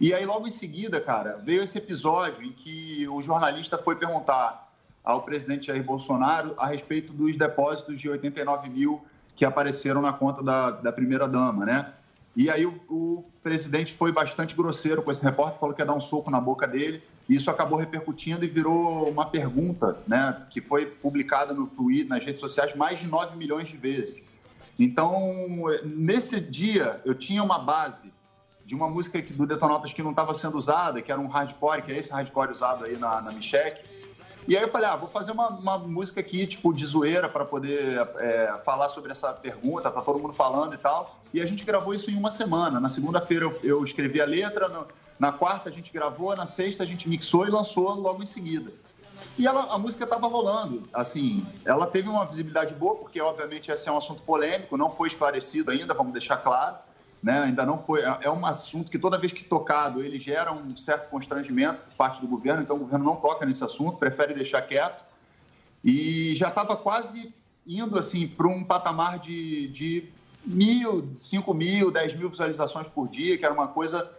[SPEAKER 14] E aí, logo em seguida, cara, veio esse episódio em que o jornalista foi perguntar ao presidente Jair Bolsonaro a respeito dos depósitos de 89 mil que apareceram na conta da, da primeira-dama, né? E aí o, o presidente foi bastante grosseiro com esse repórter, falou que ia dar um soco na boca dele. E isso acabou repercutindo e virou uma pergunta, né? Que foi publicada no Twitter, nas redes sociais, mais de 9 milhões de vezes. Então, nesse dia, eu tinha uma base de uma música que, do Detonautas que não estava sendo usada, que era um hardcore, que é esse hardcore usado aí na, na. E aí eu falei, ah, vou fazer uma, uma música aqui, tipo, de zoeira, para poder é, falar sobre essa pergunta, tá todo mundo falando e tal. E a gente gravou isso em uma semana. Na segunda-feira eu, eu escrevi a letra, na quarta a gente gravou, na sexta a gente mixou e lançou logo em seguida. E ela, a música estava rolando. Assim, ela teve uma visibilidade boa, porque obviamente esse é um assunto polêmico, não foi esclarecido ainda, vamos deixar claro. Né? Ainda não foi. É um assunto que toda vez que tocado ele gera um certo constrangimento por parte do governo, então o governo não toca nesse assunto, prefere deixar quieto. E já estava quase indo assim para um patamar de, de mil, cinco mil, dez mil visualizações por dia, que era uma coisa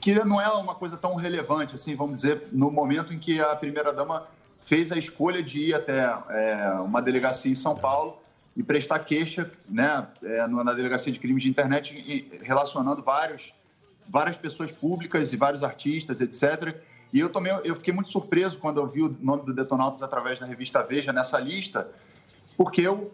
[SPEAKER 14] que não é uma coisa tão relevante, assim, vamos dizer, no momento em que a primeira-dama fez a escolha de ir até é, uma delegacia em São Paulo e prestar queixa né, é, na delegacia de crimes de internet, relacionando vários, várias pessoas públicas e vários artistas, etc. E eu, também, eu fiquei muito surpreso quando eu vi o nome do Detonautas através da revista Veja nessa lista, porque eu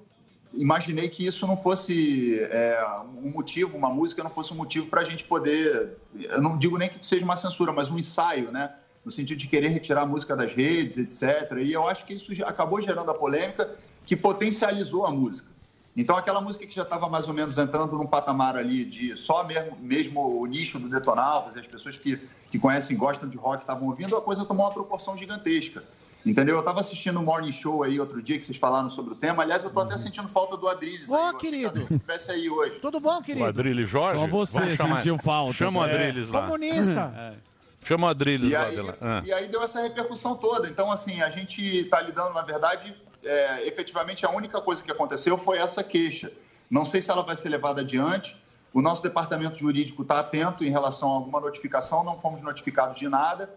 [SPEAKER 14] imaginei que isso não fosse é, um motivo, uma música não fosse um motivo para a gente poder, eu não digo nem que seja uma censura, mas um ensaio, né? No sentido de querer retirar a música das redes, etc. E eu acho que isso acabou gerando a polêmica que potencializou a música. Então, aquela música que já estava mais ou menos entrando num patamar ali de só mesmo, mesmo o nicho do Detonautas e as pessoas que, que conhecem, gostam de rock estavam ouvindo, a coisa tomou uma proporção gigantesca. Entendeu? Eu estava assistindo o Morning Show aí outro dia que vocês falaram sobre o tema. Aliás, eu tô até sentindo falta do Adriles. Ô,
[SPEAKER 15] querido.
[SPEAKER 14] Se estivesse aí hoje.
[SPEAKER 15] Tudo bom,
[SPEAKER 4] O
[SPEAKER 15] querido?
[SPEAKER 4] Adriles Jorge?
[SPEAKER 7] Só você sentiu falta.
[SPEAKER 4] Chama o
[SPEAKER 7] É.
[SPEAKER 4] Adriles lá.
[SPEAKER 15] Comunista.
[SPEAKER 4] Chama o Adriles
[SPEAKER 14] E
[SPEAKER 4] lá.
[SPEAKER 14] aí,
[SPEAKER 4] lá. Ah.
[SPEAKER 14] e aí deu essa repercussão toda. Então, assim, a gente está lidando, na verdade, é, efetivamente a única coisa que aconteceu foi essa queixa. Não sei se ela vai ser levada adiante. O nosso departamento jurídico está atento em relação a alguma notificação, não fomos notificados de nada.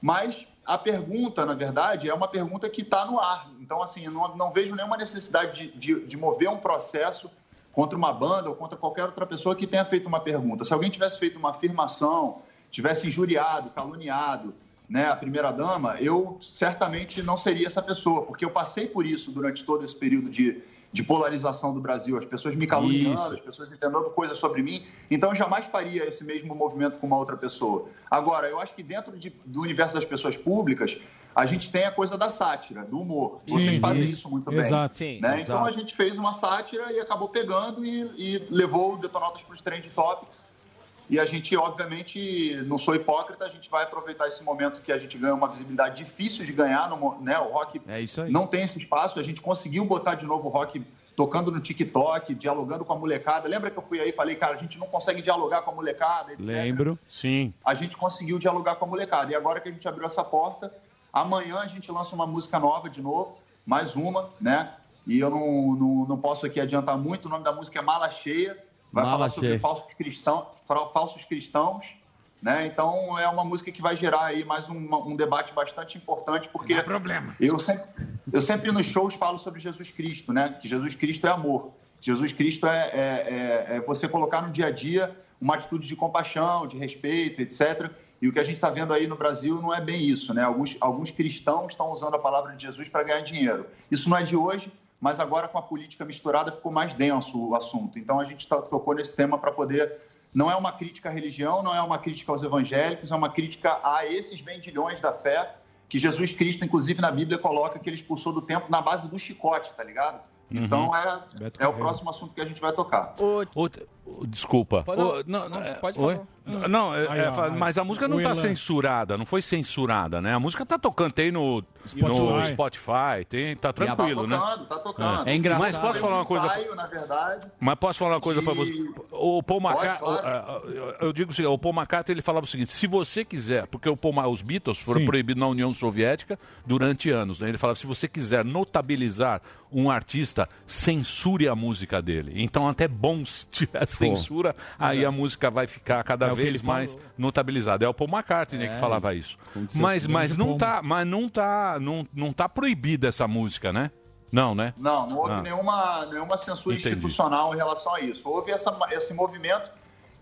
[SPEAKER 14] Mas a pergunta, na verdade, é uma pergunta que está no ar. Então, assim, não, não vejo nenhuma necessidade de, de, de mover um processo contra uma banda ou contra qualquer outra pessoa que tenha feito uma pergunta. Se alguém tivesse feito uma afirmação, tivesse injuriado, caluniado, né, a primeira-dama, eu certamente não seria essa pessoa, porque eu passei por isso durante todo esse período de, de polarização do Brasil. As pessoas me caluniando,
[SPEAKER 7] Isso.
[SPEAKER 14] as pessoas entendendo coisas sobre mim. Então, eu jamais faria esse mesmo movimento com uma outra pessoa. Agora, eu acho que dentro de- do universo das pessoas públicas, a gente tem a coisa da sátira, do humor. Vocês
[SPEAKER 9] Sim.
[SPEAKER 14] fazem isso muito bem.
[SPEAKER 9] Exato.
[SPEAKER 15] Sim,
[SPEAKER 14] né?
[SPEAKER 7] exato.
[SPEAKER 14] Então, a gente fez uma sátira e acabou pegando e, e levou o Detonautas para os Trend Topics. E a gente, obviamente, não sou hipócrita, a gente vai aproveitar esse momento que a gente ganha uma visibilidade difícil de ganhar, no né? O rock
[SPEAKER 7] É
[SPEAKER 14] não tem esse espaço, a gente conseguiu botar de novo o rock tocando no TikTok, dialogando com a molecada. Lembra que eu fui aí e falei, cara, a gente não consegue dialogar com a molecada, etc.
[SPEAKER 7] Lembro.
[SPEAKER 4] Sim.
[SPEAKER 14] A gente conseguiu dialogar com a molecada. E agora que a gente abriu essa porta, amanhã a gente lança uma música nova de novo, mais uma, né? E eu não, não, não posso aqui adiantar muito, o nome da música é Mala Cheia, vai
[SPEAKER 7] Mala
[SPEAKER 14] falar sobre
[SPEAKER 7] Cheia.
[SPEAKER 14] falsos cristãos, falsos cristãos, né? Então é uma música que vai gerar aí mais um, um debate bastante importante, porque
[SPEAKER 6] problema.
[SPEAKER 14] eu sempre, eu sempre nos shows falo sobre Jesus Cristo, né? Que Jesus Cristo é amor. Jesus Cristo é, é, é- é você colocar no dia a dia uma atitude de compaixão, de respeito, etc. E o que a gente está vendo aí no Brasil não é bem isso, né? Alguns, alguns cristãos estão usando a palavra de Jesus para ganhar dinheiro. Isso não é de hoje, mas agora com a política misturada ficou mais denso o assunto. Então a gente tá- tocou nesse tema para poder. Não é uma crítica à religião, não é uma crítica aos evangélicos, é uma crítica a esses vendilhões da fé que Jesus Cristo, inclusive na Bíblia, coloca que ele expulsou do templo na base do chicote, tá ligado? Então é,
[SPEAKER 9] Beto
[SPEAKER 14] é o próximo assunto que a gente vai tocar.
[SPEAKER 4] T- ô, desculpa.
[SPEAKER 15] Pode-
[SPEAKER 4] Ô,
[SPEAKER 15] não, não,
[SPEAKER 4] é,
[SPEAKER 15] pode
[SPEAKER 4] oi? Não, é- é,
[SPEAKER 9] mas
[SPEAKER 4] a música não está censurada, não foi censurada, né? A música tá tocando, tem no
[SPEAKER 9] Spotify.
[SPEAKER 4] no Spotify, tem, tá
[SPEAKER 14] Tá
[SPEAKER 4] tranquilo, né?
[SPEAKER 14] tocando, tá tocando.
[SPEAKER 7] É engraçado.
[SPEAKER 4] Mas posso falar
[SPEAKER 14] um
[SPEAKER 4] uma coisa?
[SPEAKER 14] ensaio, na verdade.
[SPEAKER 4] Mas posso falar uma coisa pra
[SPEAKER 14] de-
[SPEAKER 4] você? O Paul McCartney,
[SPEAKER 14] claro.
[SPEAKER 4] eu- digo o seguinte, o Paul McCartney ele falava o seguinte: se você quiser, porque o Paul, os Beatles foram
[SPEAKER 9] Sim.
[SPEAKER 4] proibidos na União Soviética durante anos, né? Ele falava: se você quiser notabilizar um artista, censure a música dele. Então até bom se tiver censura, aí a música vai ficar cada
[SPEAKER 9] É o que
[SPEAKER 4] vez
[SPEAKER 9] ele
[SPEAKER 4] mais
[SPEAKER 9] falou.
[SPEAKER 4] notabilizada. É o Paul McCartney que falava isso. Mas, mas não tá, mas não tá, não, não tá proibida essa música, né? Não, né?
[SPEAKER 14] Não, não houve
[SPEAKER 4] Ah.
[SPEAKER 14] nenhuma, nenhuma censura
[SPEAKER 4] Entendi.
[SPEAKER 14] institucional em relação a isso. Houve essa, esse movimento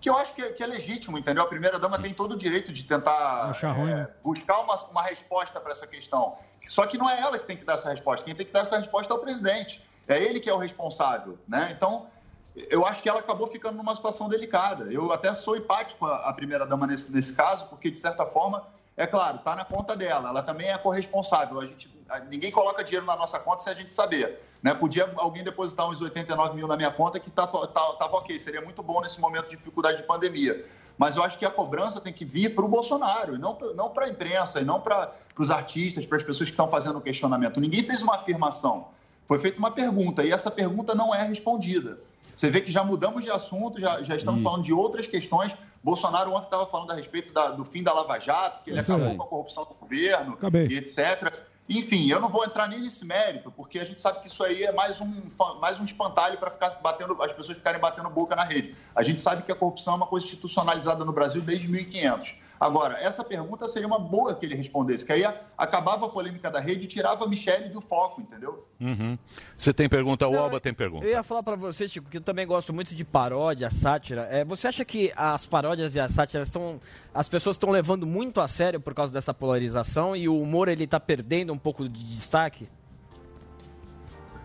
[SPEAKER 14] que eu acho que é, que é legítimo, entendeu? A primeira-dama tem todo o direito de tentar
[SPEAKER 9] Achar ruim,
[SPEAKER 14] é,
[SPEAKER 9] né?
[SPEAKER 14] buscar uma, uma resposta para essa questão. Só que não é ela que tem que dar essa resposta. Quem tem que dar essa resposta é o presidente. É ele que é o responsável, né? Então, eu acho que ela acabou ficando numa situação delicada. Eu até sou empático à, primeira-dama nesse, nesse caso, porque, de certa forma, é claro, está na conta dela. Ela também é corresponsável. A gente, ninguém coloca dinheiro na nossa conta sem a gente saber. Né? Podia alguém depositar uns 89 mil na minha conta que tá, to- tá, tava ok. Seria muito bom nesse momento de dificuldade de pandemia. Mas eu acho que a cobrança tem que vir para o Bolsonaro, não, não para a imprensa, e não para os artistas, para as pessoas que estão fazendo o questionamento. Ninguém fez uma afirmação, foi feita uma pergunta, e essa pergunta não é respondida. Você vê que já mudamos de assunto, já, já estamos
[SPEAKER 15] Isso.
[SPEAKER 14] falando de outras questões. Bolsonaro ontem estava falando a respeito da- do fim da Lava Jato, que ele
[SPEAKER 15] Isso
[SPEAKER 14] acabou
[SPEAKER 15] aí.
[SPEAKER 14] com a corrupção do governo
[SPEAKER 15] Acabei.
[SPEAKER 14] e etc. Enfim, eu não vou entrar nem nesse mérito, porque a gente sabe que isso aí é mais um, mais um espantalho para ficar batendo, as pessoas ficarem batendo boca na rede. A gente sabe que a corrupção é uma coisa institucionalizada no Brasil desde 1500. Agora, essa pergunta seria uma boa que ele respondesse, que aí a- acabava a polêmica da rede e tirava a Michelle do foco, entendeu?
[SPEAKER 4] Uhum. Você tem pergunta, o Alba tem pergunta.
[SPEAKER 16] Eu ia falar pra você, Chico, que eu também gosto muito de paródia, sátira. É, você acha que as paródias e as sátiras são. As pessoas estão levando muito a sério por causa dessa polarização e o humor ele tá perdendo um pouco de destaque?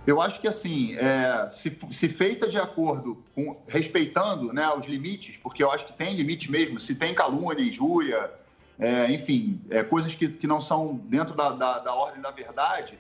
[SPEAKER 14] Eu acho que assim, é, se, se feita de acordo com respeitando né, os limites, porque eu acho que tem limite mesmo, se tem calúnia, injúria, é, enfim, é, coisas que, que não são dentro da, da, da ordem da verdade,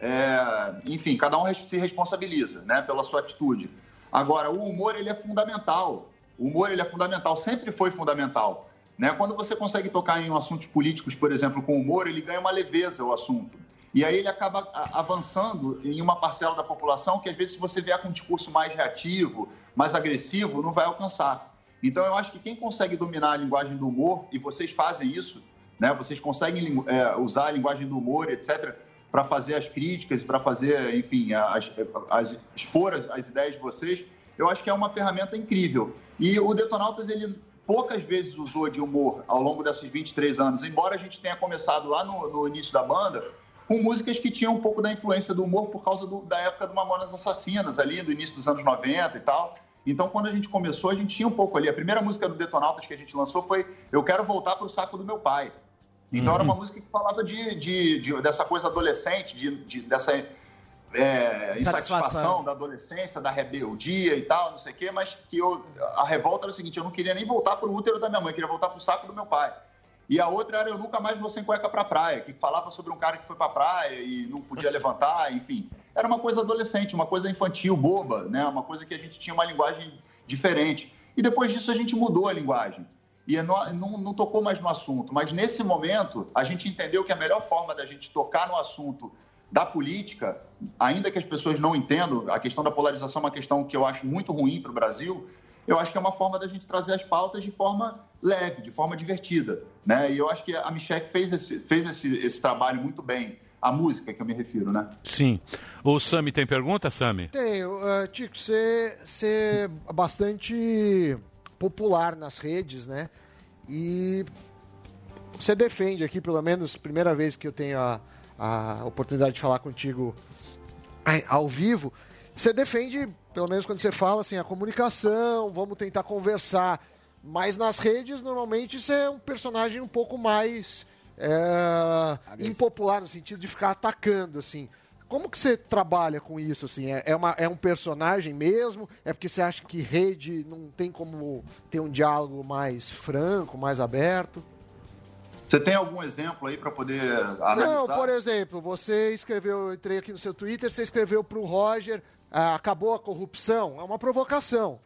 [SPEAKER 14] é, enfim, cada um se responsabiliza né, pela sua atitude. Agora, o humor ele é fundamental. O humor ele é fundamental, sempre foi fundamental. Né? Quando você consegue tocar em assuntos políticos, por exemplo, com humor, ele ganha uma leveza o assunto. E aí ele acaba avançando em uma parcela da população que, às vezes, se você vier com um discurso mais reativo, mais agressivo, não vai alcançar. Então, eu acho que quem consegue dominar a linguagem do humor, e vocês fazem isso, né? vocês conseguem é, usar a linguagem do humor, etc., para fazer as críticas, para fazer, enfim, as, as- expor as, as ideias de vocês, eu acho que é uma ferramenta incrível. E o Detonautas, ele poucas vezes usou de humor ao longo desses 23 anos, embora a gente tenha começado lá no, no início da banda, com músicas que tinham um pouco da influência do humor por causa do- da época do Mamonas Assassinas, ali, do início dos anos 90 e tal. Então, quando a gente começou, a gente tinha um pouco ali. A primeira música do Detonautas que a gente lançou foi Eu Quero Voltar para o Saco do Meu Pai. Então, era uma música que falava de, de- de- dessa coisa adolescente, de, de- dessa é, insatisfação
[SPEAKER 16] Satisfação.
[SPEAKER 14] da adolescência, da rebeldia e tal, não sei o quê, mas que eu, a revolta era o seguinte: eu não queria nem voltar para o útero da minha mãe, eu queria voltar para o saco do meu pai. E a outra era Eu Nunca Mais Vou Sem Cueca Pra Praia, que falava sobre um cara que foi pra praia e não podia levantar, enfim. Era uma coisa adolescente, uma coisa infantil, boba, né? Uma coisa que a gente tinha uma linguagem diferente. E depois disso a gente mudou a linguagem. E não, não, não tocou mais no assunto. Mas nesse momento, a gente entendeu que a melhor forma da gente tocar no assunto da política, ainda que as pessoas não entendam, a questão da polarização é uma questão que eu acho muito ruim para o Brasil, eu acho que é uma forma da gente trazer as pautas de forma leve, de forma divertida. Né? E eu acho que a Michelle fez esse, fez esse, esse trabalho muito bem. A música que eu me refiro, né?
[SPEAKER 4] Sim. O Sami tem pergunta, Sami?
[SPEAKER 8] Tenho. Uh, Tico, você é bastante popular nas redes, né? E você defende aqui, pelo menos, primeira vez que eu tenho a, a oportunidade de falar contigo ai- ao vivo, você defende, pelo menos quando você fala assim, a comunicação, vamos tentar conversar. Mas nas redes, normalmente, você é um personagem um pouco mais é, impopular, no sentido de ficar atacando, assim. Como que você trabalha com isso, assim? É, é uma, é um personagem mesmo? É porque você acha que rede não tem como ter um diálogo mais franco, mais aberto?
[SPEAKER 14] Você tem algum exemplo aí para poder analisar?
[SPEAKER 8] Não, por exemplo, você escreveu, eu entrei aqui no seu Twitter, você escreveu para o Roger, ah, acabou a corrupção. É uma provocação.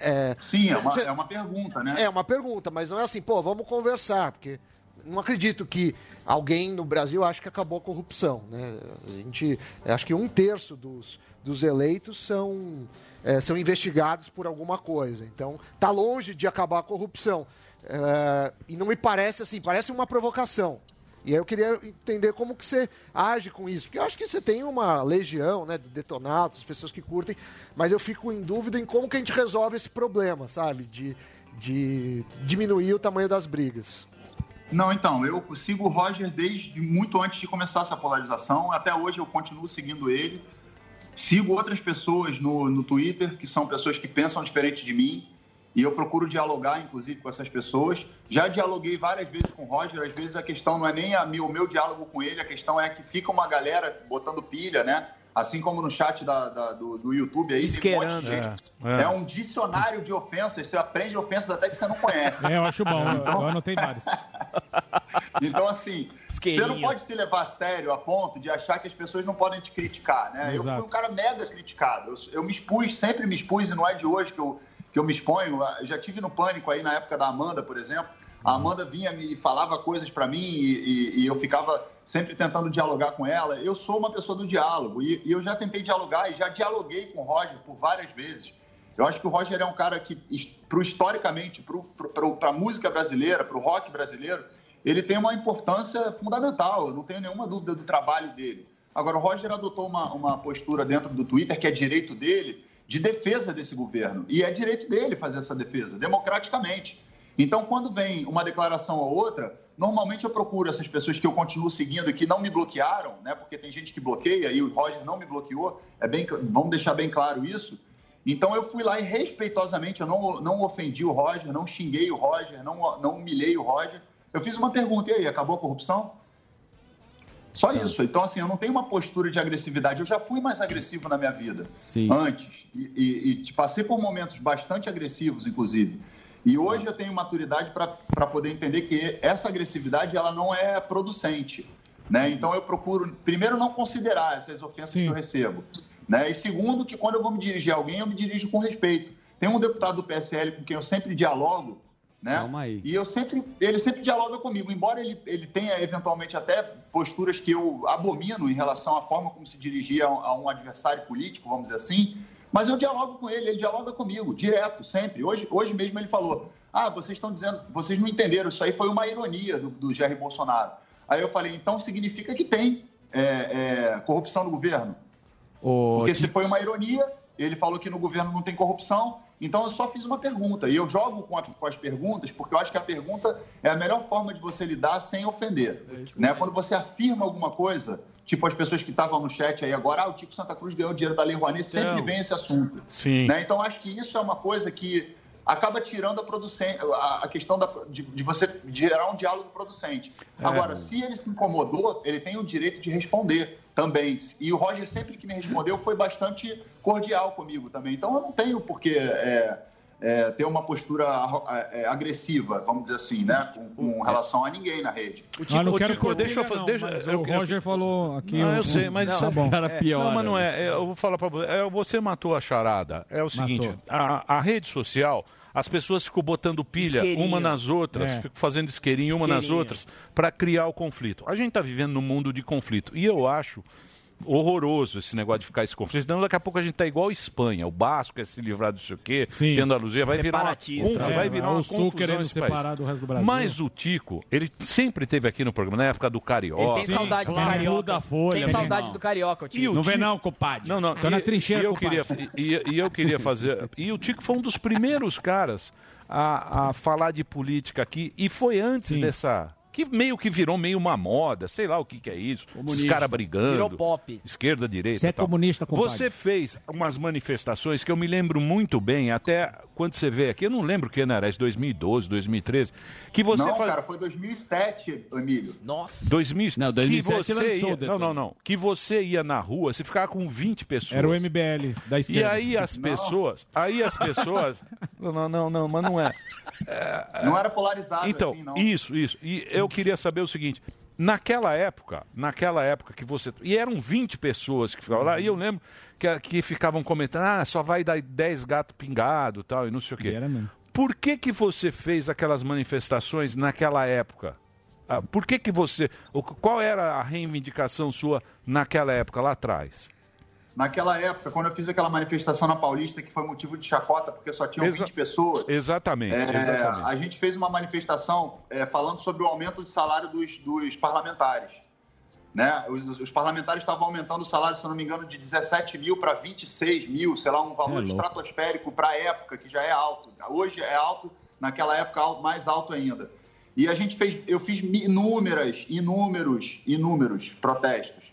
[SPEAKER 8] É,
[SPEAKER 14] Sim, é uma,
[SPEAKER 8] você-
[SPEAKER 14] é uma pergunta, né?
[SPEAKER 8] É uma pergunta, mas não é assim, pô, vamos conversar, porque não acredito que alguém no Brasil ache que acabou a corrupção, né? A gente, acho que um terço dos, dos eleitos são, é, são investigados por alguma coisa. Então, tá longe de acabar a corrupção. É, e não me parece assim, parece uma provocação. E aí eu queria entender como que você age com isso. Porque eu acho que você tem uma legião, né, de detonados, as pessoas que curtem, mas eu fico em dúvida em como que a gente resolve esse problema, sabe? De, de diminuir o tamanho das brigas.
[SPEAKER 14] Não, então, eu sigo o Roger desde muito antes de começar essa polarização. Até hoje eu continuo seguindo ele. Sigo outras pessoas no, no Twitter, que são pessoas que pensam diferente de mim. E eu procuro dialogar, inclusive, com essas pessoas. Já dialoguei várias vezes com o Roger. Às vezes a questão não é nem a, mi- o meu diálogo com ele, a questão é que fica uma galera botando pilha, né? Assim como no chat da- da- do, do YouTube aí, tem um monte de gente.
[SPEAKER 9] É, é.
[SPEAKER 14] É um dicionário de ofensas. Você aprende ofensas até que você não conhece.
[SPEAKER 9] É, eu acho bom.
[SPEAKER 14] Então-
[SPEAKER 9] Eu anotei vários.
[SPEAKER 14] Então, assim, você não pode se levar a sério a ponto de achar que as pessoas não podem te criticar, né? Eu
[SPEAKER 9] Exato.
[SPEAKER 14] fui um cara mega criticado. Eu, eu me expus, sempre me expus, e não é de hoje que eu, que eu me exponho. Eu já tive no pânico aí na época da Amanda, por exemplo. A Amanda vinha me falava coisas para mim e, e- e eu ficava sempre tentando dialogar com ela. Eu sou uma pessoa do diálogo e, e eu já tentei dialogar e já dialoguei com o Roger por várias vezes. Eu acho que o Roger é um cara que, pro, historicamente, para a música brasileira, para o rock brasileiro, ele tem uma importância fundamental. Eu não tenho nenhuma dúvida do trabalho dele. Agora, o Roger adotou uma, uma postura dentro do Twitter, que é direito dele, de defesa desse governo. E é direito dele fazer essa defesa, democraticamente. Então, quando vem uma declaração ou outra, normalmente eu procuro essas pessoas que eu continuo seguindo e que não me bloquearam, né? Porque tem gente que bloqueia e o Roger não me bloqueou. É bem, vamos deixar bem claro isso. Então eu fui lá e respeitosamente, eu não, não ofendi o Roger, não xinguei o Roger, não, não humilhei o Roger. Eu fiz uma pergunta, e aí, acabou a corrupção? Só isso. Então, assim, eu não tenho uma postura de agressividade. Eu já fui mais agressivo na minha vida.
[SPEAKER 7] Sim.
[SPEAKER 14] Antes. E, e, e passei por momentos bastante agressivos, inclusive. E hoje eu tenho maturidade para poder entender que essa agressividade ela não é producente. Né? Então eu procuro, primeiro, não considerar essas ofensas que eu recebo. Né? E segundo, que quando eu vou me dirigir a alguém, eu me dirijo com respeito. Tem um deputado do PSL com quem eu sempre dialogo, né?
[SPEAKER 7] Calma aí.
[SPEAKER 14] E eu sempre, ele sempre dialoga comigo, embora ele, ele tenha eventualmente até posturas que eu abomino em relação à forma como se dirigia a um, adversário político, vamos dizer assim. Mas eu dialogo com ele, ele dialoga comigo, direto, sempre. Hoje, hoje mesmo ele falou: Ah, vocês estão dizendo, vocês não entenderam, isso aí foi uma ironia do, do Jair Bolsonaro. Aí eu falei: então significa que tem é, é, corrupção no governo. Porque se foi uma ironia, ele falou que no governo não tem corrupção, então eu só fiz uma pergunta. E eu jogo com, a- com as perguntas, porque eu acho que a pergunta é a melhor forma de você lidar sem ofender. né? Quando você afirma alguma coisa, tipo as pessoas que estavam no chat aí agora, ah, o Tico Santa Cruz ganhou dinheiro da Lei Rouanet, sempre
[SPEAKER 4] Então.
[SPEAKER 14] vem esse assunto.
[SPEAKER 4] Sim.
[SPEAKER 14] Né? Então acho que isso é uma coisa que acaba tirando a, producen- a, a questão da, de, de você gerar um diálogo producente.
[SPEAKER 4] É.
[SPEAKER 14] Agora, se ele se incomodou, ele tem o direito de responder também. E o Roger, sempre que me respondeu, foi bastante cordial comigo também. Então eu não tenho por que é, é, ter uma postura é, agressiva, vamos dizer assim, né? Com, com relação a ninguém na rede.
[SPEAKER 9] Ah, não quero que
[SPEAKER 4] deixa eu
[SPEAKER 9] não,
[SPEAKER 4] deixa- eu-
[SPEAKER 9] o
[SPEAKER 4] eu-
[SPEAKER 9] Roger falou aqui.
[SPEAKER 4] Não,
[SPEAKER 9] um-
[SPEAKER 4] eu sei, mas
[SPEAKER 9] Não, tá bom.
[SPEAKER 4] é, Não, mas não é. é, Eu vou falar pra você. é, Você matou a charada. É o seguinte: a, a rede social. As pessoas ficam botando pilha
[SPEAKER 16] Isqueirinho.
[SPEAKER 4] uma nas outras,
[SPEAKER 16] É.
[SPEAKER 4] ficam fazendo isqueirinho uma nas outras, para criar o conflito. A gente está vivendo num mundo de conflito. E eu acho horroroso esse negócio de ficar esse conflito. Então, daqui a pouco a gente tá igual a Espanha. O Basco quer se livrar do sei o quê, tendo a Luzia. Vai virar uma,
[SPEAKER 9] Separatista.
[SPEAKER 4] um- vai
[SPEAKER 9] É,
[SPEAKER 4] virar
[SPEAKER 9] o
[SPEAKER 4] uma
[SPEAKER 9] Sul
[SPEAKER 4] confusão
[SPEAKER 9] querendo
[SPEAKER 4] esse país.
[SPEAKER 9] separar do resto do Brasil.
[SPEAKER 4] Mas o Tico, ele sempre teve aqui no programa, na época do Carioca.
[SPEAKER 16] Ele tem saudade do Carioca. Tem saudade do Carioca, o
[SPEAKER 4] E
[SPEAKER 16] Tico.
[SPEAKER 4] o Tico- Não, não.
[SPEAKER 9] Tô na trincheira,
[SPEAKER 4] e eu
[SPEAKER 9] compadre.
[SPEAKER 4] queria e, e eu queria fazer. E o Tico foi um dos primeiros caras a, a falar de política aqui. E foi antes dessa. Que meio que virou meio uma moda, sei lá o que, que é isso. Esses
[SPEAKER 16] Comunista.
[SPEAKER 4] caras brigando.
[SPEAKER 16] Virou pop.
[SPEAKER 4] Esquerda, direita.
[SPEAKER 9] Você é
[SPEAKER 4] tal.
[SPEAKER 9] comunista, compadre.
[SPEAKER 4] Você fez umas manifestações que eu me lembro muito bem, até quando você veio aqui, eu não lembro que ano era, isso, 2012, 2013, que você
[SPEAKER 14] não,
[SPEAKER 4] faz-
[SPEAKER 14] cara, foi 2007, Emílio.
[SPEAKER 16] Nossa.
[SPEAKER 4] 2000,
[SPEAKER 7] Não, 2007
[SPEAKER 4] que você
[SPEAKER 7] lançou
[SPEAKER 4] ia, não, não, não. Que você ia na rua, você ficava com 20 pessoas.
[SPEAKER 9] Era o MBL da
[SPEAKER 4] E
[SPEAKER 9] esquerda.
[SPEAKER 4] aí as pessoas, aí as pessoas, não, não, não, não, mas não é.
[SPEAKER 14] Não era polarizado
[SPEAKER 4] Então,
[SPEAKER 14] assim, não.
[SPEAKER 4] isso, isso. E eu queria saber o seguinte, naquela época, naquela época que você, e eram 20 pessoas que ficavam lá, e eu lembro que, que ficavam comentando, ah, só vai dar 10 gato pingado, tal, e não sei o quê. Por que que você fez aquelas manifestações naquela época? Ah, por que que você, qual era a reivindicação sua naquela época lá atrás?
[SPEAKER 14] Naquela época, quando eu fiz aquela manifestação na Paulista, que foi motivo de chacota, porque só tinham
[SPEAKER 4] Exa-
[SPEAKER 14] 20 pessoas.
[SPEAKER 4] Exatamente,
[SPEAKER 14] É,
[SPEAKER 4] exatamente.
[SPEAKER 14] A gente fez uma manifestação é, falando sobre o aumento de salário dos, dos parlamentares. Né? Os, os parlamentares estavam aumentando o salário, se eu não me engano, de 17 mil para 26 mil, sei lá, um valor
[SPEAKER 7] louco.
[SPEAKER 14] estratosférico para a época, que já é alto. Hoje é alto, naquela época mais alto ainda. E a gente fez, eu fiz inúmeras, inúmeros, inúmeros protestos.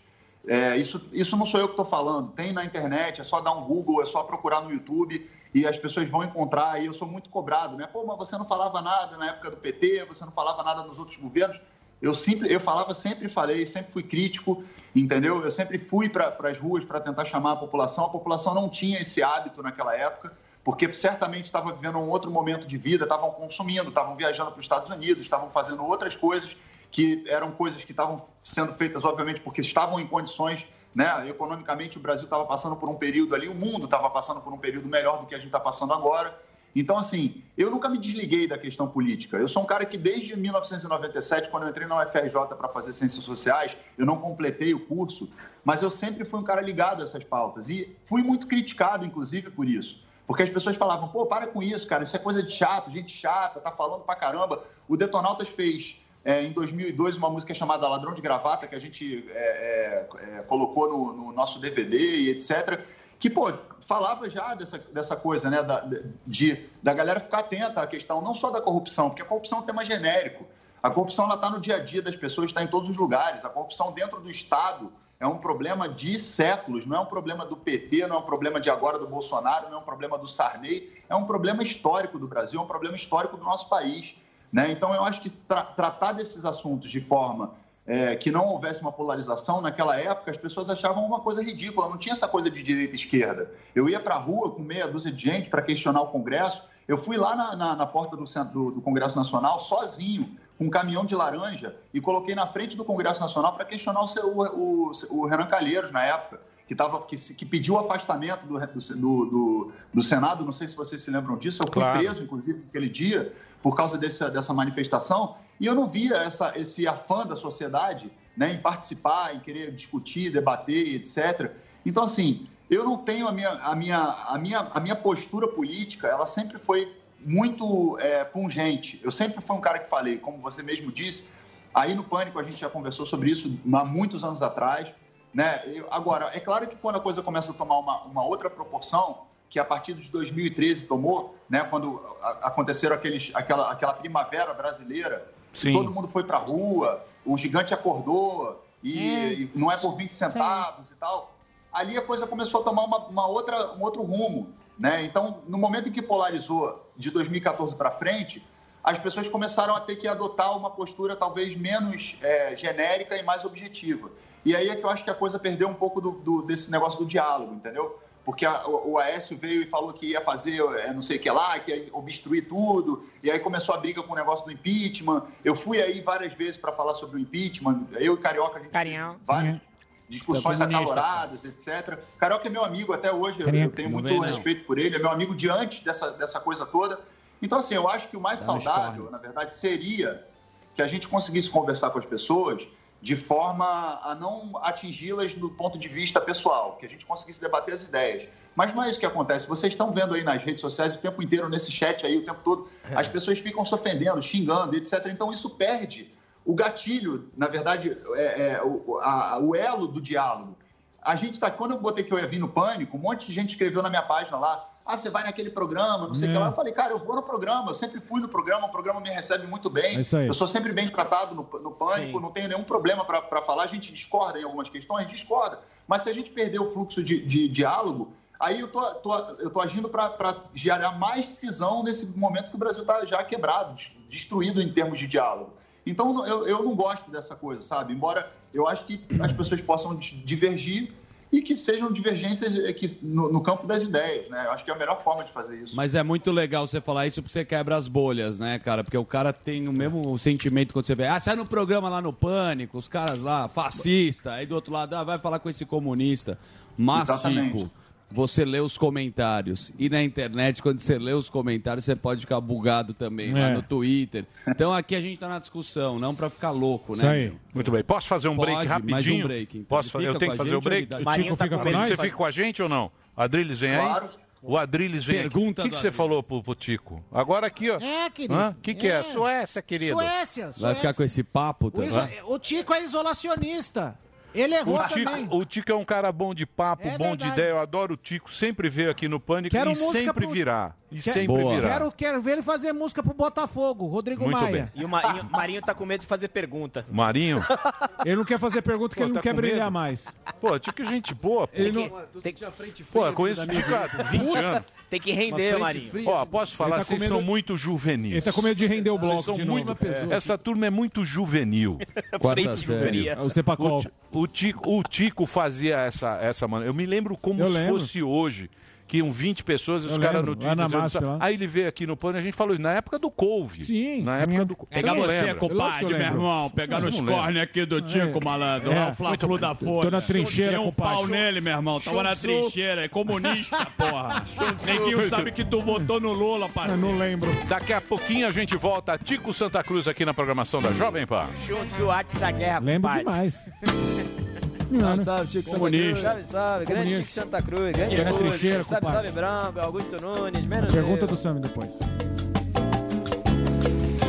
[SPEAKER 14] É, isso, isso não sou eu que estou falando. Tem na internet, é só dar um Google, é só procurar no YouTube e as pessoas vão encontrar. E eu sou muito cobrado, né? Pô, mas você não falava nada na época do PT, você não falava nada nos outros governos. Eu sempre, eu falava, sempre falei, sempre fui crítico, entendeu? Eu sempre fui para as ruas para tentar chamar a população. A população não tinha esse hábito naquela época, porque certamente estava vivendo um outro momento de vida, estavam consumindo, estavam viajando para os Estados Unidos, estavam fazendo outras coisas que eram coisas que estavam sendo feitas, obviamente, porque estavam em condições, né? Economicamente, o Brasil estava passando por um período ali, o mundo estava passando por um período melhor do que a gente está passando agora. Então, assim, eu nunca me desliguei da questão política. Eu sou um cara que, desde 1997, quando eu entrei na UFRJ para fazer Ciências Sociais, eu não completei o curso, mas eu sempre fui um cara ligado a essas pautas. E fui muito criticado, inclusive, por isso. Porque as pessoas falavam, pô, para com isso, cara, isso é coisa de chato, gente chata, tá falando pra caramba. O Detonautas fez, é, em 2002, uma música chamada Ladrão de Gravata, que a gente é, é, é, colocou no, no nosso DVD e etc., que, pô, falava já dessa, dessa coisa, né, da, de, da galera ficar atenta à questão não só da corrupção, porque a corrupção é um tema genérico. A corrupção, está no dia a dia das pessoas, está em todos os lugares. A corrupção dentro do Estado é um problema de séculos, não é um problema do PT, não é um problema de agora do Bolsonaro, não é um problema do Sarney, é um problema histórico do Brasil, é um problema histórico do nosso país. Né? Então, eu acho que tra tratar desses assuntos de forma é, que não houvesse uma polarização, naquela época as pessoas achavam uma coisa ridícula, não tinha essa coisa de direita e esquerda. Eu ia para a rua com meia dúzia de gente para questionar o Congresso, eu fui lá na, na, na porta do, do, do Congresso Nacional sozinho, com um caminhão de laranja, e coloquei na frente do Congresso Nacional para questionar o, o, o, o Renan Calheiros, na época que, tava, que, que pediu o afastamento do, do, do, do, Senado, não sei se vocês se lembram disso, eu fui
[SPEAKER 4] Claro.
[SPEAKER 14] preso, inclusive, naquele dia, por causa desse, dessa manifestação, e eu não via essa, esse afã da sociedade né, em participar, em querer discutir, debater, etc. Então, assim, eu não tenho a minha, a minha, a minha, a minha postura política, ela sempre foi muito é, pungente. Eu sempre fui um cara que falei, como você mesmo disse, aí no Pânico a gente já conversou sobre isso há muitos anos atrás. Né? Eu- agora, é claro que quando a coisa começa a tomar uma, uma outra proporção, que a partir de 2013 tomou, né, quando aconteceram aqueles, aquela, aquela primavera brasileira, que
[SPEAKER 4] Sim.
[SPEAKER 14] todo mundo foi para a rua, o gigante acordou, e, e não é por 20 centavos e tal. Ali a coisa começou a tomar uma, uma outra, um outro rumo. Né? Então, no momento em que polarizou de 2014 para frente, as pessoas começaram a ter que adotar uma postura talvez menos é, genérica e mais objetiva. E aí é que eu acho que a coisa perdeu um pouco do, do- desse negócio do diálogo, entendeu? Porque a- o, o Aécio veio e falou que ia fazer é, não sei o que lá, que ia obstruir tudo, e aí começou a briga com o negócio do impeachment. Eu fui aí várias vezes para falar sobre o impeachment, eu e Carioca, a gente teve várias discussões
[SPEAKER 3] Tá comunista.
[SPEAKER 14] acaloradas, etc. Carioca é meu amigo até hoje, eu,
[SPEAKER 3] Carioca.
[SPEAKER 14] eu tenho muito
[SPEAKER 3] não.
[SPEAKER 14] respeito por ele, é meu amigo de antes dessa, dessa coisa toda. Então, assim, eu acho que o mais
[SPEAKER 3] Dá
[SPEAKER 14] saudável, na verdade, seria que a gente conseguisse conversar com as pessoas de forma a não atingi-las do ponto de vista pessoal, que a gente conseguisse debater as ideias. Mas não é isso que acontece. Vocês estão vendo aí nas redes sociais o tempo inteiro, nesse chat aí, o tempo todo, as pessoas ficam se ofendendo, xingando, etc. Então isso perde o gatilho, na verdade, é, é, o, a- o elo do diálogo. A gente tá, quando eu botei que eu ia vir no pânico, um monte de gente escreveu na minha página lá. Ah, você vai naquele programa, não sei o que
[SPEAKER 9] É.
[SPEAKER 14] lá. Eu falei, cara, eu vou no programa, eu sempre fui no programa, o programa me recebe muito bem.
[SPEAKER 9] É isso aí.
[SPEAKER 14] Eu sou sempre bem tratado no, no pânico,
[SPEAKER 9] Sim.
[SPEAKER 14] não tenho nenhum problema para falar. A gente discorda em algumas questões, discorda. Mas se a gente perder o fluxo de, de diálogo, aí eu tô, tô- eu tô agindo para gerar mais cisão nesse momento que o Brasil está já quebrado, des- destruído em termos de diálogo. Então eu, eu não gosto dessa coisa, sabe? Embora eu acho que as pessoas possam di- divergir e que sejam divergências eh, que, no, no campo das ideias, né? Eu acho que é a melhor forma de fazer isso.
[SPEAKER 7] Mas é muito legal você falar isso porque você quebra as bolhas, né, cara? Porque o cara tem o mesmo sentimento quando você vê. Ah, sai no programa lá no Pânico, os caras lá, fascista. Aí do outro lado, ah, vai falar com esse comunista. Mas,
[SPEAKER 14] Exatamente.
[SPEAKER 7] Você lê os comentários. E na internet, quando você lê os comentários, você pode ficar bugado também, lá
[SPEAKER 4] É.
[SPEAKER 7] no Twitter. Então aqui a gente tá na discussão, não pra ficar louco, né? meu?
[SPEAKER 4] Muito bem. Posso fazer um break
[SPEAKER 7] Pode,
[SPEAKER 4] rapidinho?
[SPEAKER 7] mais um break, então.
[SPEAKER 4] Posso fazer? Eu tenho que fazer o break?
[SPEAKER 7] O Tico fica com nós?
[SPEAKER 4] Você fica com a gente ou não? Adriles vem
[SPEAKER 14] Claro.
[SPEAKER 4] aí? O Adriles vem
[SPEAKER 7] Pergunta
[SPEAKER 4] aqui. O que, que você falou pro, pro Tico? Agora aqui, ó.
[SPEAKER 15] É, querido.
[SPEAKER 4] O que, que é? Suécia, querido.
[SPEAKER 15] Suécia,
[SPEAKER 7] Vai
[SPEAKER 15] Suécia.
[SPEAKER 7] ficar com esse papo
[SPEAKER 15] O,
[SPEAKER 7] também?
[SPEAKER 15] iso- o Tico é isolacionista. Ele errou
[SPEAKER 4] O Tico,
[SPEAKER 15] também.
[SPEAKER 4] o Tico é um cara bom de papo,
[SPEAKER 15] É
[SPEAKER 4] bom de
[SPEAKER 15] verdade.
[SPEAKER 4] ideia. Eu adoro o Tico. Sempre veio aqui no Pânico
[SPEAKER 15] Quero
[SPEAKER 4] e sempre
[SPEAKER 15] pro-
[SPEAKER 4] virá. E
[SPEAKER 15] Quer-
[SPEAKER 4] sempre virá.
[SPEAKER 15] Quero, quero ver ele fazer música pro Botafogo, Rodrigo
[SPEAKER 4] Muito
[SPEAKER 15] Maia.
[SPEAKER 4] bem.
[SPEAKER 16] E o Marinho, Marinho tá com medo de fazer pergunta.
[SPEAKER 4] Marinho?
[SPEAKER 9] Ele não quer fazer pergunta porque ele não
[SPEAKER 4] tá
[SPEAKER 9] quer
[SPEAKER 4] com
[SPEAKER 9] brilhar
[SPEAKER 4] medo?
[SPEAKER 9] mais.
[SPEAKER 4] Pô, Tico é gente boa. Pô.
[SPEAKER 9] Ele não...
[SPEAKER 16] Tem que,
[SPEAKER 4] Pô, com isso fica 20 anos.
[SPEAKER 16] Tem que render, Marinho.
[SPEAKER 4] Ó, posso falar,
[SPEAKER 9] tá
[SPEAKER 4] vocês
[SPEAKER 9] com medo-
[SPEAKER 4] são muito juvenis.
[SPEAKER 9] Ele tá com medo de render o bloco
[SPEAKER 4] Vocês são
[SPEAKER 9] de
[SPEAKER 4] muito,
[SPEAKER 9] novo.
[SPEAKER 4] é, Essa turma é muito juvenil.
[SPEAKER 7] Quarta série.
[SPEAKER 9] O Cepacol.
[SPEAKER 4] O, Ti- o Tico, o Tico fazia essa, essa maneira. Eu me lembro como
[SPEAKER 9] Eu
[SPEAKER 4] se
[SPEAKER 9] lembro.
[SPEAKER 4] fosse hoje. Que iam 20 pessoas e os
[SPEAKER 9] Eu
[SPEAKER 4] caras no Twitter.
[SPEAKER 9] MASP.
[SPEAKER 4] Aí ele veio aqui no pano e a gente falou isso, na época do Couve.
[SPEAKER 9] Sim.
[SPEAKER 4] Na época do Couve.
[SPEAKER 7] Pegar
[SPEAKER 4] Você não
[SPEAKER 7] você,
[SPEAKER 4] lembra?
[SPEAKER 7] compadre, meu irmão. Pegar nos
[SPEAKER 4] lembro.
[SPEAKER 7] cornes aqui do Tico, malandro.
[SPEAKER 9] É.
[SPEAKER 7] O Fla-Flu da Folha.
[SPEAKER 9] Tô na trincheira,
[SPEAKER 7] Deu um pau nele, meu irmão. Tava na trincheira. É comunista, porra. Neguinho sabe que tu votou no Lula, parceiro.
[SPEAKER 9] não lembro.
[SPEAKER 4] Daqui a pouquinho a gente volta. Tico Santa Cruz aqui na programação da Jovem Pan.
[SPEAKER 16] Juntos o da guerra,
[SPEAKER 9] Lembro
[SPEAKER 16] compadre.
[SPEAKER 9] demais.
[SPEAKER 16] Salve, salve, Tico
[SPEAKER 7] Comunista.
[SPEAKER 16] Salve, salve. Grande
[SPEAKER 9] Comunista.
[SPEAKER 16] Tico Santa Cruz. Grande Cruz.
[SPEAKER 9] trincheira, compadre.
[SPEAKER 16] salve, Branco. Augusto Nunes. Menos
[SPEAKER 9] Pergunta
[SPEAKER 16] eu.
[SPEAKER 9] do Sammy depois.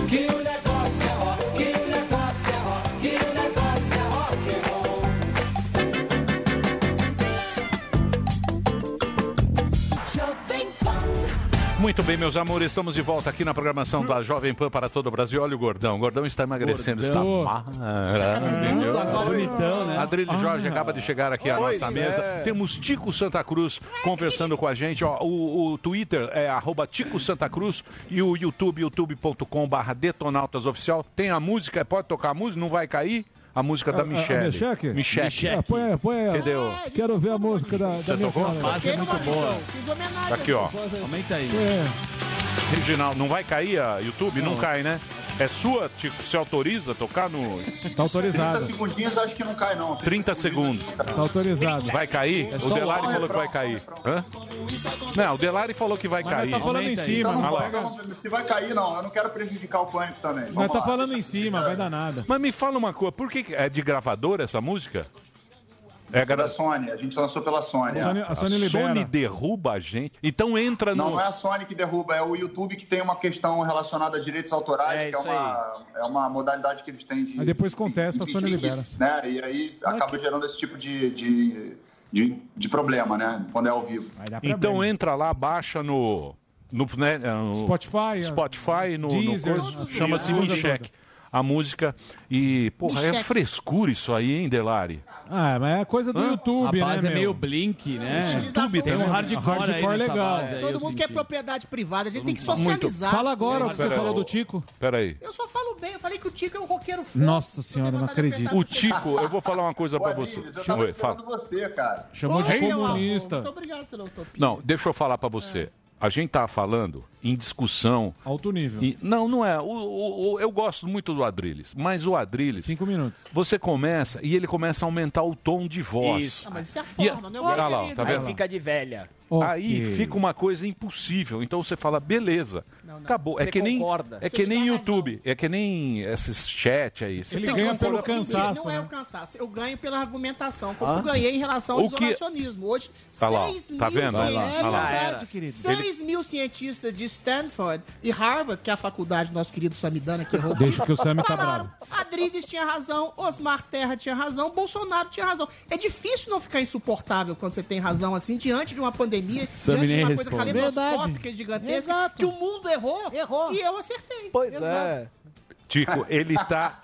[SPEAKER 13] Que o negócio é rock, que
[SPEAKER 4] Muito bem, meus amores, estamos de volta aqui na programação da Jovem Pan para todo o Brasil. Olha o Gordão. O Gordão está emagrecendo,
[SPEAKER 9] Gordão.
[SPEAKER 4] está maravilhoso.
[SPEAKER 7] Bonitão, né?
[SPEAKER 4] Adrilho Jorge acaba de chegar aqui à
[SPEAKER 16] Pois
[SPEAKER 4] nossa
[SPEAKER 16] é.
[SPEAKER 4] mesa. Temos Tico Santa Cruz conversando com a gente. Ó, o, o Twitter é arroba Tico Santa Cruz e o YouTube, youtube.com barra Detonautas Oficial. Tem a música, pode tocar a música, não vai cair? A música da
[SPEAKER 9] A- a- a
[SPEAKER 4] Michelle.
[SPEAKER 9] Micheque?
[SPEAKER 4] Micheque.
[SPEAKER 9] Ah, põe, põe
[SPEAKER 4] o-
[SPEAKER 9] Quero ver a música da, da
[SPEAKER 4] Você tocou?
[SPEAKER 9] cara.
[SPEAKER 7] Base é muito boa.
[SPEAKER 15] Fiz homenagem.
[SPEAKER 4] Tá aqui, ó.
[SPEAKER 7] Aumenta aí.
[SPEAKER 9] É.
[SPEAKER 4] Reginaldo, não vai cair a YouTube? Não, cai, né? É sua, Tico? Você autoriza a tocar no
[SPEAKER 9] Tá
[SPEAKER 14] 30
[SPEAKER 9] autorizado.
[SPEAKER 14] segundinhos acho que não cai, não.
[SPEAKER 4] 30 segundos?
[SPEAKER 9] Tá autorizado.
[SPEAKER 4] Vai cair?
[SPEAKER 7] só
[SPEAKER 4] o Delari falou que vai cair. Hã? Não, o Delari falou que vai
[SPEAKER 9] Mas nós
[SPEAKER 4] cair.
[SPEAKER 9] tá falando em
[SPEAKER 7] aí.
[SPEAKER 9] cima,
[SPEAKER 14] Então não
[SPEAKER 9] pega.
[SPEAKER 14] se vai cair, não. Eu não quero prejudicar o pânico também. Vamos
[SPEAKER 9] tá
[SPEAKER 14] lá,
[SPEAKER 9] falando em cima, vai dar nada.
[SPEAKER 4] Mas me fala uma coisa, por que que é de gravadora essa música? É
[SPEAKER 14] Da
[SPEAKER 4] gra...
[SPEAKER 14] Sony, a gente lançou pela Sony.
[SPEAKER 9] A
[SPEAKER 14] é.
[SPEAKER 9] Sony, a Sony libera.
[SPEAKER 4] Sony derruba a gente. Então entra no.
[SPEAKER 14] Não, não é a Sony que derruba, é o YouTube que tem uma questão relacionada a direitos autorais,
[SPEAKER 16] É
[SPEAKER 14] que é uma, é uma modalidade que eles têm de.
[SPEAKER 9] Aí depois contesta, a Sony
[SPEAKER 14] de-
[SPEAKER 9] libera.
[SPEAKER 14] Né? E aí acaba gerando esse tipo de, de, de, de problema, né? Quando é ao vivo.
[SPEAKER 4] Então
[SPEAKER 9] bem.
[SPEAKER 4] entra lá, baixa no. No, né, no
[SPEAKER 9] Spotify,
[SPEAKER 4] Spotify, no, no
[SPEAKER 9] Deezer, os
[SPEAKER 4] chama-se. Micheque. A música. E, porra, é frescura isso aí, hein, Delari?
[SPEAKER 9] Ah, mas é coisa do
[SPEAKER 4] Hã?
[SPEAKER 9] YouTube,
[SPEAKER 7] A base
[SPEAKER 9] né,
[SPEAKER 7] é meio
[SPEAKER 9] meu?
[SPEAKER 7] blink, né?
[SPEAKER 4] YouTube
[SPEAKER 7] Tem um hardcore,
[SPEAKER 9] Hardcore legal.
[SPEAKER 7] base
[SPEAKER 15] Todo mundo quer propriedade privada, a gente tem que
[SPEAKER 4] Muito.
[SPEAKER 15] socializar.
[SPEAKER 9] Fala agora o que você
[SPEAKER 4] aí,
[SPEAKER 9] falou do Tico.
[SPEAKER 4] Peraí.
[SPEAKER 15] Eu só falo bem, eu falei que o Tico é um roqueiro fofo.
[SPEAKER 9] Nossa senhora, não acredito.
[SPEAKER 4] O Tico, eu vou falar uma coisa pra
[SPEAKER 14] Adriles,
[SPEAKER 4] você.
[SPEAKER 14] eu tava
[SPEAKER 4] Oi, fala.
[SPEAKER 14] você, cara.
[SPEAKER 9] Chamou de
[SPEAKER 15] Oi,
[SPEAKER 9] comunista.
[SPEAKER 15] Muito obrigado pela utopia.
[SPEAKER 4] Não, deixa eu falar pra você. A gente tá falando em discussão.
[SPEAKER 9] Alto nível.
[SPEAKER 4] e- não, não é. O, o- o- eu gosto muito do Adrilles, mas o Adrilles,
[SPEAKER 9] Cinco minutos.
[SPEAKER 4] você começa e ele começa a aumentar o tom de voz.
[SPEAKER 16] Isso.
[SPEAKER 15] Ah, mas isso é a
[SPEAKER 4] E-
[SPEAKER 15] forma, né? Eu
[SPEAKER 4] Olha lá, tá
[SPEAKER 16] Aí
[SPEAKER 4] vendo?
[SPEAKER 16] fica de velha.
[SPEAKER 4] Aí
[SPEAKER 9] Ok.
[SPEAKER 4] fica uma coisa impossível. Então você fala, beleza,
[SPEAKER 15] Não, não.
[SPEAKER 4] acabou. É
[SPEAKER 16] Você
[SPEAKER 4] que nem, é
[SPEAKER 15] Você
[SPEAKER 4] que nem YouTube, é que nem esses chat aí. Você
[SPEAKER 9] Ele
[SPEAKER 15] Então,
[SPEAKER 9] ganha pelo cansaço,
[SPEAKER 15] Não é
[SPEAKER 9] né?
[SPEAKER 15] o cansaço. Eu ganho pela argumentação, como
[SPEAKER 4] Ah?
[SPEAKER 15] eu ganhei em relação ao
[SPEAKER 4] O que-
[SPEAKER 15] isolacionismo. Hoje,
[SPEAKER 4] Tá lá,
[SPEAKER 15] 6
[SPEAKER 4] tá
[SPEAKER 15] mil
[SPEAKER 4] vendo? Lá,
[SPEAKER 15] cientistas,
[SPEAKER 4] lá.
[SPEAKER 16] era.
[SPEAKER 15] querido. 6 mil cientistas de Stanford e Harvard, que é a faculdade do nosso querido Samidana, que errou.
[SPEAKER 9] Deixa que o Sammy tá bravo.
[SPEAKER 15] Adriles tinha razão, Osmar Terra tinha razão, Bolsonaro tinha razão. É difícil não ficar insuportável quando você tem razão assim, diante de uma pandemia,
[SPEAKER 7] Sammy
[SPEAKER 15] diante de uma coisa
[SPEAKER 7] responde.
[SPEAKER 15] caleidoscópica e gigantesca, Exato.
[SPEAKER 9] É.
[SPEAKER 15] que o mundo errou, Errou. e eu acertei.
[SPEAKER 16] Pois
[SPEAKER 15] Exato.
[SPEAKER 16] é.
[SPEAKER 4] Tico, ele tá.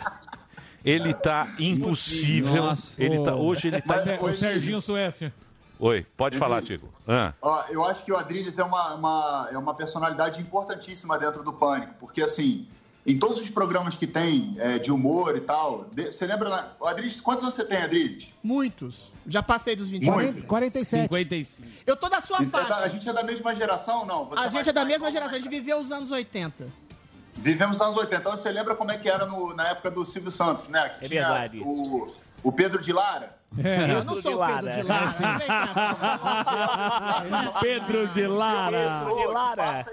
[SPEAKER 4] Ele tá impossível.
[SPEAKER 7] Nossa.
[SPEAKER 4] Ele tá, hoje ele tá.
[SPEAKER 8] é,
[SPEAKER 14] Mas,
[SPEAKER 9] é, O Serginho Suécia.
[SPEAKER 4] Oi, pode falar, Tico. Ah.
[SPEAKER 14] Ó, eu acho que o Adrilles é uma, uma- é uma personalidade importantíssima dentro do Pânico, porque assim, em todos os programas que tem é, de humor e tal, de- você lembra, lá- Adrilles, quantos você tem, Adrilles?
[SPEAKER 15] Muitos. Já passei dos 20
[SPEAKER 14] Muito.
[SPEAKER 15] anos.
[SPEAKER 9] 47.
[SPEAKER 7] 55.
[SPEAKER 15] Eu tô da sua
[SPEAKER 14] Então,
[SPEAKER 15] faixa.
[SPEAKER 14] A gente é da mesma geração, não? Você
[SPEAKER 15] A
[SPEAKER 14] mais
[SPEAKER 15] gente é da mesma geração, a gente viveu os anos 80.
[SPEAKER 14] Vivemos nos anos 80. Então você lembra como é que era no- na época do Silvio Santos, né? Que
[SPEAKER 16] É
[SPEAKER 14] tinha
[SPEAKER 16] verdade.
[SPEAKER 14] o, o Pedro de Lara.
[SPEAKER 9] É.
[SPEAKER 15] Eu não sou o Pedro de Lara.
[SPEAKER 7] Pedro de Lara.
[SPEAKER 14] Pô,
[SPEAKER 16] de Lara.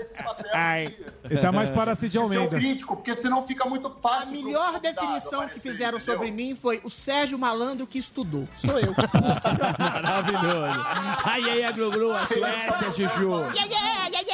[SPEAKER 9] Ai. Ele tá mais para Cid
[SPEAKER 14] Ser um
[SPEAKER 9] Almeida.
[SPEAKER 14] crítico, porque senão fica muito
[SPEAKER 15] A
[SPEAKER 14] fácil. pro
[SPEAKER 15] melhor definição que fizeram
[SPEAKER 14] entendeu?
[SPEAKER 15] sobre mim foi o Sérgio Malandro que estudou. Sou eu.
[SPEAKER 7] Maravilhoso. Ai, ai, ai, glu, glu, a Suécia, Juju.
[SPEAKER 15] yeah, yeah, yeah, yeah.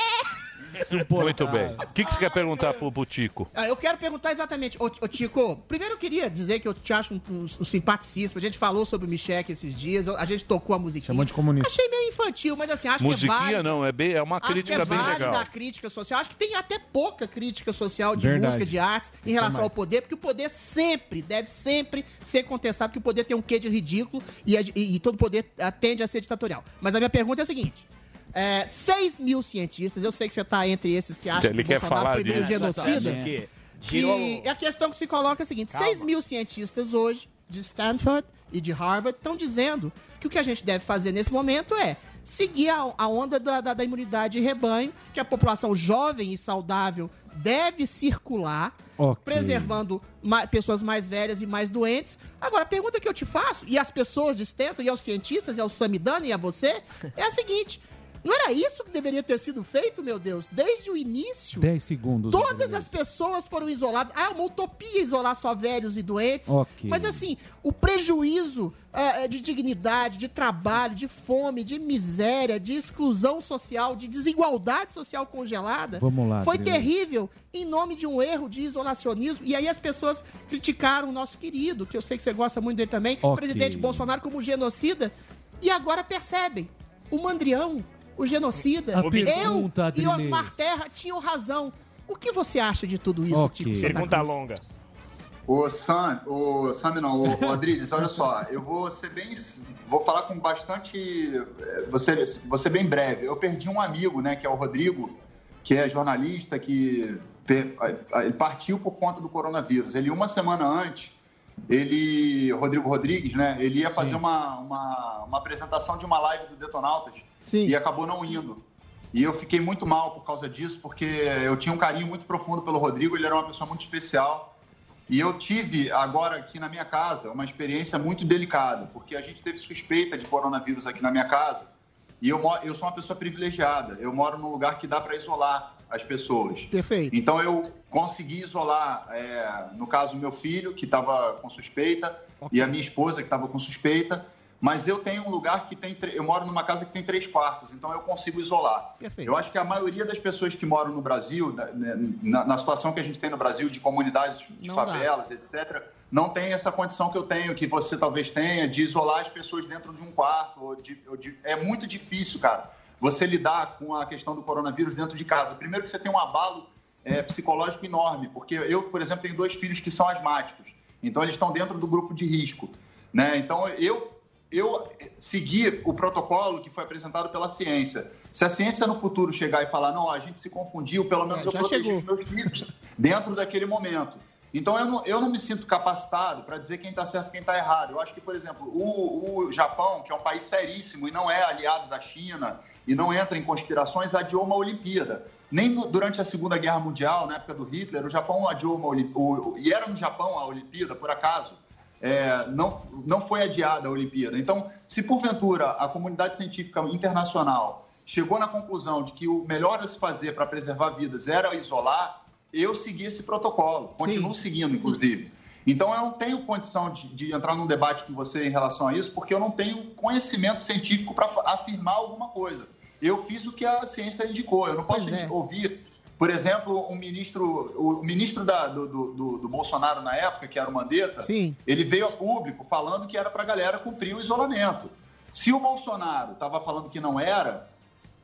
[SPEAKER 4] Muito bem. O que, que você quer perguntar pro Butico?
[SPEAKER 15] Ah, Eu quero perguntar exatamente, ô, ô Tico, primeiro eu queria dizer que eu te acho um, um, um simpaticíssimo. A gente falou sobre o Michek esses dias, eu- a gente tocou a musiquinha.
[SPEAKER 9] Chamou de comunista.
[SPEAKER 15] Achei meio infantil, mas assim, acho que é
[SPEAKER 4] Musiquinha
[SPEAKER 15] válido.
[SPEAKER 4] não, é, bem, é uma
[SPEAKER 15] Acho que é
[SPEAKER 4] crítica bem
[SPEAKER 15] válida
[SPEAKER 4] legal.
[SPEAKER 15] a crítica social. Acho que tem até pouca crítica social de
[SPEAKER 9] Verdade.
[SPEAKER 15] música, de artes, em relação
[SPEAKER 9] mais.
[SPEAKER 15] ao poder, porque o poder sempre, deve sempre ser contestado, porque o poder tem um quê de ridículo e, é de- e- e todo poder ah, tende a ser ditatorial. Mas a minha pergunta é a seguinte. É, 6 mil cientistas, eu sei que você está entre esses que acham
[SPEAKER 4] Ele
[SPEAKER 15] que
[SPEAKER 4] quer
[SPEAKER 15] Bolsonaro
[SPEAKER 4] falar
[SPEAKER 15] foi meio genocida.
[SPEAKER 16] Que
[SPEAKER 15] Que a questão que se coloca é a seguinte: 6 mil cientistas hoje, de Stanford e de Harvard, estão dizendo que o que a gente deve fazer nesse momento é seguir a, a onda da, da, da imunidade de rebanho, que a população jovem e saudável deve circular,
[SPEAKER 9] Ok.
[SPEAKER 15] preservando ma- pessoas mais velhas e mais doentes. Agora, a pergunta que eu te faço, e as pessoas distentam, e aos cientistas, e ao Samidana, e a você, é a seguinte. Não era isso que deveria ter sido feito, meu Deus? Desde o início,
[SPEAKER 9] 10 segundos.
[SPEAKER 15] Todas as pessoas foram isoladas. Ah, é uma utopia isolar só velhos e doentes.
[SPEAKER 9] Ok.
[SPEAKER 15] Mas assim, o prejuízo ah, de dignidade, de trabalho, de fome, de miséria, de exclusão social, de desigualdade social congelada
[SPEAKER 9] Vamos lá,
[SPEAKER 15] foi terrível em nome de um erro de isolacionismo. E aí as pessoas criticaram o nosso querido, que eu sei que você gosta muito dele também, o
[SPEAKER 9] Ok.
[SPEAKER 15] presidente Bolsonaro como genocida. E agora percebem, o Mandrião, o genocida,
[SPEAKER 9] A
[SPEAKER 15] eu
[SPEAKER 9] pergunta,
[SPEAKER 15] e. Osmar Terra tinham razão. O que você acha de tudo isso,
[SPEAKER 8] Ok.
[SPEAKER 15] Tico? Santa
[SPEAKER 8] Pergunta
[SPEAKER 15] Cruz?
[SPEAKER 16] longa.
[SPEAKER 14] Ô Sam, ô Sam não, ô, ô Adriles, olha só, eu vou ser bem, vou falar com bastante, eh, você, você bem breve. Eu perdi um amigo, né, que é o Rodrigo, que é jornalista, que ele partiu por conta do coronavírus. Ele uma semana antes, ele, Rodrigo Rodrigues, né, ele ia fazer uma, uma, uma apresentação de uma live do Detonautas e acabou não indo. E eu fiquei muito mal por causa disso, porque eu tinha um carinho muito profundo pelo Rodrigo, ele era uma pessoa muito especial. E eu tive agora aqui na minha casa uma experiência muito delicada, porque a gente teve suspeita de coronavírus aqui na minha casa. E eu, eu sou uma pessoa privilegiada. Eu moro num lugar que dá para isolar as pessoas.
[SPEAKER 15] Perfeito.
[SPEAKER 14] Então eu consegui isolar, é, no caso, meu filho, que estava com suspeita, e a minha esposa, que estava com suspeita. Mas eu tenho um lugar que tem. Eu moro numa casa que tem três quartos, então eu consigo isolar.
[SPEAKER 15] Perfeito.
[SPEAKER 14] Eu acho que a maioria das pessoas que moram no Brasil, na, né, na- na situação que a gente tem no Brasil, de comunidades de
[SPEAKER 15] Não dá.
[SPEAKER 14] favelas, etc., não tem essa condição que eu tenho, que você talvez tenha, de isolar as pessoas dentro de um quarto. ou de- ou de- é muito difícil, cara, você lidar com a questão do coronavírus dentro de casa. Primeiro que você tem um abalo é, psicológico enorme, porque eu, por exemplo, tenho dois filhos que são asmáticos, então eles estão dentro do grupo de risco. Né? Então eu, eu segui o protocolo que foi apresentado pela ciência. Se a ciência no futuro chegar e falar, não, a gente se confundiu, pelo menos
[SPEAKER 15] É,
[SPEAKER 14] eu protegi
[SPEAKER 15] chegou.
[SPEAKER 14] os meus filhos dentro daquele momento. Então eu não, eu não me sinto capacitado para dizer quem está certo e quem está errado. Eu acho que, por exemplo, o, o Japão, que é um país seríssimo e não é aliado da China e não entra em conspirações, adiou uma Olimpíada. Nem durante a Segunda Guerra Mundial, na época do Hitler, o Japão adiou uma Olimpíada. E era no Japão a Olimpíada, por acaso. É, não, não foi adiada a Olimpíada. Então, se porventura a comunidade científica internacional chegou na conclusão de que o melhor a se fazer para preservar vidas era isolar, eu segui esse protocolo, continuo seguindo, inclusive. Então, eu não tenho condição de, de entrar num debate com você em relação a isso, porque eu não tenho conhecimento científico para afirmar alguma coisa. Eu fiz o que a ciência indicou. Eu não posso
[SPEAKER 15] é.
[SPEAKER 14] ouvir, por exemplo, um ministro, o ministro da- do, do- do- Bolsonaro na época, que era o Mandetta,
[SPEAKER 15] Sim.
[SPEAKER 14] ele veio a público falando que era para a galera cumprir o isolamento. Se o Bolsonaro estava falando que não era,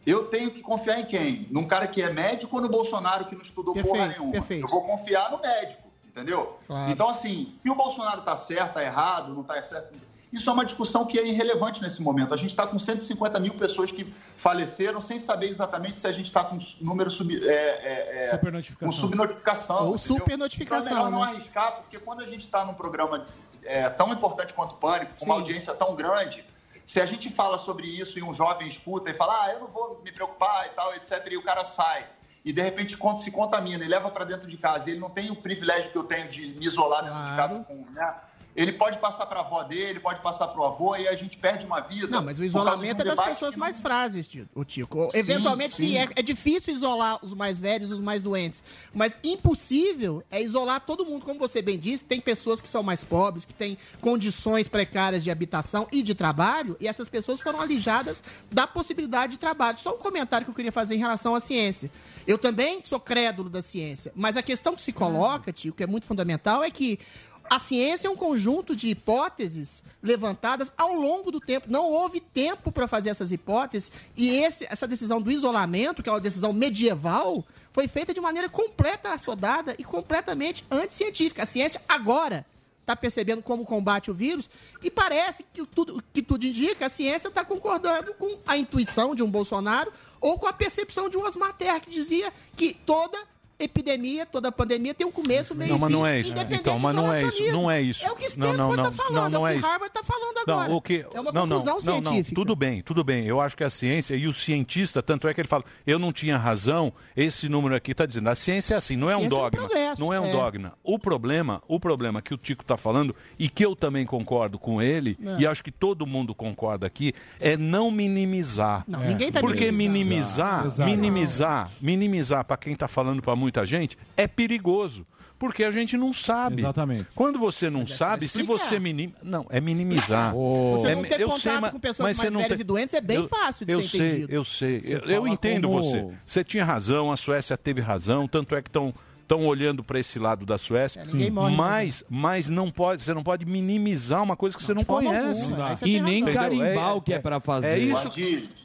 [SPEAKER 14] eu tenho que confiar em quem? Num cara que é médico ou no Bolsonaro que não estudou porra
[SPEAKER 15] Perfeito,
[SPEAKER 14] nenhuma?
[SPEAKER 15] perfeito.
[SPEAKER 14] Eu vou confiar no médico, entendeu?
[SPEAKER 15] Claro.
[SPEAKER 14] Então, assim, se o Bolsonaro tá certo, tá errado, não tá certo. Isso é uma discussão que é irrelevante nesse momento. A gente está com 150 mil pessoas que faleceram sem saber exatamente se a gente está com número sub, é, é, é,
[SPEAKER 9] Supernotificação.
[SPEAKER 14] com subnotificação.
[SPEAKER 15] Ou
[SPEAKER 14] entendeu?
[SPEAKER 15] supernotificação,
[SPEAKER 14] Então é melhor não
[SPEAKER 15] né?
[SPEAKER 14] arriscar, porque quando a gente está num programa é, tão importante quanto o Pânico, com uma
[SPEAKER 15] Sim.
[SPEAKER 14] audiência tão grande, se a gente fala sobre isso e um jovem escuta e fala, ah, eu não vou me preocupar e tal, etc., e o cara sai e de repente se contamina e leva para dentro de casa, e ele não tem o privilégio que eu tenho de me isolar dentro de casa com, né? Ele pode passar para a avó dele, pode passar para o avô e a gente perde uma vida.
[SPEAKER 15] Não, mas o isolamento é
[SPEAKER 14] um
[SPEAKER 15] das
[SPEAKER 14] debate
[SPEAKER 15] pessoas
[SPEAKER 14] que
[SPEAKER 15] mais frágeis, o Tico.
[SPEAKER 14] Sim,
[SPEAKER 15] Eventualmente, sim,
[SPEAKER 14] sim.
[SPEAKER 15] é, é difícil isolar os mais velhos, os mais doentes. Mas impossível é isolar todo mundo. Como você bem disse, tem pessoas que são mais pobres, que têm condições precárias de habitação e de trabalho, e essas pessoas foram alijadas da possibilidade de trabalho. Só um comentário que eu queria fazer em relação à ciência. Eu também sou crédulo da ciência, mas a questão que se coloca, Tico, que é muito fundamental, é que a ciência é um conjunto de hipóteses levantadas ao longo do tempo. Não houve tempo para fazer essas hipóteses e esse- essa decisão do isolamento, que é uma decisão medieval, foi feita de maneira completa assodada e completamente anticientífica. A ciência agora está percebendo como combate o vírus e parece que tudo que tudo indica, a ciência está concordando com a intuição de um Bolsonaro ou com a percepção de um Osmar Terra que dizia que toda epidemia, toda pandemia tem um começo, meio
[SPEAKER 4] Não,
[SPEAKER 15] e
[SPEAKER 4] mas não é isso.
[SPEAKER 15] independente
[SPEAKER 4] Então, mas
[SPEAKER 15] do
[SPEAKER 4] não é isso. Não é isso.
[SPEAKER 15] É o que
[SPEAKER 4] não,
[SPEAKER 15] Stanford
[SPEAKER 4] não, não,
[SPEAKER 15] tá falando,
[SPEAKER 4] não, não
[SPEAKER 15] é
[SPEAKER 4] é
[SPEAKER 15] o que
[SPEAKER 4] isso.
[SPEAKER 15] Harvard tá falando agora.
[SPEAKER 4] Não, o que,
[SPEAKER 15] É uma
[SPEAKER 4] não, não,
[SPEAKER 15] conclusão
[SPEAKER 4] não, não,
[SPEAKER 15] científica.
[SPEAKER 4] tudo bem, tudo bem. Eu acho que a ciência e o cientista, tanto é que ele fala, eu não tinha razão, esse número aqui está dizendo, a ciência é assim, não é um
[SPEAKER 15] Ciência é um
[SPEAKER 4] dogma.
[SPEAKER 15] progresso,
[SPEAKER 4] não é um
[SPEAKER 15] é.
[SPEAKER 4] dogma. O problema, o problema que o Tico está falando, e que eu também concordo com ele,
[SPEAKER 15] É.
[SPEAKER 4] e acho que todo mundo concorda aqui, é não minimizar.
[SPEAKER 15] Não, ninguém tá
[SPEAKER 4] Porque minimizar,
[SPEAKER 15] Exato.
[SPEAKER 4] minimizar, minimizar para quem está falando para muita gente é perigoso. Porque a gente não sabe.
[SPEAKER 9] Exatamente.
[SPEAKER 4] Quando você não sabe, se você minim... Não, é minimizar.
[SPEAKER 15] Você
[SPEAKER 4] É
[SPEAKER 15] não ter
[SPEAKER 4] eu
[SPEAKER 15] contato
[SPEAKER 4] sei, mas-
[SPEAKER 15] com pessoas
[SPEAKER 4] mas
[SPEAKER 15] mais
[SPEAKER 4] você não
[SPEAKER 15] velhas
[SPEAKER 4] tem-
[SPEAKER 15] e doentes é bem
[SPEAKER 4] eu,
[SPEAKER 15] fácil de
[SPEAKER 4] eu
[SPEAKER 15] ser
[SPEAKER 4] sei,
[SPEAKER 15] entendido.
[SPEAKER 4] Eu sei,
[SPEAKER 7] Você
[SPEAKER 4] eu, eu entendo
[SPEAKER 7] como-
[SPEAKER 4] você. Você tinha razão, a Suécia teve razão, tanto é que estão estão olhando para esse lado da Suécia,
[SPEAKER 15] ninguém morre, né?
[SPEAKER 4] mas, mas não pode, você não pode minimizar uma coisa que você não conhece.
[SPEAKER 15] alguma, aí você
[SPEAKER 7] E
[SPEAKER 15] tem
[SPEAKER 7] nem
[SPEAKER 15] razão.
[SPEAKER 7] carimbar o que é pra fazer.
[SPEAKER 4] É isso.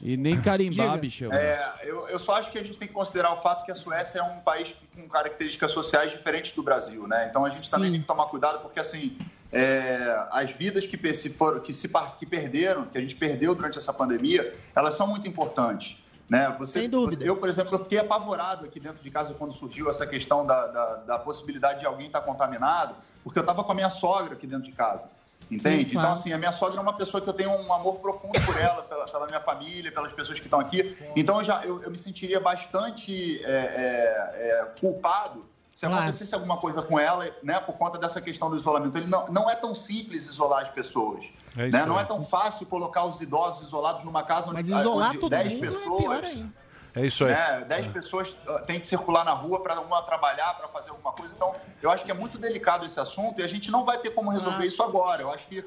[SPEAKER 7] E nem carimbar.
[SPEAKER 14] É, eu, eu só acho que a gente tem que considerar o fato que a Suécia é um país com características sociais diferentes do Brasil, né? Então a gente também tem que tomar cuidado porque assim é, as vidas que, se foram, que se que perderam, que a gente perdeu durante essa pandemia, elas são muito importantes. Né? Você,
[SPEAKER 15] Sem dúvida.
[SPEAKER 14] Eu, por exemplo, eu fiquei apavorado aqui dentro de casa quando surgiu essa questão da, da, da possibilidade de alguém estar contaminado, porque eu estava com a minha sogra aqui dentro de casa. Entende?
[SPEAKER 15] Sim, claro.
[SPEAKER 14] Então, assim, a minha sogra é uma pessoa que eu tenho um amor profundo por ela, pela, pela minha família, pelas pessoas que estão aqui. Então, eu, já, eu, eu me sentiria bastante é, é, é, culpado se
[SPEAKER 15] Claro.
[SPEAKER 14] acontecesse alguma coisa com ela, né, por conta dessa questão do isolamento. Ele não, não é tão simples isolar as pessoas.
[SPEAKER 4] É isso
[SPEAKER 14] né? Não é tão fácil colocar os idosos isolados numa casa onde,
[SPEAKER 15] Mas isolar
[SPEAKER 14] onde
[SPEAKER 15] todo
[SPEAKER 14] 10
[SPEAKER 15] mundo é
[SPEAKER 14] pessoas
[SPEAKER 15] pior ainda.
[SPEAKER 4] É isso aí.
[SPEAKER 14] né? 10 pessoas uh, têm que circular na rua para uma trabalhar, para fazer alguma coisa. Então, eu acho que é muito delicado esse assunto e a gente não vai ter como resolver
[SPEAKER 15] Ah.
[SPEAKER 14] isso agora. Eu acho que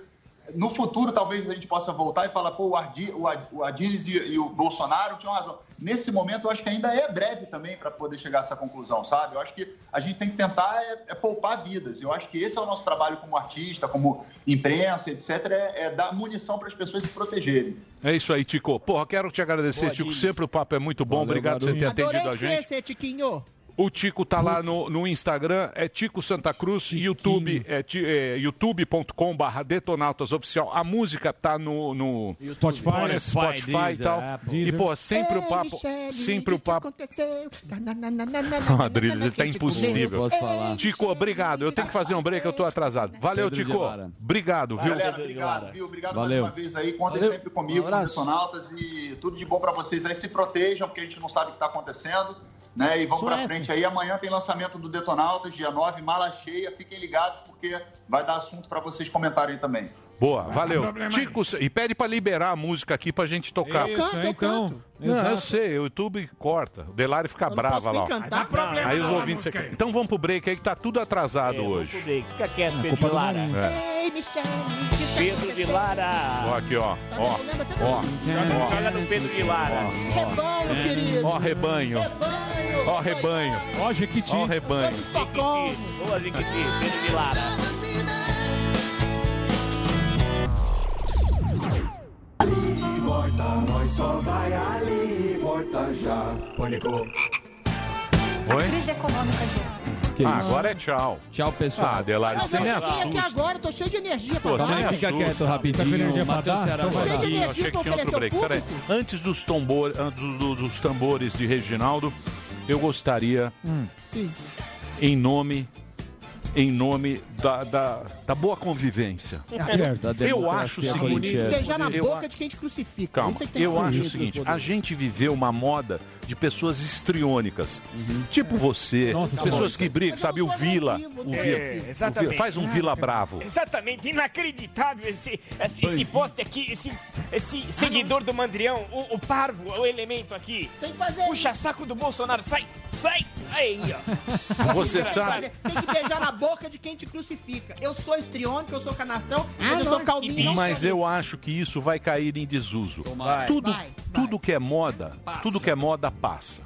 [SPEAKER 14] no futuro talvez a gente possa voltar e falar, pô, o, Ardi, o, Ad- o Adires e, e o Bolsonaro tinham razão. Nesse momento, eu acho que ainda é breve também para poder chegar a essa conclusão, sabe? Eu acho que a gente tem que tentar é, é poupar vidas. Eu acho que esse é o nosso trabalho como artista, como imprensa, etc., é, é dar munição para as pessoas se protegerem.
[SPEAKER 4] É isso aí, Tico. Porra, quero te agradecer,
[SPEAKER 16] Boa,
[SPEAKER 4] Tico. Sempre o papo é muito bom.
[SPEAKER 7] Valeu,
[SPEAKER 4] Obrigado por você ter
[SPEAKER 15] Adorei
[SPEAKER 4] atendido a
[SPEAKER 15] te
[SPEAKER 4] gente.
[SPEAKER 15] conhecer, Tiquinho.
[SPEAKER 4] O Tico tá lá no, no Instagram, é Tico Santa Cruz, YouTube, é, é youtube.com barra Detonautas Oficial. A música tá no, no
[SPEAKER 9] Spotify,
[SPEAKER 4] Spotify, e
[SPEAKER 7] Deezer,
[SPEAKER 4] tal.
[SPEAKER 7] Apple.
[SPEAKER 4] E, pô, sempre o papo,
[SPEAKER 15] Michele,
[SPEAKER 4] sempre o papo. Adriles, tá impossível.
[SPEAKER 7] Posso falar?
[SPEAKER 4] Tico, obrigado. Eu tenho que fazer um break, eu tô atrasado. Valeu,
[SPEAKER 7] Pedro
[SPEAKER 4] Tico. Obrigado, viu?
[SPEAKER 14] Galera, obrigado, viu? Obrigado
[SPEAKER 7] Valeu.
[SPEAKER 14] mais uma vez aí. Contem
[SPEAKER 7] Valeu.
[SPEAKER 14] sempre comigo,
[SPEAKER 7] Um
[SPEAKER 14] com. Detonautas e tudo de bom pra vocês aí. Se protejam, porque a gente não sabe o que tá acontecendo. Né? E vamos
[SPEAKER 15] Suécia.
[SPEAKER 14] frente aí. Amanhã tem lançamento do Detonautas, dia 9, mala cheia. Fiquem ligados, porque vai dar assunto pra vocês comentarem também.
[SPEAKER 4] Boa, valeu. Tico, e pede pra liberar a música aqui pra gente tocar.
[SPEAKER 9] Isso,
[SPEAKER 15] canto,
[SPEAKER 9] é,
[SPEAKER 15] eu
[SPEAKER 9] então.
[SPEAKER 15] canto.
[SPEAKER 4] Não, eu sei, o YouTube corta. O Delari fica
[SPEAKER 15] não
[SPEAKER 4] brava
[SPEAKER 15] posso nem
[SPEAKER 4] lá. ó.
[SPEAKER 6] Dá
[SPEAKER 15] cantar.
[SPEAKER 6] problema
[SPEAKER 4] Aí os ouvintes.
[SPEAKER 6] música aí.
[SPEAKER 4] Então vamos pro break aí que tá tudo atrasado
[SPEAKER 2] É,
[SPEAKER 4] hoje.
[SPEAKER 2] Fica quieto,
[SPEAKER 9] É
[SPEAKER 2] Pedro
[SPEAKER 9] culpa
[SPEAKER 2] de
[SPEAKER 9] do
[SPEAKER 2] Lara.
[SPEAKER 4] É.
[SPEAKER 15] Tá
[SPEAKER 2] Pedro de Lara.
[SPEAKER 4] Ó, aqui, ó. Ó, ó.
[SPEAKER 2] Joga no Pedro de Lara.
[SPEAKER 15] Rebanho, querido.
[SPEAKER 4] ó, rebanho.
[SPEAKER 15] Rebanho.
[SPEAKER 4] Ó, rebanho.
[SPEAKER 9] Ó, Jequiti.
[SPEAKER 4] Ó, rebanho.
[SPEAKER 2] Boa, Jequiti. Pedro de Lara.
[SPEAKER 13] Volta, nós só vai ali, volta já. Pânico.
[SPEAKER 4] Oi?
[SPEAKER 17] Crise econômica, gente.
[SPEAKER 7] Que
[SPEAKER 4] Ah,
[SPEAKER 7] isso?
[SPEAKER 4] agora é tchau.
[SPEAKER 7] Tchau, pessoal.
[SPEAKER 4] Ah, Delari,
[SPEAKER 15] Mas
[SPEAKER 4] você
[SPEAKER 15] eu
[SPEAKER 4] me
[SPEAKER 15] cheguei aqui
[SPEAKER 4] assusta.
[SPEAKER 15] agora, tô cheio de energia
[SPEAKER 4] Pô,
[SPEAKER 15] pra
[SPEAKER 4] você
[SPEAKER 15] dar.
[SPEAKER 4] me
[SPEAKER 7] Fica
[SPEAKER 4] assusta.
[SPEAKER 7] quieto
[SPEAKER 9] Tá com
[SPEAKER 7] rapidinho.
[SPEAKER 9] energia pra
[SPEAKER 7] Matheus
[SPEAKER 9] dar?
[SPEAKER 7] Ceará
[SPEAKER 9] vai
[SPEAKER 7] vai
[SPEAKER 9] dar.
[SPEAKER 15] Cheio de
[SPEAKER 4] Eu
[SPEAKER 15] energia
[SPEAKER 4] achei
[SPEAKER 15] pra oferecer ao
[SPEAKER 4] break. Peraí.
[SPEAKER 15] público.
[SPEAKER 4] Antes dos, tambor, antes do- dos tambores de Reginaldo, eu gostaria,
[SPEAKER 15] Sim.
[SPEAKER 4] em nome, em nome da, da, da boa convivência.
[SPEAKER 9] Certo.
[SPEAKER 7] Da
[SPEAKER 4] Eu acho o seguinte.
[SPEAKER 15] Beijar na
[SPEAKER 4] Eu
[SPEAKER 15] boca
[SPEAKER 4] a-
[SPEAKER 15] de quem te crucifica.
[SPEAKER 4] Calma,
[SPEAKER 15] Isso é que tem que
[SPEAKER 4] eu acho o seguinte, a gente viveu uma moda de pessoas histriônicas, tipo você,
[SPEAKER 9] Nossa,
[SPEAKER 4] pessoas
[SPEAKER 9] Simone.
[SPEAKER 4] que brigam, sabe, o Vila,
[SPEAKER 15] agressivo,
[SPEAKER 4] o
[SPEAKER 15] não sou
[SPEAKER 4] Vila,
[SPEAKER 15] agressivo.
[SPEAKER 4] o Vila, faz um Vila Bravo.
[SPEAKER 16] Exatamente, inacreditável esse, esse, esse poste aqui, esse, esse seguidor do Mandrião, o, o parvo, o elemento aqui.
[SPEAKER 15] Tem que fazer.
[SPEAKER 16] Puxa saco do Bolsonaro, sai, sai! Aí, ó.
[SPEAKER 4] Você sabe.
[SPEAKER 15] Tem que beijar na boca de quem te crucifica. Eu sou estriônico, eu sou canastrão, mas eu sou calminho. não
[SPEAKER 4] mas
[SPEAKER 15] sou
[SPEAKER 4] eu acho que isso vai cair em desuso.
[SPEAKER 16] Vai.
[SPEAKER 4] Tudo,
[SPEAKER 15] Vai,
[SPEAKER 4] tudo que é moda, tudo que é moda passa.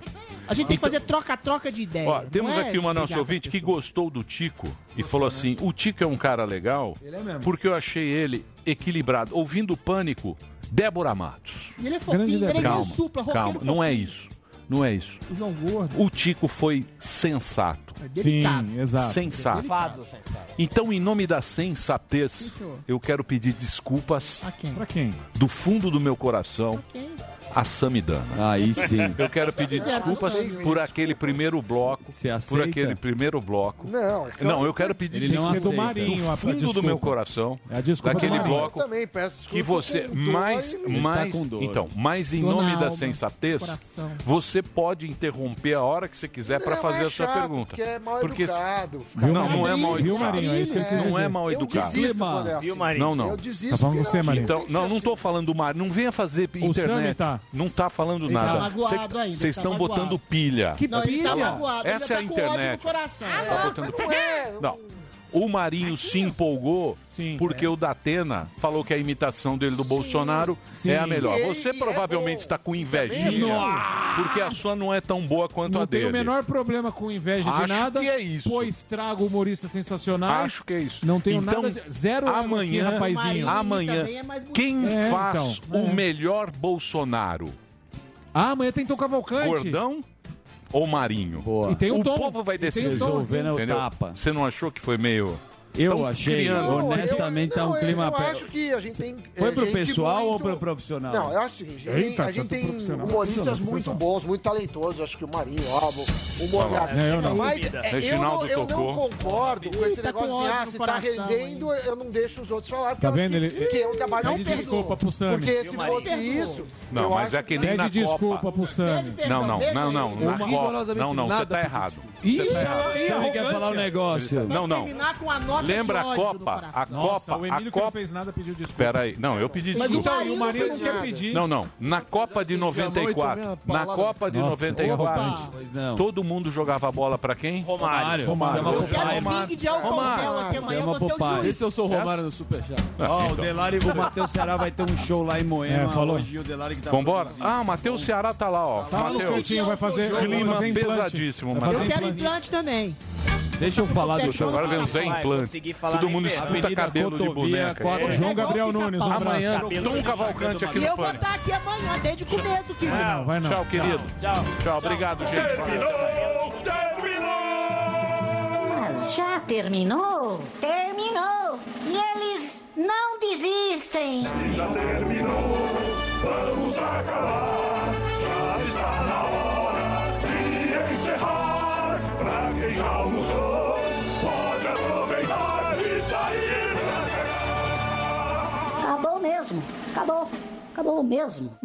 [SPEAKER 15] A gente tem que fazer troca-troca de ideia.
[SPEAKER 4] Ó, temos
[SPEAKER 15] é
[SPEAKER 4] aqui uma nossa ouvinte que gostou do Tico e falou assim: o Tico é um cara legal
[SPEAKER 9] Ele é mesmo.
[SPEAKER 4] porque eu achei ele equilibrado. Ouvindo o pânico, Débora Matos.
[SPEAKER 15] E Ele é fofinho, ele é
[SPEAKER 4] Calma,
[SPEAKER 15] supla, roqueiro
[SPEAKER 4] calma, não é isso. Não é isso.
[SPEAKER 15] O João Gordo.
[SPEAKER 4] O Tico foi sensato.
[SPEAKER 15] É delicado.
[SPEAKER 9] Sim, exato.
[SPEAKER 4] Sensato.
[SPEAKER 16] Fado, sensato.
[SPEAKER 4] Então, em nome da sensatez, eu quero pedir desculpas
[SPEAKER 15] A quem?
[SPEAKER 9] Pra quem?
[SPEAKER 4] do fundo do meu coração
[SPEAKER 15] Quem?
[SPEAKER 4] A Samidana.
[SPEAKER 7] Aí sim.
[SPEAKER 4] Eu quero pedir desculpas por aquele primeiro bloco. por
[SPEAKER 7] aceita?
[SPEAKER 4] aquele primeiro bloco.
[SPEAKER 8] Não,
[SPEAKER 4] Não, eu quero pedir
[SPEAKER 9] Ele não
[SPEAKER 4] desculpas
[SPEAKER 9] aceita. Marinho, a-
[SPEAKER 4] do fundo do
[SPEAKER 9] desculpa.
[SPEAKER 4] meu coração.
[SPEAKER 9] É a desculpa do
[SPEAKER 4] daquele
[SPEAKER 9] Marinho.
[SPEAKER 4] bloco
[SPEAKER 8] Eu também peço desculpa
[SPEAKER 4] que você mais
[SPEAKER 7] Ele
[SPEAKER 4] mais
[SPEAKER 7] tá
[SPEAKER 4] então, mas em nome da
[SPEAKER 15] alma,
[SPEAKER 4] sensatez,
[SPEAKER 15] coração.
[SPEAKER 4] você pode interromper a hora que você quiser para
[SPEAKER 8] Não,
[SPEAKER 4] fazer
[SPEAKER 8] é
[SPEAKER 4] a sua
[SPEAKER 8] chato,
[SPEAKER 4] pergunta.
[SPEAKER 8] porque é mal
[SPEAKER 4] Porque
[SPEAKER 8] educado.
[SPEAKER 4] Não, não é mal educado.
[SPEAKER 9] Marinho? É isso que quis
[SPEAKER 4] Não é mal
[SPEAKER 8] Eu
[SPEAKER 4] educado.
[SPEAKER 8] desisto quando é assim.
[SPEAKER 16] Marinho?
[SPEAKER 4] Não, não.
[SPEAKER 8] Eu desisto.
[SPEAKER 9] Tá falando você,
[SPEAKER 8] eu acho
[SPEAKER 9] Marinho.
[SPEAKER 4] Então, não, não tô
[SPEAKER 8] assim.
[SPEAKER 4] falando do mar, não venha fazer internet.
[SPEAKER 9] Tá.
[SPEAKER 4] Não tá falando
[SPEAKER 15] Ele tá
[SPEAKER 4] nada.
[SPEAKER 15] magoado ainda,
[SPEAKER 4] Vocês
[SPEAKER 15] tá
[SPEAKER 4] estão
[SPEAKER 15] magoado.
[SPEAKER 4] botando pilha.
[SPEAKER 9] Que
[SPEAKER 15] Não, ele tá
[SPEAKER 9] pilha?
[SPEAKER 15] magoado.
[SPEAKER 4] Essa é a
[SPEAKER 15] tá ódio
[SPEAKER 4] internet. Tá botando
[SPEAKER 8] Não é.
[SPEAKER 4] Não. O Marinho se empolgou
[SPEAKER 9] Sim.
[SPEAKER 4] porque o Datena falou que a imitação dele do Bolsonaro
[SPEAKER 9] Sim.
[SPEAKER 4] é a melhor.
[SPEAKER 8] E ele-
[SPEAKER 4] Você
[SPEAKER 8] e é
[SPEAKER 4] provavelmente
[SPEAKER 8] bom.
[SPEAKER 4] está com invejinha porque a sua não é tão boa quanto
[SPEAKER 9] Não
[SPEAKER 4] a
[SPEAKER 9] tenho
[SPEAKER 4] dele.
[SPEAKER 9] o menor problema com inveja
[SPEAKER 4] Acho
[SPEAKER 9] de nada.
[SPEAKER 4] que é isso.
[SPEAKER 9] Pois trago humoristas sensacionais.
[SPEAKER 4] Acho que é isso.
[SPEAKER 9] Não tenho
[SPEAKER 4] Então,
[SPEAKER 9] nada de... Zero ego aqui,
[SPEAKER 4] amanhã,
[SPEAKER 9] rapazinho.
[SPEAKER 4] Amanhã,
[SPEAKER 15] é mais bonito.
[SPEAKER 4] quem
[SPEAKER 9] É,
[SPEAKER 4] faz
[SPEAKER 9] então,
[SPEAKER 4] o
[SPEAKER 9] é.
[SPEAKER 4] melhor Bolsonaro?
[SPEAKER 9] Ah, amanhã tem Tom Cavalcante.
[SPEAKER 4] Gordão ou Marinho?
[SPEAKER 7] Boa.
[SPEAKER 9] E tem o
[SPEAKER 4] o
[SPEAKER 9] Tom.
[SPEAKER 4] povo vai
[SPEAKER 9] tem
[SPEAKER 4] decidir.
[SPEAKER 7] Resolvendo o tapa.
[SPEAKER 4] Você não achou que foi meio.
[SPEAKER 7] Eu
[SPEAKER 4] Tão
[SPEAKER 7] achei,
[SPEAKER 4] criando.
[SPEAKER 8] Não,
[SPEAKER 7] honestamente, tá
[SPEAKER 8] eu-
[SPEAKER 7] um
[SPEAKER 8] não,
[SPEAKER 7] clima...
[SPEAKER 8] Eu
[SPEAKER 7] pe-
[SPEAKER 8] acho que a gente tem.
[SPEAKER 7] Foi
[SPEAKER 8] é,
[SPEAKER 7] pro
[SPEAKER 8] gente
[SPEAKER 7] pessoal ou
[SPEAKER 8] muito-
[SPEAKER 7] pro profissional?
[SPEAKER 8] Não, eu acho o seguinte: a gente
[SPEAKER 9] Eita,
[SPEAKER 8] tem, a gente
[SPEAKER 9] tá
[SPEAKER 8] tem humoristas muito bons, muito talentosos. Acho que o Marinho, o humor.
[SPEAKER 4] Tá bom.
[SPEAKER 9] É, eu não.
[SPEAKER 8] Mas é, eu,
[SPEAKER 4] Reginaldo
[SPEAKER 8] não, eu não concordo com esse
[SPEAKER 15] tá
[SPEAKER 8] negócio
[SPEAKER 15] ódio
[SPEAKER 8] ah, se tá rendendo, eu não deixo os outros falar. porque
[SPEAKER 9] Tá vendo?
[SPEAKER 8] Que,
[SPEAKER 9] Ele-
[SPEAKER 8] que é um trabalho
[SPEAKER 9] Pede
[SPEAKER 8] difícil.
[SPEAKER 9] desculpa pro Sami.
[SPEAKER 8] Porque se fosse isso.
[SPEAKER 4] Não, mas é que nem
[SPEAKER 9] Pede
[SPEAKER 4] na
[SPEAKER 9] desculpa
[SPEAKER 4] Copa.
[SPEAKER 9] pro Sami.
[SPEAKER 4] Não, não, não, não. Na Copa. Não, não, você tá errado.
[SPEAKER 9] Ih,
[SPEAKER 4] tá
[SPEAKER 7] quer falar um negócio?
[SPEAKER 4] Não, não.
[SPEAKER 15] terminar com a nota
[SPEAKER 4] Lembra a
[SPEAKER 15] do
[SPEAKER 4] Copa? A
[SPEAKER 9] Nossa,
[SPEAKER 4] Copa.
[SPEAKER 9] o
[SPEAKER 4] A
[SPEAKER 9] Emílio que não
[SPEAKER 4] Copa.
[SPEAKER 9] fez nada pediu desculpa.
[SPEAKER 4] Espera aí. Não, eu pedi
[SPEAKER 9] Mas
[SPEAKER 4] desculpa.
[SPEAKER 9] então, e o
[SPEAKER 8] Marinho
[SPEAKER 9] Marinho
[SPEAKER 8] não
[SPEAKER 9] não quer pedir.
[SPEAKER 4] Não, não. Na Copa de 94. Na Copa de
[SPEAKER 9] Nossa,
[SPEAKER 4] 94.
[SPEAKER 7] Pois não.
[SPEAKER 4] Todo mundo jogava bola pra quem?
[SPEAKER 16] Romário.
[SPEAKER 7] Romário.
[SPEAKER 15] Eu quero pingue de aqui amanhã, você é.
[SPEAKER 12] Esse eu sou o Romário no Superchat.
[SPEAKER 7] Ó, o
[SPEAKER 4] então.
[SPEAKER 7] Delari, o Matheus Ceará vai ter um show lá em Moema.
[SPEAKER 9] É, falou.
[SPEAKER 7] O Delari que tá
[SPEAKER 4] Vambora? Ah, o Matheus Ceará tá lá, ó.
[SPEAKER 9] Tá no
[SPEAKER 4] Matheus.
[SPEAKER 9] cantinho, vai fazer,
[SPEAKER 4] Clima pesadíssimo,
[SPEAKER 15] Eu quero
[SPEAKER 9] implante
[SPEAKER 15] também.
[SPEAKER 7] Deixa eu falar do show.
[SPEAKER 4] Agora vem o Zé Implante. Todo mundo escuta cabelo de boneca.
[SPEAKER 15] É
[SPEAKER 9] João Gabriel. Nunes, um.
[SPEAKER 4] Amanhã, Tom Cavalcante aqui
[SPEAKER 15] E
[SPEAKER 4] no
[SPEAKER 15] eu vou estar aqui amanhã, desde o começo, querido.
[SPEAKER 9] Não, vai não.
[SPEAKER 4] Tchau, querido.
[SPEAKER 16] Tchau.
[SPEAKER 4] Tchau, obrigado, gente.
[SPEAKER 18] Mas já terminou? Terminou! E eles não desistem!
[SPEAKER 13] Já terminou, vamos acabar. Já está na hora Pra quem já almoçou, pode aproveitar e sair pra cá.
[SPEAKER 18] Acabou mesmo! Acabou! Acabou mesmo!